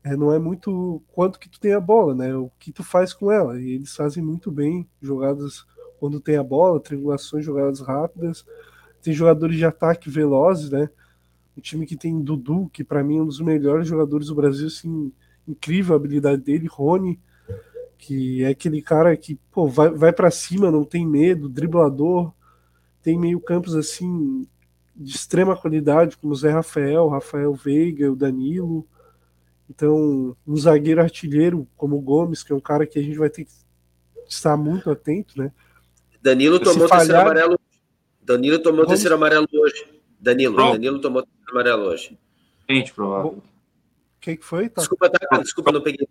É, não é muito quanto que tu tem a bola, né? O que tu faz com ela. E eles fazem muito bem jogadas quando tem a bola, triangulações, jogadas rápidas. Tem jogadores de ataque velozes, né? Um time que tem Dudu, que para mim é um dos melhores jogadores do Brasil, assim, incrível a habilidade dele, Rony, que é aquele cara que pô, vai, vai para cima, não tem medo, driblador, tem meio campos assim de extrema qualidade, como o Zé Rafael, Rafael Veiga, o Danilo. Então, um zagueiro artilheiro como o Gomes, que é um cara que a gente vai ter que estar muito atento, né? Danilo tomou o terceiro amarelo. Danilo tomou o terceiro amarelo hoje. Danilo, Danilo tomou o terceiro amarelo hoje. Gente, provável. Quem que foi? Tá? Desculpa, tá, desculpa, não peguei.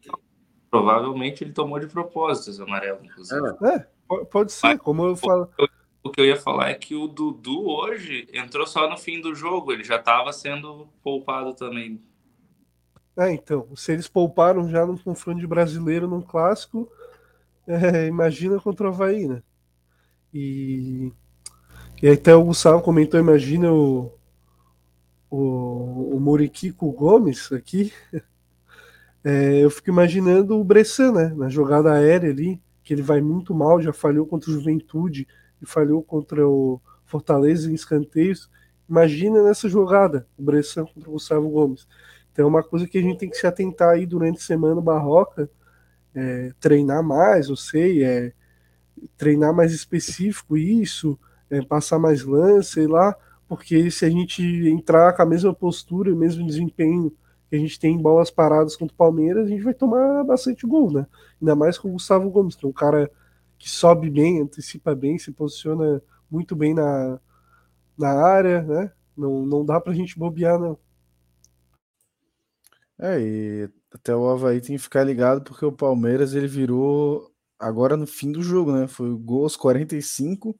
Provavelmente ele tomou de propósito esse amarelo, inclusive. Ah, é, pode ser, Mas, como eu falo. O que eu ia falar é que o Dudu hoje entrou só no fim do jogo, ele já estava sendo poupado também. É, então, se eles pouparam já no confronto de brasileiro num clássico, é, imagina contra o Havaí, né? E, e até o Gustavo comentou, imagina o, o, o Moriquico Gomes aqui, é, eu fico imaginando o Bressan, né? Na jogada aérea ali, que ele vai muito mal, já falhou contra o Juventude e falhou contra o Fortaleza em escanteios. Imagina nessa jogada, o Bressan contra o Gustavo Gomes. Então é uma coisa que a gente tem que se atentar aí durante a semana barroca, é, treinar mais, eu sei, é, treinar mais específico isso, é, passar mais lance, sei lá, porque se a gente entrar com a mesma postura, o mesmo desempenho que a gente tem em bolas paradas contra o Palmeiras, a gente vai tomar bastante gol, né? Ainda mais com o Gustavo Gomes, que é um cara que sobe bem, antecipa bem, se posiciona muito bem na, na área, né? Não, não dá pra gente bobear, não. É, e até o Havaí tem que ficar ligado porque o Palmeiras ele virou agora no fim do jogo, né? Foi o gol aos 45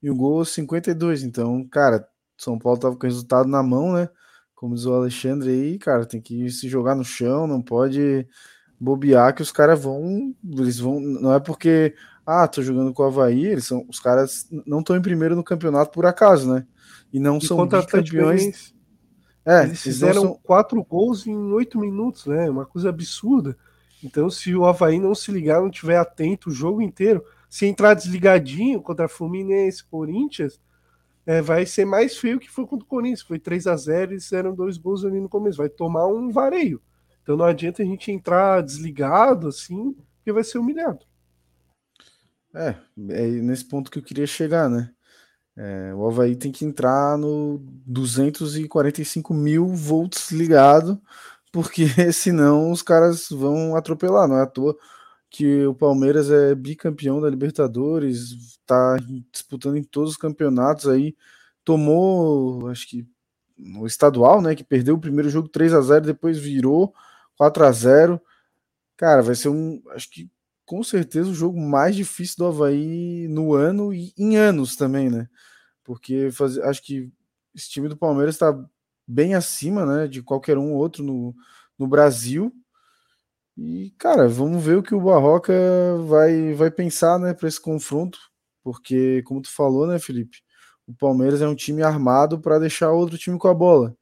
e o gol aos 52. Então, cara, são Paulo tava com o resultado na mão, né? Como diz o Alexandre aí, cara, tem que se jogar no chão, não pode bobear que os caras vão. Eles vão. Não é porque. Ah, tô jogando com o Havaí, eles são, os caras não estão em primeiro no campeonato por acaso, né? E não e são campeões. É, eles fizeram são... quatro gols em oito minutos, né? Uma coisa absurda. Então, se o Havaí não se ligar, não tiver atento o jogo inteiro, se entrar desligadinho contra Fluminense, Corinthians, é, vai ser mais feio que foi contra o Corinthians. Foi 3 a 0 e fizeram dois gols ali no começo. Vai tomar um vareio. Então não adianta a gente entrar desligado assim, porque vai ser humilhado. É, é nesse ponto que eu queria chegar, né? É, o Havaí tem que entrar no 245 mil volts ligado, porque senão os caras vão atropelar, não é à toa que o Palmeiras é bicampeão da Libertadores, está disputando em todos os campeonatos aí, tomou, acho que no estadual, né, que perdeu o primeiro jogo 3 a 0, depois virou 4 a 0. Cara, vai ser um, acho que com certeza o jogo mais difícil do Havaí no ano e em anos também, né? Porque faz, acho que esse time do Palmeiras está bem acima né, de qualquer um outro no, no Brasil. E, cara, vamos ver o que o Barroca vai, vai pensar né, para esse confronto, porque, como tu falou, né, Felipe? O Palmeiras é um time armado para deixar outro time com a bola.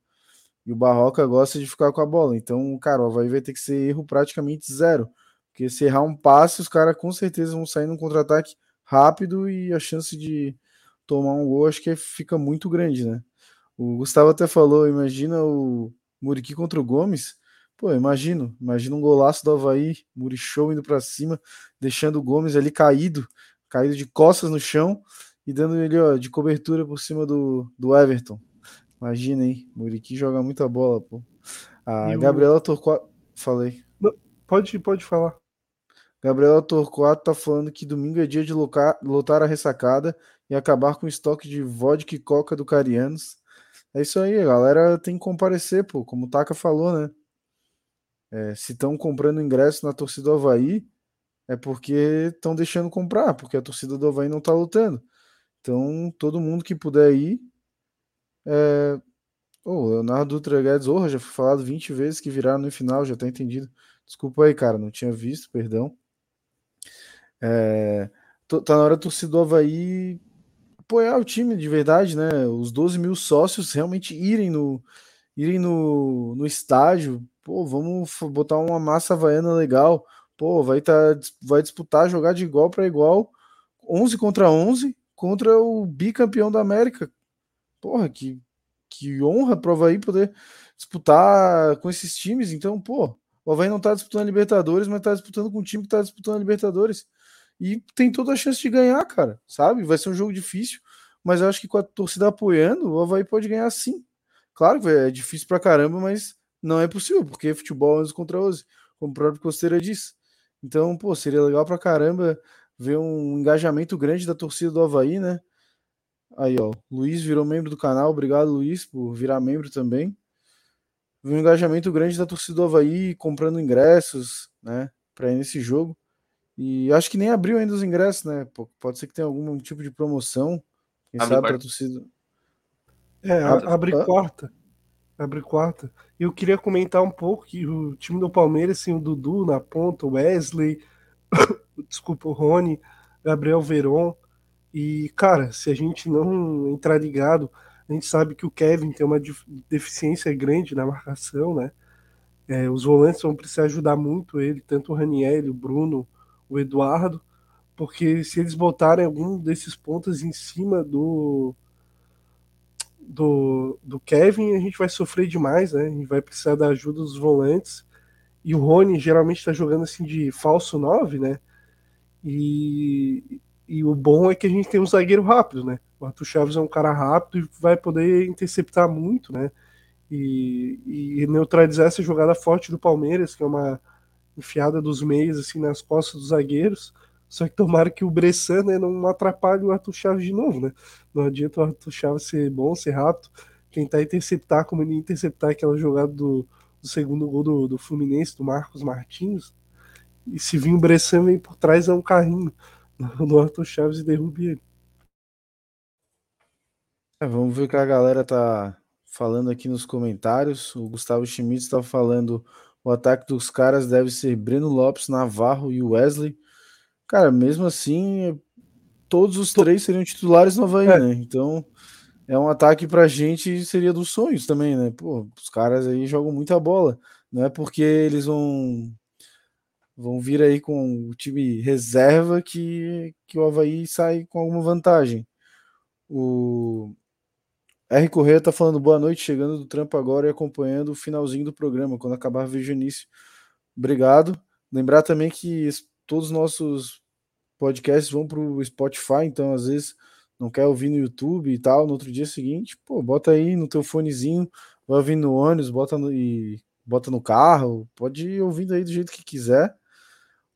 E o Barroca gosta de ficar com a bola. Então, cara, o Havaí vai ter que ser erro praticamente zero. Porque se errar um passe, os caras com certeza vão sair num contra-ataque rápido e a chance de tomar um gol acho que fica muito grande, né? O Gustavo até falou, imagina o Muriqui contra o Gomes. Pô, imagino, imagina um golaço do Havaí, Murichou indo para cima, deixando o Gomes ali caído, caído de costas no chão e dando ele ó, de cobertura por cima do, do Everton. Imagina, hein? Muriqui joga muita bola, pô. A e Gabriela o... Torquato. Falei. Não, pode, pode falar. Gabriela Torquato tá falando que domingo é dia de locar, lotar a ressacada e acabar com o estoque de vodka e coca do Carianos. É isso aí, a galera tem que comparecer, pô. Como o Taka falou, né? É, se estão comprando ingresso na torcida do Havaí, é porque estão deixando comprar, porque a torcida do Havaí não tá lutando. Então, todo mundo que puder ir, é... Oh, Leonardo Dutra Guedes, oh, já foi falado 20 vezes que viraram no final, já tá entendido. Desculpa aí, cara, não tinha visto, perdão. É... Tá na hora do torcida do Havaí apoiar o time de verdade, né? Os 12 mil sócios realmente irem no, irem no, no estádio. Pô, vamos botar uma massa havaiana legal. Pô, vai, tá, vai disputar, jogar de igual para igual, 11 contra 11, contra o bicampeão da América. Porra, que, que honra pro Havaí poder disputar com esses times. Então, pô, o Havaí não tá disputando a Libertadores, mas tá disputando com um time que tá disputando a Libertadores. E tem toda a chance de ganhar, cara, sabe? Vai ser um jogo difícil, mas eu acho que com a torcida apoiando, o Havaí pode ganhar sim. Claro que é difícil pra caramba, mas não é possível, porque futebol é 11 contra 11, como o próprio Costeira disse. Então, pô, seria legal pra caramba ver um engajamento grande da torcida do Havaí, né? Aí, ó, Luiz virou membro do canal. Obrigado, Luiz, por virar membro também. Um engajamento grande da torcida do Havaí comprando ingressos, né, para ir nesse jogo. E acho que nem abriu ainda os ingressos, né? Pode ser que tenha algum tipo de promoção. Quem abre sabe para a torcida. É, abre ah. quarta. Abre quarta. E eu queria comentar um pouco que o time do Palmeiras, assim, o Dudu na ponta, o Wesley, desculpa, o Rony, Gabriel Veron, e, cara, se a gente não entrar ligado, a gente sabe que o Kevin tem uma deficiência grande na marcação, né? É, os volantes vão precisar ajudar muito ele, tanto o Raniel, o Bruno, o Eduardo, porque se eles botarem algum desses pontos em cima do, do, do Kevin, a gente vai sofrer demais, né? A gente vai precisar da ajuda dos volantes. E o Rony geralmente está jogando assim de falso 9, né? E, e o bom é que a gente tem um zagueiro rápido, né? O Arthur Chaves é um cara rápido e vai poder interceptar muito, né? E, e neutralizar essa jogada forte do Palmeiras, que é uma enfiada dos meios assim nas costas dos zagueiros. Só que tomara que o Bressan né, não atrapalhe o Arthur Chaves de novo, né? Não adianta o Arthur Chaves ser bom, ser rápido, tentar interceptar como ele interceptar aquela jogada do, do segundo gol do, do Fluminense, do Marcos Martins. E se vir o Bressan vem por trás é um carrinho no Arthur Chaves e derrube ele. É, vamos ver o que a galera tá falando aqui nos comentários. O Gustavo Schmitz está falando o ataque dos caras deve ser Breno Lopes, Navarro e Wesley. Cara, mesmo assim, todos os três seriam titulares no Havaí, é. né? Então, é um ataque pra gente seria dos sonhos também, né? Pô, os caras aí jogam muita bola. Não é porque eles vão vão vir aí com o time reserva que, que o Havaí sai com alguma vantagem. O R. Correia tá falando boa noite, chegando do trampo agora e acompanhando o finalzinho do programa, quando acabar vejo início. Obrigado. Lembrar também que todos os nossos podcasts vão para o Spotify, então às vezes não quer ouvir no YouTube e tal, no outro dia seguinte, pô, bota aí no teu fonezinho, vai ouvir no ônibus, bota no, e bota no carro, pode ir ouvindo aí do jeito que quiser.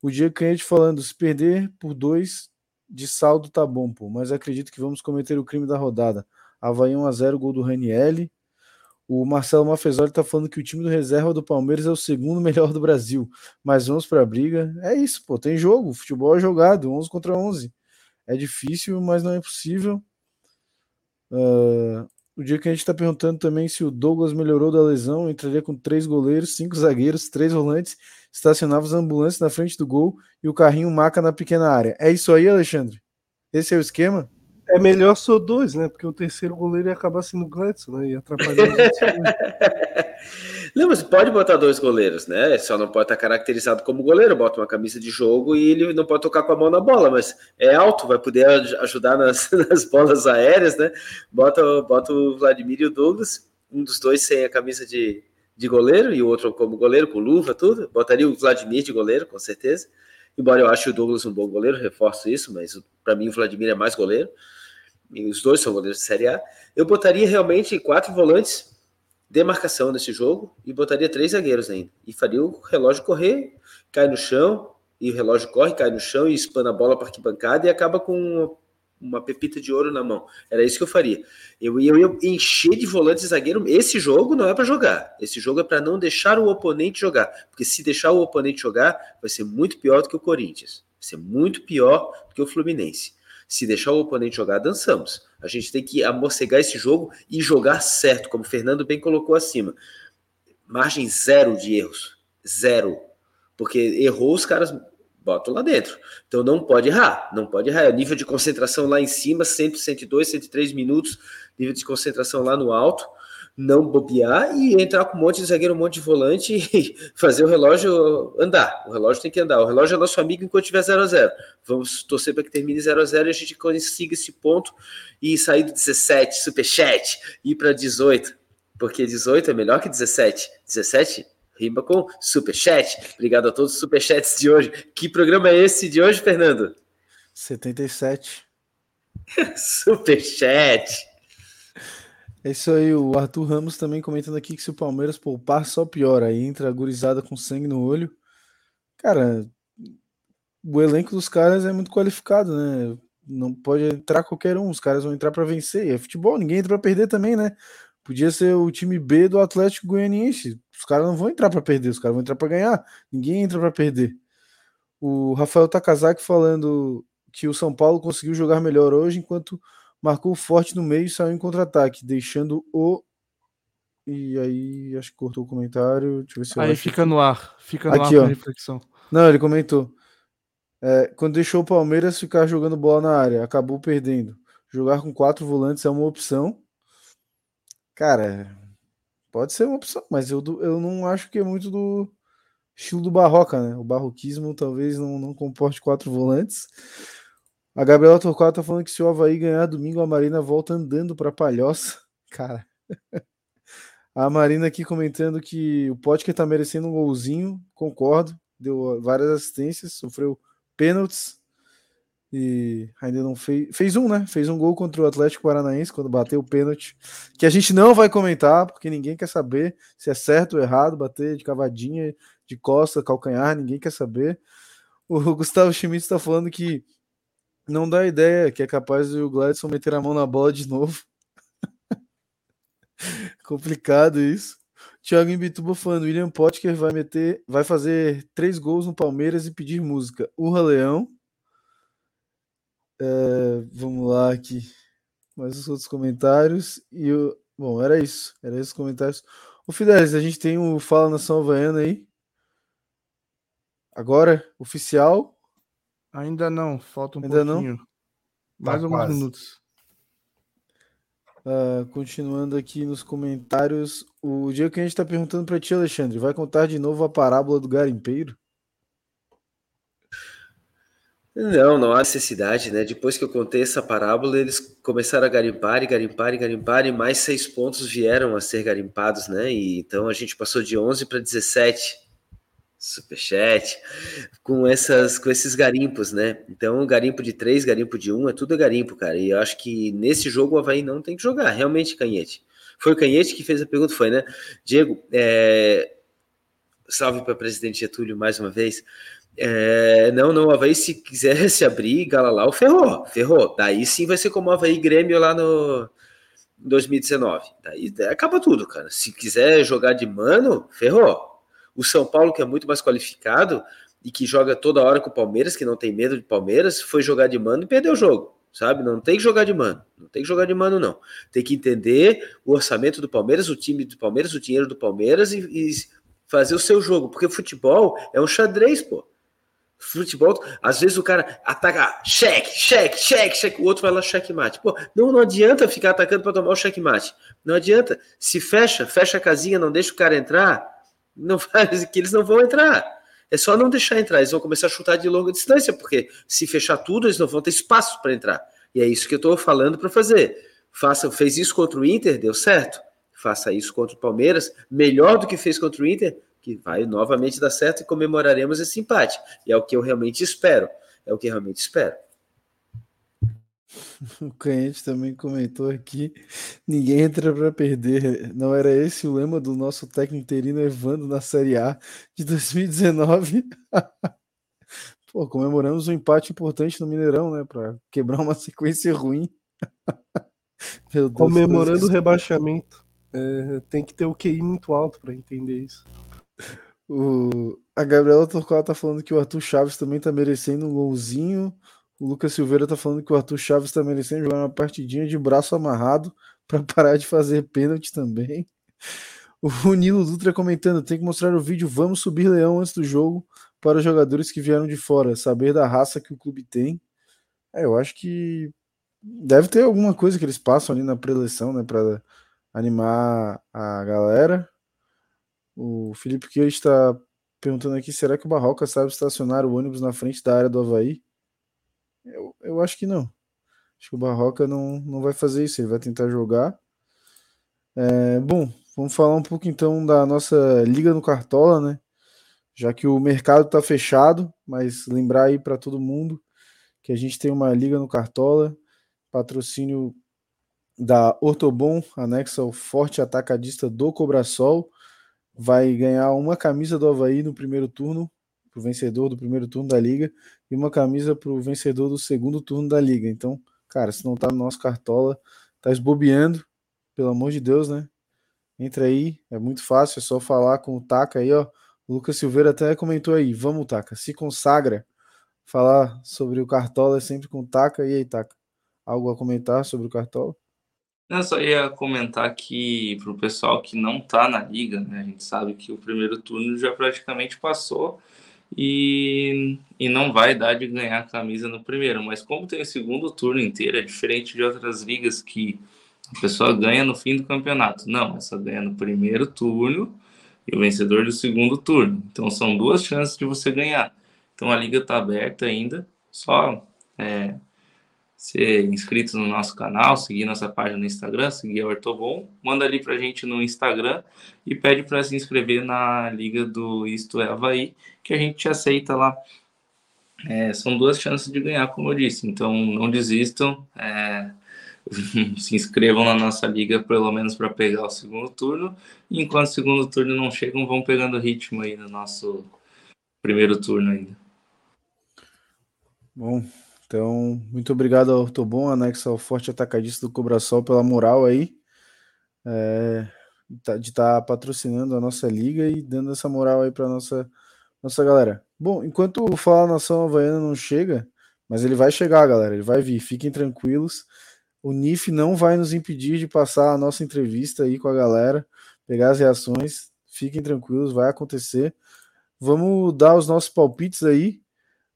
O dia cliente falando, se perder por dois de saldo tá bom, pô, mas acredito que vamos cometer o crime da rodada. Havaí 1x0, gol do Ranielli. O Marcelo Mafezoli tá falando que o time do reserva do Palmeiras é o segundo melhor do Brasil. Mas vamos para a briga. É isso, pô, tem jogo, futebol é jogado, 11 contra 11. É difícil, mas não é impossível. Uh, O dia que a gente está perguntando também se o Douglas melhorou da lesão, entraria com três goleiros, cinco zagueiros, três volantes, estacionava as ambulâncias na frente do gol e o carrinho maca na pequena área. É isso aí, Alexandre? Esse é o esquema? É melhor só dois, né? Porque o terceiro goleiro ia acabar sendo o Gladson, né? E atrapalhar Não, mas pode botar dois goleiros, né? Só não pode estar caracterizado como goleiro, bota uma camisa de jogo e ele não pode tocar com a mão na bola, mas é alto, vai poder ajudar nas, nas bolas aéreas, né? Bota, bota o Vladimir e o Douglas, um dos dois sem a camisa de, de goleiro e o outro como goleiro, com luva, tudo. Botaria o Vladimir de goleiro, com certeza. Embora eu ache o Douglas um bom goleiro, reforço isso, mas para mim o Vladimir é mais goleiro e os dois são goleiros de Série A, eu botaria realmente quatro volantes de marcação nesse jogo e botaria três zagueiros ainda. E faria o relógio correr, cai no chão, e o relógio corre, cai no chão e espana a bola para arquibancada e acaba com uma pepita de ouro na mão. Era isso que eu faria. Eu ia, eu ia encher de volante e zagueiro. Esse jogo não é para jogar. Esse jogo é para não deixar o oponente jogar. Porque se deixar o oponente jogar, vai ser muito pior do que o Corinthians. Vai ser muito pior do que o Fluminense. Se deixar o oponente jogar, dançamos. A gente tem que amorcegar esse jogo e jogar certo, como o Fernando bem colocou acima. Margem zero de erros. Zero. Porque errou, os caras botam lá dentro. Então não pode errar. Não pode errar. É nível de concentração lá em cima, 100, 102, 103 minutos. Nível de concentração lá no alto não bobear e entrar com um monte de zagueiro, um monte de volante e fazer o relógio andar. O relógio tem que andar. O relógio é nosso amigo enquanto tiver 0 a 0 Vamos torcer para que termine 0 a 0 e a gente consiga esse ponto e sair do 17, superchat, e ir para 18, porque 18 é melhor que 17. 17 rima com superchat. Obrigado a todos os superchats de hoje. Que programa é esse de hoje, Fernando? 77. superchat. É isso aí, o Arthur Ramos também comentando aqui que se o Palmeiras poupar, só piora. Aí entra a gurizada com sangue no olho. Cara, o elenco dos caras é muito qualificado, né? Não pode entrar qualquer um, os caras vão entrar para vencer. É futebol, ninguém entra para perder também, né? Podia ser o time B do Atlético Goianiense. Os caras não vão entrar para perder, os caras vão entrar para ganhar. Ninguém entra para perder. O Rafael Takazaki falando que o São Paulo conseguiu jogar melhor hoje, enquanto marcou forte no meio e saiu em contra-ataque, deixando o. E aí, acho que cortou o comentário. Deixa eu ver se aí fica no ar, fica no Aqui, ar ó. reflexão. Não, ele comentou. É, quando deixou o Palmeiras ficar jogando bola na área, acabou perdendo. Jogar com quatro volantes é uma opção. Cara, pode ser uma opção, mas eu, eu não acho que é muito do estilo do Barroca, né? O barroquismo talvez não, não comporte quatro volantes. A Gabriela Torquato tá falando que se o Havaí ganhar domingo, a Marina volta andando para Palhoça. Cara. A Marina aqui comentando que o Potker tá merecendo um golzinho, concordo. Deu várias assistências, sofreu pênaltis e ainda não fez. Fez um, né? Fez um gol contra o Atlético Paranaense quando bateu o pênalti. Que a gente não vai comentar, porque ninguém quer saber se é certo ou errado bater de cavadinha, de costa, calcanhar, ninguém quer saber. O Gustavo Schmidt está falando que não dá ideia que é capaz de o Gladson meter a mão na bola de novo. Complicado isso. Thiago Imbituba falando, William Potker vai meter, vai fazer três gols no Palmeiras e pedir música. Urra Leão. É, vamos lá aqui. Mais os outros comentários. E o, bom, era isso. Era esses comentários. O Fidelis, a gente tem o Fala Nação Havaiana aí. Agora, oficial. Ainda não, falta um Ainda pouquinho. não? Mais Tá alguns quase. minutos. Ah, continuando aqui nos comentários, o dia que a gente está perguntando para ti, Alexandre, vai contar de novo a parábola do garimpeiro? Não, não há necessidade, né? Depois que eu contei essa parábola, eles começaram a garimpar e garimpar e garimpar, e mais seis pontos vieram a ser garimpados, né? E então a gente passou de 11 para 17. Superchat, com, essas, com esses garimpos, né? Então, garimpo de 3, garimpo de 1, é tudo garimpo, cara. E eu acho que nesse jogo o Havaí não tem que jogar, realmente, Canhete. Foi o Canhete que fez a pergunta, foi, né? Diego, é... salve para presidente Getúlio mais uma vez. É, não, não, o Havaí, se quiser se abrir, Galalau, ferrou, ferrou. Daí sim vai ser como o Havaí Grêmio lá no 2019. Daí, daí acaba tudo, cara. Se quiser jogar de mano, ferrou. O São Paulo, que é muito mais qualificado e que joga toda hora com o Palmeiras, que não tem medo de Palmeiras, foi jogar de mano e perdeu o jogo. sabe? Não tem que jogar de mano, não tem que jogar de mano, não. Tem que entender o orçamento do Palmeiras, o time do Palmeiras, o dinheiro do Palmeiras e, e fazer o seu jogo, porque futebol é um xadrez, pô. Futebol, às vezes o cara ataca, cheque, cheque, cheque, cheque, o outro vai lá checkmate. Pô, não, não adianta ficar atacando para tomar o checkmate. Não adianta. Se fecha, fecha a casinha, não deixa o cara entrar, não faz que eles não vão entrar. É só não deixar entrar, eles vão começar a chutar de longa distância, porque se fechar tudo, eles não vão ter espaço para entrar. E é isso que eu estou falando para fazer. Faça, fez isso contra o Inter, deu certo. Faça isso contra o Palmeiras, melhor do que fez contra o Inter, que vai novamente dar certo e comemoraremos esse empate. E é o que eu realmente espero. É o que eu realmente espero. O cliente também comentou aqui: ninguém entra para perder. Não era esse o lema do nosso técnico interino Evandro na Série A de 2019? Pô, comemoramos um empate importante no Mineirão, né? Para quebrar uma sequência ruim. Deus, Comemorando o rebaixamento. É, tem que ter o QI muito alto para entender isso. O, a Gabriela Torquato tá falando que o Arthur Chaves também tá merecendo um golzinho. O Lucas Silveira tá falando que o Arthur Chaves tá merecendo jogar uma partidinha de braço amarrado para parar de fazer pênalti também. O Nilo Dutra comentando: tem que mostrar o vídeo Vamos subir Leão antes do jogo para os jogadores que vieram de fora, saber da raça que o clube tem. É, eu acho que deve ter alguma coisa que eles passam ali na preleção, né, para animar a galera. O Felipe que está perguntando aqui: será que o Barroca sabe estacionar o ônibus na frente da área do Havaí? Eu, eu acho que não. Acho que o Barroca não, não vai fazer isso, ele vai tentar jogar. É, bom, vamos falar um pouco então da nossa Liga no Cartola, né? Já que o mercado está fechado, mas lembrar aí para todo mundo que a gente tem uma Liga no Cartola, patrocínio da Ortobon, anexa ao forte atacadista do Cobrasol vai ganhar uma camisa do Havaí no primeiro turno, para o vencedor do primeiro turno da liga, e uma camisa para o vencedor do segundo turno da liga. Então, cara, se não tá no nosso cartola, tá esbobeando, pelo amor de Deus, né? Entra aí, é muito fácil, é só falar com o Taca aí, ó. O Lucas Silveira até comentou aí, vamos, Taca, se consagra. Falar sobre o cartola é sempre com o Taca. E aí, Taca? Algo a comentar sobre o cartola? Eu só ia comentar que para o pessoal que não está na liga, né, a gente sabe que o primeiro turno já praticamente passou e, e não vai dar de ganhar a camisa no primeiro, mas como tem o segundo turno inteiro, é diferente de outras ligas que a pessoa ganha no fim do campeonato. Não, essa ganha no primeiro turno e o vencedor do segundo turno. Então são duas chances de você ganhar. Então a liga está aberta ainda, só é, ser inscrito no nosso canal, seguir nossa página no Instagram, seguir a Ortobon, manda ali pra gente no Instagram e pede para se inscrever na liga do Isto é Havaí, que a gente te aceita lá. É, são duas chances de ganhar, como eu disse, então não desistam, é, se inscrevam na nossa liga pelo menos para pegar o segundo turno, e enquanto o segundo turno não chegam, vão pegando ritmo aí no nosso primeiro turno ainda. Bom, então, muito obrigado ao Ortobon, anexo ao forte atacadista do Cobrasol pela moral aí, é, de estar tá patrocinando a nossa liga e dando essa moral aí para nossa nossa galera. Bom, enquanto o Fala Nação Havaiana não chega, mas ele vai chegar, galera, ele vai vir, fiquem tranquilos. O NIF não vai nos impedir de passar a nossa entrevista aí com a galera, pegar as reações, fiquem tranquilos, vai acontecer. Vamos dar os nossos palpites aí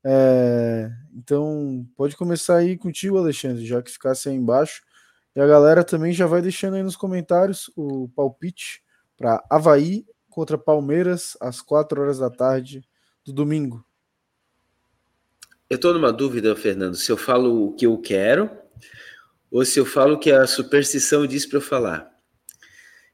é, então, pode começar aí contigo, Alexandre, já que ficasse aí embaixo. E a galera também já vai deixando aí nos comentários o palpite para Havaí contra Palmeiras às 4 horas da tarde do domingo. Eu estou numa dúvida, Fernando, se eu falo o que eu quero ou se eu falo o que a superstição diz para eu falar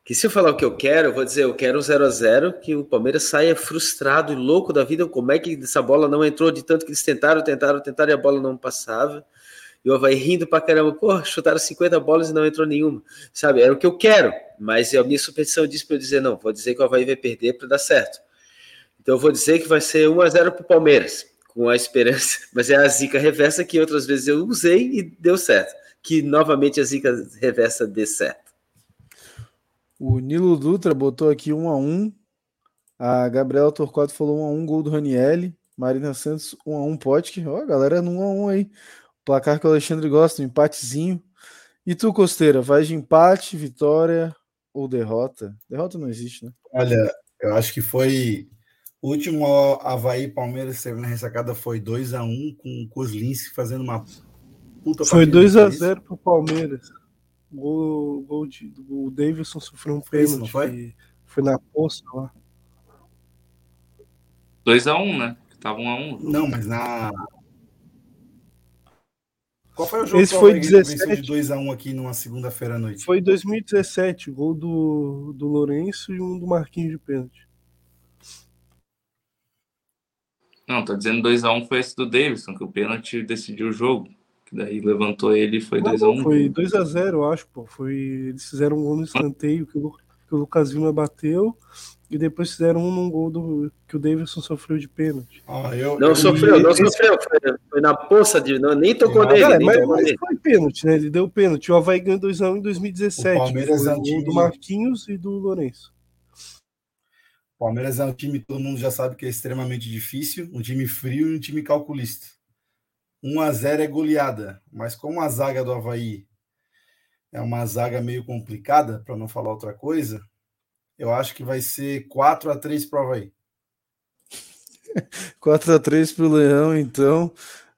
que se eu falar o que eu quero, eu vou dizer, eu quero um 0 a 0 que o Palmeiras saia frustrado e louco da vida, como é que essa bola não entrou de tanto que eles tentaram, tentaram, tentaram e a bola não passava. E o Havaí rindo pra caramba, pô, chutaram 50 bolas e não entrou nenhuma. Sabe, era o que eu quero, mas a minha superstição disse para eu dizer, não, vou dizer que o Havaí vai perder para dar certo. Então eu vou dizer que vai ser 1 a 0 pro Palmeiras, com a esperança, mas é a zica reversa que outras vezes eu usei e deu certo. Que novamente a zica reversa dê certo. O Nilo Dutra botou aqui 1 a 1 A Gabriela Torquato falou 1 a 1 gol do Ranielli. Marina Santos 1 a 1 Potker. Ó, a galera no 1 a 1 aí. Placar que o Alexandre gosta, um empatezinho. E tu, Costeira, vai de empate, vitória ou derrota? Derrota não existe, né? Olha, eu acho que foi. O último Havaí Palmeiras teve na ressacada foi 2x1 com o Kozlinski fazendo uma puta Foi 2x0 pro Palmeiras. O gol de, o Davidson sofreu um pênalti. Não foi? Foi na poça lá. 2x1, né? Tava 1x1. Não, mas na. Qual foi o jogo Esse foi 17 de 2x1 aqui numa segunda-feira à noite? Foi 2017, gol do, do Lourenço e um do Marquinhos de pênalti. Não, tô dizendo 2x1 foi esse do Davidson, que o pênalti decidiu o jogo. Daí levantou ele e foi 2x1. Foi 2x0, eu acho, pô. Foi, eles fizeram um gol no escanteio que o, que o Lucas Lima bateu e depois fizeram um num gol do, que o Davidson sofreu de pênalti. Ah, eu, não eu, sofreu, não esse... sofreu. Foi, foi, na poça de. Não, nem tocou não, nele. Cara, mas, tocou mas nele. foi pênalti, né? Ele deu pênalti. O Havaí ganhou 2x1 em 2017. O Palmeiras foi é um time... do Marquinhos e do Lourenço. O Palmeiras é um time todo mundo já sabe que é extremamente difícil, um time frio e um time calculista. 1 a 0 é goleada, mas como a zaga do Havaí é uma zaga meio complicada, para não falar outra coisa, eu acho que vai ser 4 a 3 para o Havaí. 4 a 3 para o Leão, então.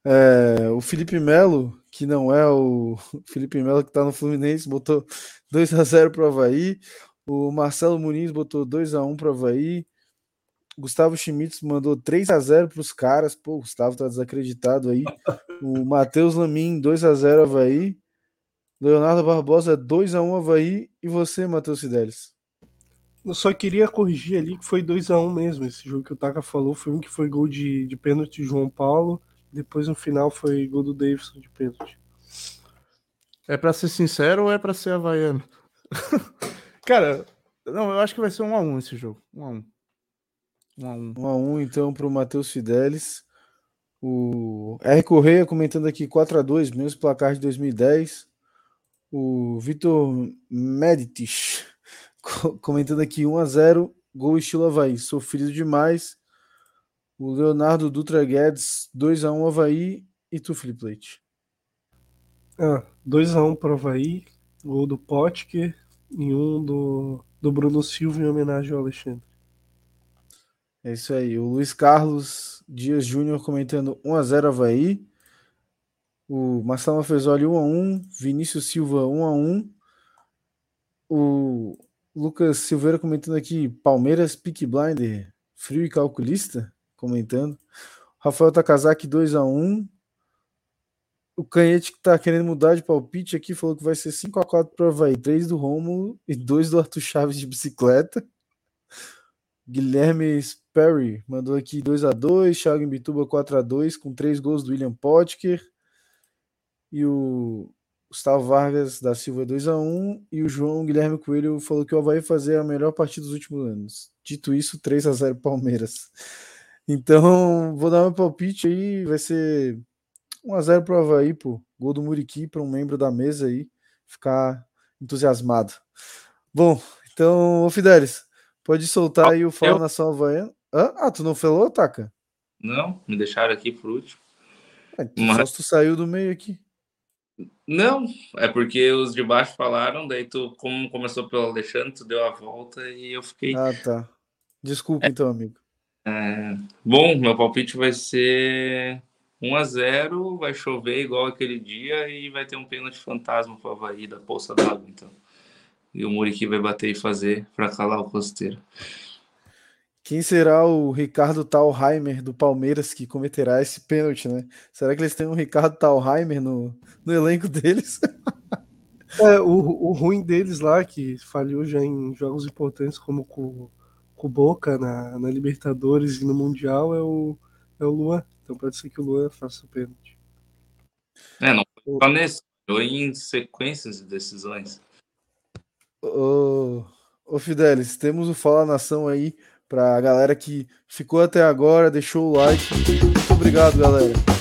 É, o Felipe Melo, que não é o Felipe Melo que está no Fluminense, botou 2 a 0 para o Havaí. O Marcelo Muniz botou 2 a 1 para o Havaí. Gustavo Schmitz mandou 3 a 0 para os caras. Pô, o Gustavo tá desacreditado aí. O Matheus Lamin, 2 a 0 Havaí. Leonardo Barbosa, 2 a 1 Havaí. E você, Matheus Fidelis? Eu só queria corrigir ali que foi 2 a 1 mesmo. Esse jogo que o Taka falou foi um que foi gol de, de pênalti de João Paulo. Depois no final foi gol do Davidson de pênalti. É para ser sincero ou é para ser havaiano? Cara, não, eu acho que vai ser 1 a 1 esse jogo. 1 a 1. 1 a 1 então para o Matheus Fidelis. O R. Correia comentando aqui 4 a 2 mesmo placar de 2010. O Vitor Meditis comentando aqui 1 a 0 gol estilo Havaí, sofrido demais. O Leonardo Dutra Guedes 2 a 1 Havaí e tu, Felipe Leite. Ah, 2 a 1 para o Havaí, gol do Potker e um do, do Bruno Silva em homenagem ao Alexandre. É isso aí. O Luiz Carlos Dias Júnior comentando 1x0 Havaí. O Marcelo Fezoli 1x1. Vinícius Silva 1x1. O Lucas Silveira comentando aqui Palmeiras Pick Blinder frio e calculista. Comentando. Rafael Takazaki 2x1. O Canhete que tá querendo mudar de palpite aqui falou que vai ser 5x4 para Havaí. 3 do Romulo e 2 do Arthur Chaves de bicicleta. Guilherme Sperry mandou aqui 2 a 2 Thiago Bituba 4 a 2 com três gols do William Potker. E o Gustavo Vargas da Silva 2 a 1 E o João Guilherme Coelho falou que o Havaí fazer a melhor partida dos últimos anos. Dito isso, 3 a 0 Palmeiras. Então, vou dar meu palpite aí. Vai ser 1 a 0 para o Havaí, pô. Gol do Muriqui para um membro da mesa aí ficar entusiasmado. Bom, então, ô Fidelis, Pode soltar aí o Fala eu... Nação Havaiana. Ah, tu não falou, Taka? Não, me deixaram aqui por último. É, Mas... Só se tu saiu do meio aqui. Não, é porque os de baixo falaram, daí tu, como começou pelo Alexandre, tu deu a volta e eu fiquei. Ah, tá. Desculpa é, então, amigo. É, bom, meu palpite vai ser 1 a 0 vai chover igual aquele dia e vai ter um pênalti fantasma para o Havaí da Poça d'Água, então e o Muriqui vai bater e fazer para calar o costeiro. Quem será o Ricardo Talheimer do Palmeiras que cometerá esse pênalti, né? Será que eles têm um Ricardo Talheimer no, no elenco deles? É, o, o ruim deles lá, que falhou já em jogos importantes, como com, com o Boca na, na Libertadores e no Mundial, é o, é o Luan. Então pode ser que o Luan faça o pênalti. É, não foi só nesse, foi em sequências de decisões. Ô, ô Fidelis, temos o Fala Nação aí para a galera que ficou até agora, deixou o like. Muito obrigado, galera.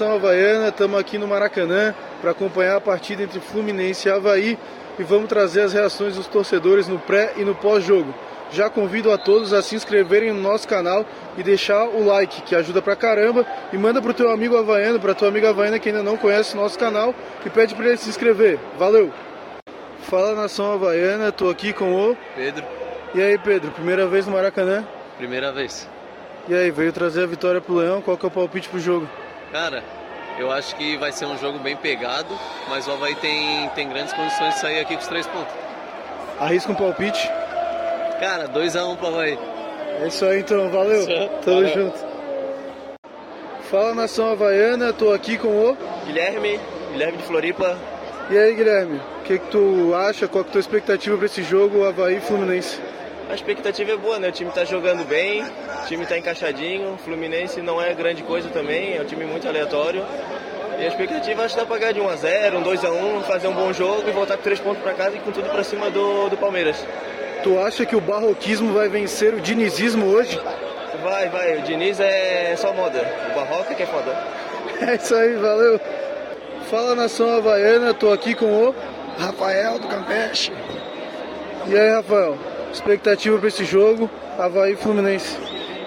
Nação havaiana, estamos aqui no Maracanã para acompanhar a partida entre Fluminense e Havaí e vamos trazer as reações dos torcedores no pré e no pós-jogo. Já convido a todos a se inscreverem no nosso canal e deixar o like, que ajuda pra caramba, e manda pro teu amigo havaiano, pra tua amiga havaiana que ainda não conhece o nosso canal e pede para ele se inscrever. Valeu! Fala nação havaiana, tô aqui com o Pedro, E aí, Pedro, primeira vez no Maracanã? primeira vez. E aí, veio trazer a vitória pro Leão, qual que é o palpite pro jogo? Cara, eu acho que vai ser um jogo bem pegado, mas o Havaí tem, tem grandes condições de sair aqui com os três pontos. Arrisca um palpite? Cara, 2x1 pro Havaí. É isso aí então, valeu. Tamo Valeu. junto. Fala nação havaiana, tô aqui com o. Guilherme, Guilherme de Floripa. E aí, Guilherme, o que, que tu acha? Qual que é a tua expectativa para esse jogo, Havaí Fluminense? A expectativa é boa, né? O time tá jogando bem, o time tá encaixadinho. O Fluminense não é grande coisa também, é um time muito aleatório. E a expectativa acho que dá pra ganhar de 1x0, um 2x1, fazer um bom jogo e voltar com três pontos pra casa e com tudo pra cima do, do Palmeiras. Tu acha que o barroquismo vai vencer o dinizismo hoje? Vai, vai, o Diniz é só moda. O Barroca que é foda. É isso aí, valeu. Fala nação havaiana, tô aqui com o. Rafael do Campeche. E aí, Rafael, expectativa para esse jogo, Havaí Fluminense?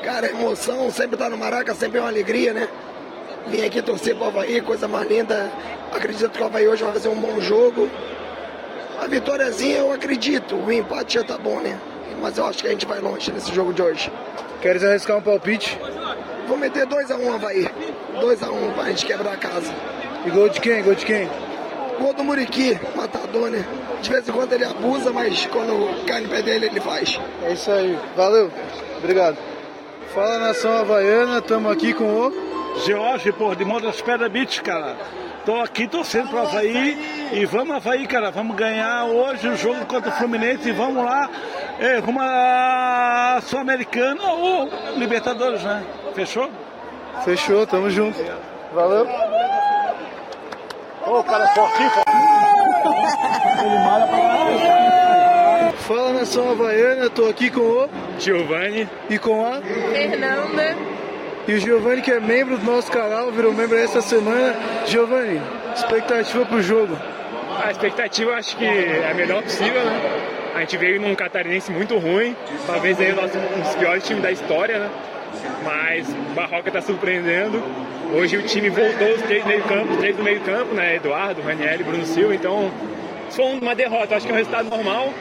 Cara, emoção sempre tá no Maraca, sempre é uma alegria, né? Vim aqui torcer pro Havaí, coisa mais linda. Acredito que o Havaí hoje vai fazer um bom jogo. A vitóriazinha eu acredito, o empate já tá bom, né? Mas eu acho que a gente vai longe nesse jogo de hoje. Queres arriscar um palpite? Vou meter 2x1 um, Havaí. 2x1 pra gente quebrar a casa. E gol de quem? Gol de quem? Gol do Muriqui, matador, né? De vez em quando ele abusa, mas quando cai no pé dele, ele faz. É isso aí, valeu. Obrigado. Fala nação havaiana, tamo aqui com o. George, pô, de Montes Pedra Beach, cara. Tô aqui torcendo pro Havaí e vamos Havaí, cara. Vamos ganhar hoje o jogo contra o Fluminense e vamos lá é, rumo a Sul-Americana ou Libertadores, né? Fechou? Fechou, tamo junto. Valeu. Ô, cara, fortinho, Ele malha pra Fala nação havaiana, tô aqui com o. Giovanni. E com a. Fernanda. E o Giovanni, que é membro do nosso canal, virou membro essa semana. Giovanni, expectativa pro jogo? A expectativa acho que é a melhor possível, né? A gente veio num catarinense muito ruim, talvez aí o nosso, um dos piores times da história, né? Mas o Barroca está surpreendendo. Hoje o time voltou os três meio campo, três do meio campo, né? Eduardo, Raniel e Bruno Silva. Então, for uma derrota, acho que é um resultado normal.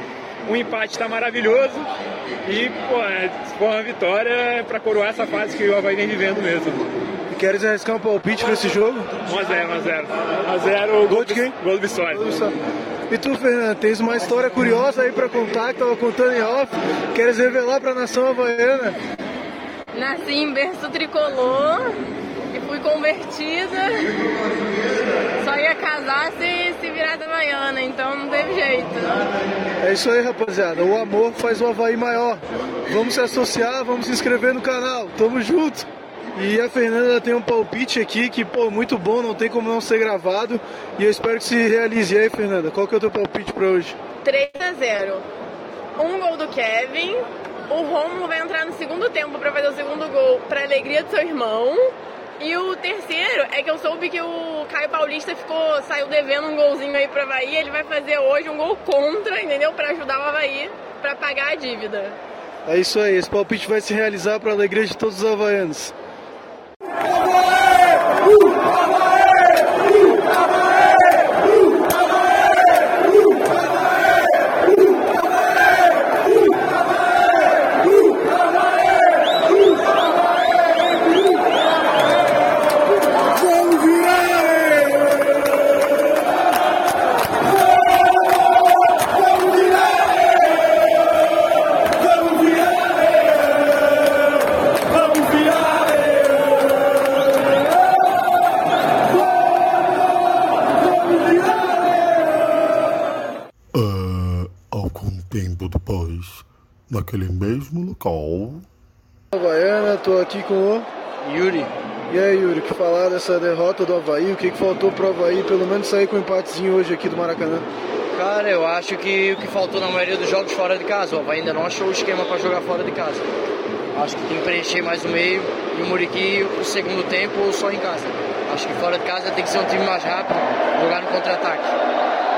Um empate está maravilhoso. E, pô, é, for uma vitória, é para coroar essa fase que o Havaí vem vivendo mesmo. E queres arriscar um palpite pra esse jogo? 1x0, 1x0. 1x0, Gol de quem? Gol do Bissoli. E tu, Fernando, tens uma história curiosa aí pra contar que tava contando em off. Queres revelar pra nação havaiana? Nasci em berço tricolor convertida. Só ia casar se, se virasse havaiana, então não teve jeito. É isso aí, rapaziada. O amor faz o Havaí maior. Vamos se associar, vamos se inscrever no canal. Tamo junto. E a Fernanda tem um palpite aqui que, pô, muito bom, não tem como não ser gravado. E eu espero que se realize. E aí, Fernanda, qual que é o teu palpite pra hoje? 3 a 0 Um gol do Kevin. O Romulo vai entrar no segundo tempo para fazer o segundo gol para alegria do seu irmão. E o terceiro é que eu soube que o Caio Paulista ficou, saiu devendo um golzinho aí pro Havaí. Ele vai fazer hoje um gol contra, entendeu? Para ajudar o Havaí para pagar a dívida. É isso aí, esse palpite vai se realizar para a alegria de todos os havaianos. Naquele mesmo local. Havaiana, tô aqui com o Yuri. E aí, Yuri, o que falar dessa derrota do Havaí? O que, que faltou pro Havaí pelo menos sair com um empatezinho hoje aqui do Maracanã? Cara, eu acho que o que faltou na maioria dos jogos fora de casa, o Havaí ainda não achou o esquema para jogar fora de casa. Acho que tem que preencher mais o meio e o Muriqui o segundo tempo só em casa. Acho que fora de casa tem que ser um time mais rápido, jogar no contra-ataque.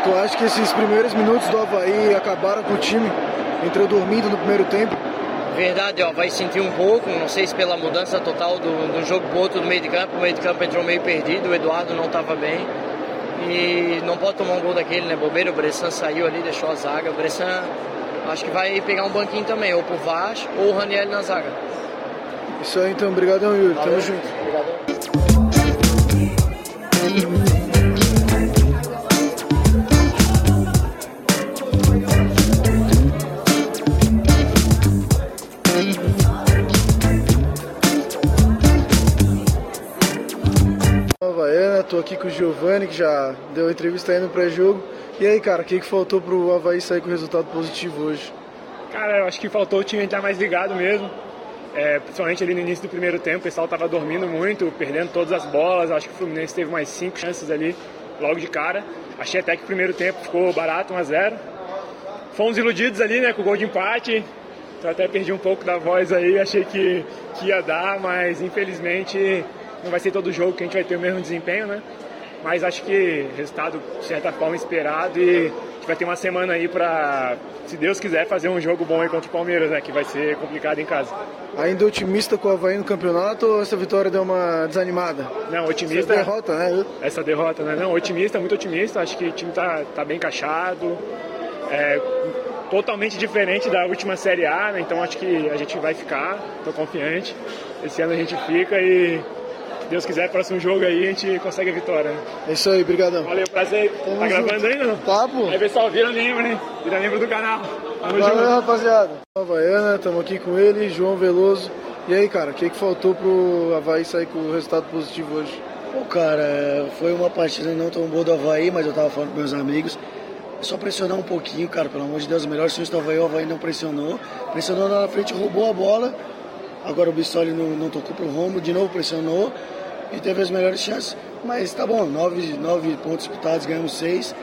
Tu acha que esses primeiros minutos do Havaí acabaram com o time? Entrou dormindo no primeiro tempo? Verdade, ó, vai sentir um pouco, não sei se pela mudança total do, do jogo pro outro do meio de campo, o meio de campo entrou meio perdido, o Eduardo não estava bem. E não pode tomar um gol daquele, né? Bobeira, o Bressan saiu ali, deixou a zaga. O Bressan acho que vai pegar um banquinho também, ou pro Vaz ou o Raniel na zaga. Isso aí então, obrigadão Yuri, Valeu. tamo junto. Obrigadão. Tô aqui com o Giovanni, que já deu entrevista aí no pré-jogo. E aí, cara, o que, que faltou pro Havaí sair com resultado positivo hoje? Cara, eu acho que faltou o time estar mais ligado mesmo. É, principalmente ali no início do primeiro tempo, o pessoal estava dormindo muito, perdendo todas as bolas. Acho que o Fluminense teve mais cinco chances ali logo de cara. Achei até que o primeiro tempo ficou barato, 1 a 0 Fomos iludidos ali, né, com o gol de empate. Então até perdi um pouco da voz aí, achei que, que ia dar, mas infelizmente não vai ser todo jogo que a gente vai ter o mesmo desempenho, né? Mas acho que resultado, de certa forma, esperado e a gente vai ter uma semana aí para, se Deus quiser, fazer um jogo bom aí contra o Palmeiras, né? Que vai ser complicado em casa. Ainda otimista com o Havaí no campeonato ou essa vitória deu uma desanimada? Não, otimista. Essa derrota, né? Essa derrota, né? Não, otimista, muito otimista. Acho que o time tá, tá bem encaixado. É, totalmente diferente da última Série A, né? Então acho que a gente vai ficar, tô confiante. Esse ano a gente fica e Deus quiser, próximo jogo aí a gente consegue a vitória. Né? É isso aí, brigadão. Valeu, prazer. Tamo tá junto. gravando ainda não? Tá, pô. Aí pessoal, vira membro, hein? Vira membro do canal. Tamo Valeu, junto. rapaziada. Havaiana, estamos aqui com ele, João Veloso. E aí, cara, o que, que faltou pro Havaí sair com o resultado positivo hoje? Pô, cara, foi uma partida não tão boa do Havaí, mas eu tava falando com meus amigos. É só pressionar um pouquinho, cara, pelo amor de Deus. O melhor sonho do Havaí, o Havaí não pressionou. Pressionou na frente, roubou a bola. Agora o Bissoli não, não tocou pro Romo, de novo pressionou e teve as melhores chances. Mas tá bom, nove, nove pontos disputados, ganhamos seis.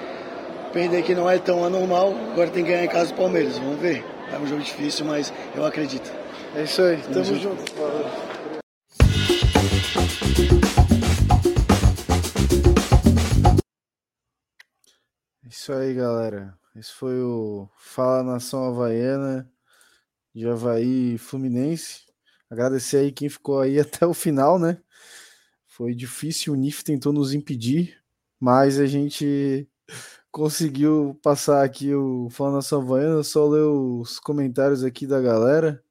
Perder que não é tão anormal, agora tem que ganhar em casa do Palmeiras, vamos ver. É um jogo difícil, mas eu acredito. É isso aí, tamo, tamo junto. junto. É isso aí, galera. Esse foi o Fala Nação Havaiana de Havaí Fluminense. Agradecer aí quem ficou aí até o final, né? Foi difícil, o NIF tentou nos impedir, mas a gente conseguiu passar aqui o Fala na Savaiana, só ler os comentários aqui da galera.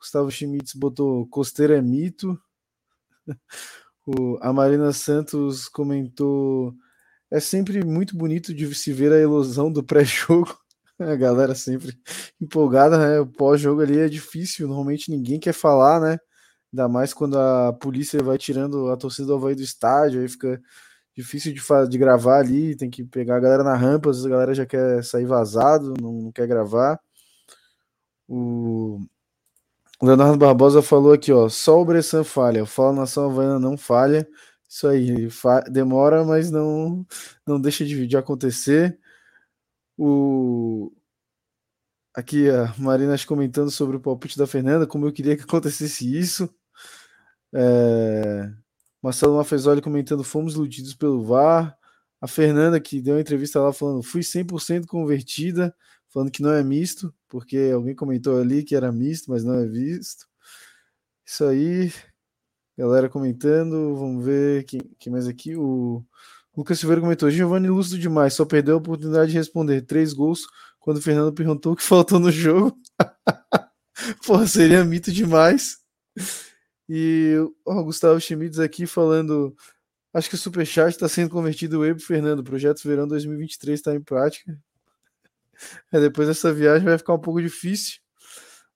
Gustavo Schmitz botou Costeira é mito. O, a Marina Santos comentou: é sempre muito bonito de se ver a ilusão do pré-jogo. A galera sempre empolgada, né? O pós-jogo ali é difícil, normalmente ninguém quer falar, né? Ainda mais quando a polícia vai tirando a torcida do Havaí do estádio, aí fica difícil de, de gravar ali, tem que pegar a galera na rampa, às vezes a galera já quer sair vazado, não, não quer gravar. O Leonardo Barbosa falou aqui, ó, só o Bressan falha, Fala Nação Havaiana não falha, isso aí, demora, mas não, não deixa de, de acontecer. O, Aqui a Marina comentando sobre o palpite da Fernanda, como eu queria que acontecesse isso. É... Marcelo Mafezoli comentando: fomos iludidos pelo VAR. A Fernanda, que deu uma entrevista lá falando: fui 100% convertida, falando que não é misto, porque alguém comentou ali que era misto, mas não é visto. Isso aí, galera comentando. Vamos ver quem, quem mais aqui. O Lucas Silveira comentou: Giovanni lúcido demais, só perdeu a oportunidade de responder. Três gols quando o Fernando perguntou o que faltou no jogo. Pô, seria mito demais. E o Gustavo Schmitz aqui falando. Acho que o Superchat está sendo convertido web Fernando. Projeto Verão 2023 está em prática. É, depois dessa viagem vai ficar um pouco difícil.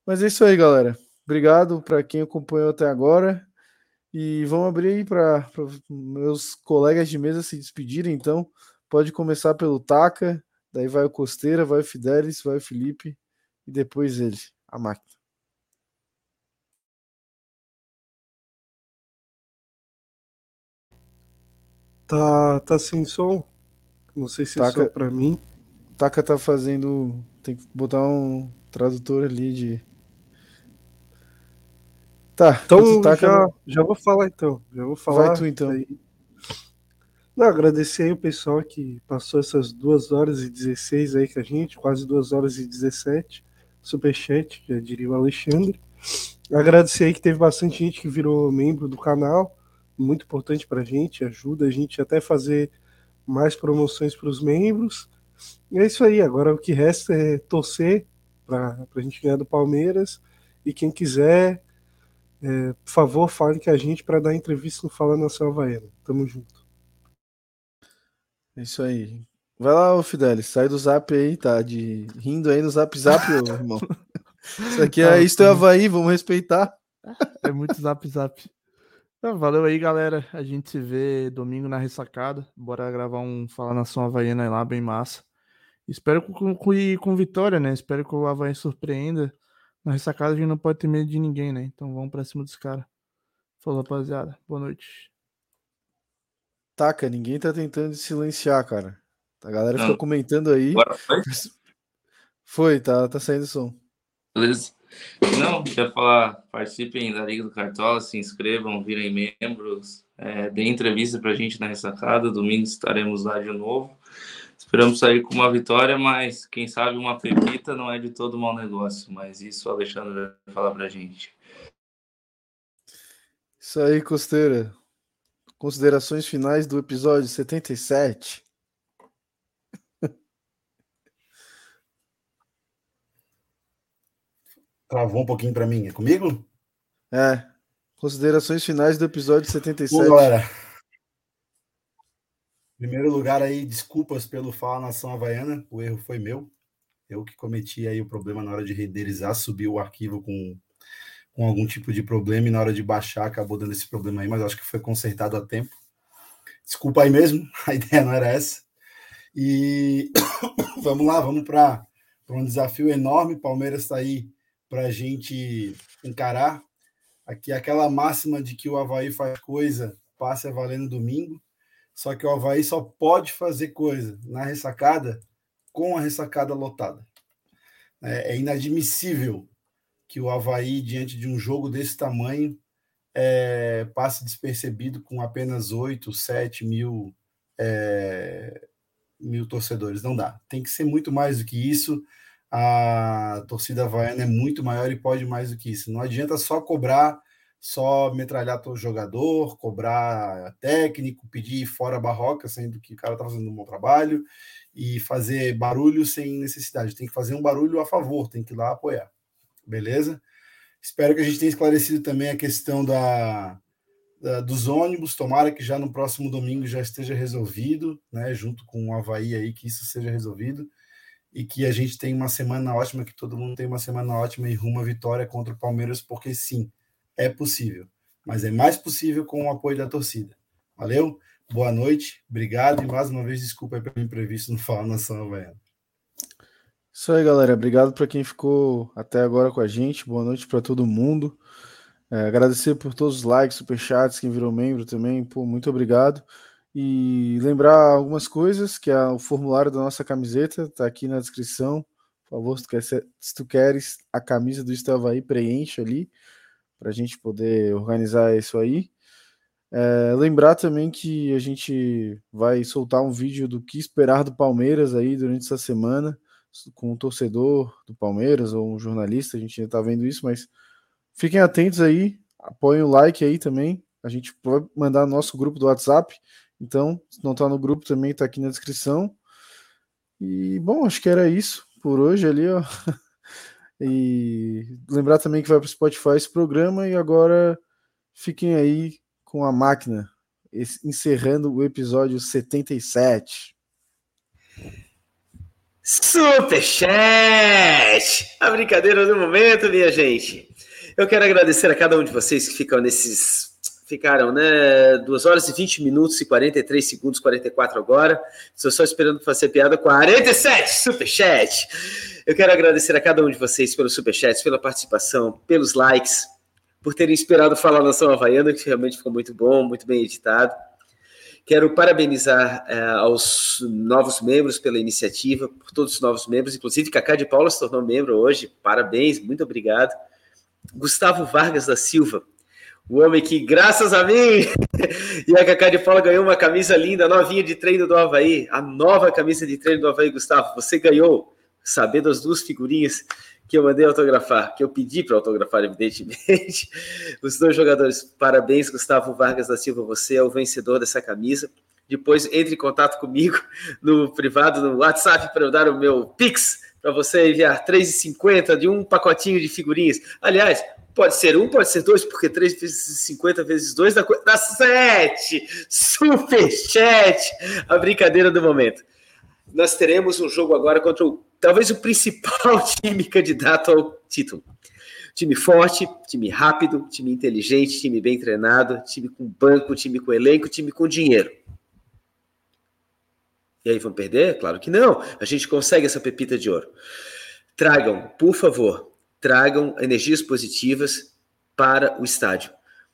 Mas é isso aí, galera. Obrigado para quem acompanhou até agora. E vamos abrir aí para meus colegas de mesa se despedirem. Então, pode começar pelo Taca, daí vai o Costeira, vai o Fidelis, vai o Felipe e depois ele, a máquina. Tá, tá sem som? Não sei se Taca, é só pra mim. Taca tá fazendo. Tem que botar um tradutor ali de. Tá, então taca... já, já vou falar então. Já vou falar. Vai tu então. Aí. Não, agradecer aí o pessoal que passou essas 2 horas e 16 aí com a gente, quase 2 horas e 17. Superchat, já diria o Alexandre. Agradecer aí que teve bastante gente que virou membro do canal muito importante para a gente, ajuda a gente até fazer mais promoções para os membros. E é isso aí, agora o que resta é torcer para a gente ganhar do Palmeiras. E quem quiser, é, por favor, fale com a gente para dar entrevista no Fala Nação Havaiana. Tamo junto. Isso aí. Vai lá, ô Fidelis, sai do zap aí, tá? De rindo aí no zap zap, ô, irmão. Isso aqui é ah, isto é Havaí, vamos respeitar. É muito zap zap. Então, valeu aí, galera. A gente se vê domingo na ressacada. Bora gravar um Fala Nação Havaiana lá, bem massa. Espero com, com, com vitória, né? Espero que o Havaí surpreenda. Na ressacada a gente não pode ter medo de ninguém, né? Então vamos pra cima dos caras. Falou, rapaziada. Boa noite. Taca, ninguém tá tentando silenciar, cara. A galera não. fica comentando aí. Agora foi? Foi, tá, tá saindo som. Beleza. Não, quer falar, participem da Liga do Cartola, se inscrevam, virem membros, é, deem entrevista para a gente na ressacada. Domingo estaremos lá de novo. Esperamos sair com uma vitória, mas quem sabe uma pepita não é de todo mau negócio. Mas isso o Alexandre vai falar para a gente. Isso aí, Costeira. Considerações finais do episódio 77. Travou um pouquinho para mim. É comigo? É. Considerações finais do episódio 77. Bom, galera. Em primeiro lugar aí, desculpas pelo Fala Nação Havaiana. O erro foi meu. Eu que cometi aí o problema na hora de renderizar, subir o arquivo com, com algum tipo de problema e na hora de baixar acabou dando esse problema aí, mas acho que foi consertado a tempo. Desculpa aí mesmo, a ideia não era essa. E vamos lá, vamos para um desafio enorme. Palmeiras está aí para a gente encarar. Aqui aquela máxima de que o Havaí faz coisa, passe a valer no domingo. Só que o Havaí só pode fazer coisa na ressacada com a ressacada lotada. É, é inadmissível que o Havaí, diante de um jogo desse tamanho, é, passe despercebido com apenas 8, 7 mil, é, mil torcedores. Não dá. Tem que ser muito mais do que isso a torcida havaiana é muito maior e pode mais do que isso. Não adianta só cobrar, só metralhar todo jogador, cobrar técnico, pedir fora barroca, sendo que o cara está fazendo um bom trabalho, e fazer barulho sem necessidade. Tem que fazer um barulho a favor, tem que ir lá apoiar. Beleza? Espero que a gente tenha esclarecido também a questão da, da, dos ônibus. Tomara que já no próximo domingo já esteja resolvido, né? Junto com o Havaí aí, que isso seja resolvido e que a gente tenha uma semana ótima, que todo mundo tenha uma semana ótima e rumo à vitória contra o Palmeiras, porque sim, é possível. Mas é mais possível com o apoio da torcida. Valeu? Boa noite, obrigado e mais uma vez desculpa pelo imprevisto no Fala Nação Havaiana. Isso aí, galera. Obrigado para quem ficou até agora com a gente. Boa noite para todo mundo. É, agradecer por todos os likes, superchats, quem virou membro também. Pô, muito obrigado. E lembrar algumas coisas, que é o formulário da nossa camiseta, está aqui na descrição. Por favor, se tu, quer, se tu queres a camisa do Estava aí, preenche ali, para a gente poder organizar isso aí. É, lembrar também que a gente vai soltar um vídeo do que esperar do Palmeiras aí durante essa semana, com um torcedor do Palmeiras ou um jornalista, a gente ainda tá vendo isso, mas fiquem atentos aí, apoiem o like aí também. A gente pode mandar no nosso grupo do WhatsApp. Então, se não tá no grupo também, tá aqui na descrição. E bom, acho que era isso por hoje ali, ó. E lembrar também que vai para o Spotify esse programa e agora fiquem aí com a máquina, encerrando o episódio 77. Superchat! A brincadeira do momento, minha gente. Eu quero agradecer a cada um de vocês que ficam nesses. Ficaram, né? 2 horas e 20 minutos e 43 segundos, 44 agora. Estou só esperando fazer piada. 47 Superchat! Eu quero agradecer a cada um de vocês pelos superchats, pela participação, pelos likes, por terem esperado falar Nação Havaiana, que realmente ficou muito bom, muito bem editado. Quero parabenizar é, aos novos membros pela iniciativa, por todos os novos membros, inclusive Cacá de Paula se tornou membro hoje. Parabéns, muito obrigado. Gustavo Vargas da Silva, o homem que, graças a mim, e a Cacá de Paula ganhou uma camisa linda, novinha de treino do Havaí. A nova camisa de treino do Havaí, Gustavo. Você ganhou saber das duas figurinhas que eu mandei autografar, que eu pedi para autografar, evidentemente. Os dois jogadores, parabéns, Gustavo Vargas da Silva, você é o vencedor dessa camisa. Depois entre em contato comigo no privado, no WhatsApp, para eu dar o meu Pix, para você enviar 3,50 de um pacotinho de figurinhas. Aliás, pode ser um, pode ser dois, porque 3 vezes 50 vezes 2 dá, dá 7. Superchat! A brincadeira do momento. Nós teremos um jogo agora contra o talvez o principal time candidato ao título. Time forte, time rápido, time inteligente, time bem treinado, time com banco, time com elenco, time com dinheiro. E aí vão perder? Claro que não. A gente consegue essa pepita de ouro. Tragam, por favor, tragam energias positivas para o estádio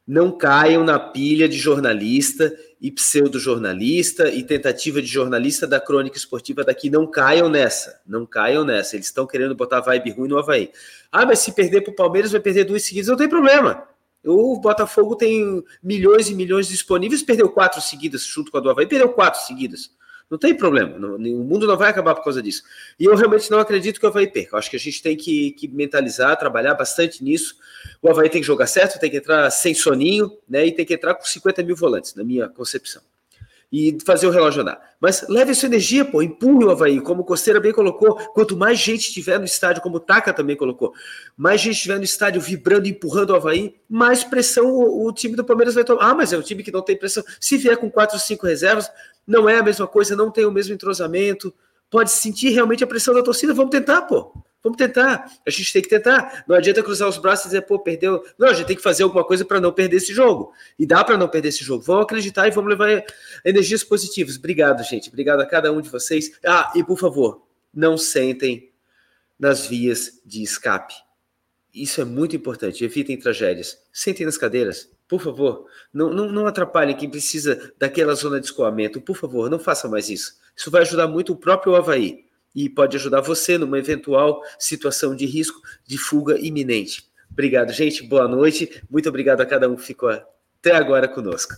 não caiam na pilha de jornalista e pseudo-jornalista e tentativa de jornalista da crônica esportiva daqui. Não caiam nessa. Não caiam nessa. Eles estão querendo botar vibe ruim no Havaí. Ah, mas se perder para o Palmeiras, vai perder duas seguidas. Não tem problema. O Botafogo tem milhões e milhões disponíveis, perdeu quatro seguidas junto com a do Havaí, perdeu quatro seguidas. Não tem problema, o mundo não vai acabar por causa disso. E eu realmente não acredito que o Havaí perca. Eu acho que a gente tem que, que, mentalizar, trabalhar bastante nisso. O Havaí tem que jogar certo, tem que entrar sem soninho, né? E tem que entrar com 50 mil volantes, na minha concepção. E fazer o relógio andar. Mas leve sua energia, pô, empurre o Havaí, como o Costeira bem colocou. Quanto mais gente tiver no estádio, como o Taka também colocou, mais gente tiver no estádio vibrando, empurrando o Havaí, mais pressão o, o time do Palmeiras vai tomar. Ah, mas é um time que não tem pressão. Se vier com quatro ou cinco reservas, não é a mesma coisa, não tem o mesmo entrosamento, pode sentir realmente a pressão da torcida. Vamos tentar, pô. Vamos tentar. A gente tem que tentar. Não adianta cruzar os braços e dizer, pô, perdeu. Não, a gente tem que fazer alguma coisa para não perder esse jogo. E dá para não perder esse jogo. Vamos acreditar e vamos levar energias positivas. Obrigado, gente. Obrigado a cada um de vocês. Ah, e por favor, não sentem nas vias de escape. Isso é muito importante. Evitem tragédias. Sentem nas cadeiras. Por favor, não, não, não atrapalhem quem precisa daquela zona de escoamento. Por favor, não façam mais isso. Isso vai ajudar muito o próprio Havaí e pode ajudar você numa eventual situação de risco de fuga iminente. Obrigado, gente. Boa noite. Muito obrigado a cada um que ficou até agora conosco.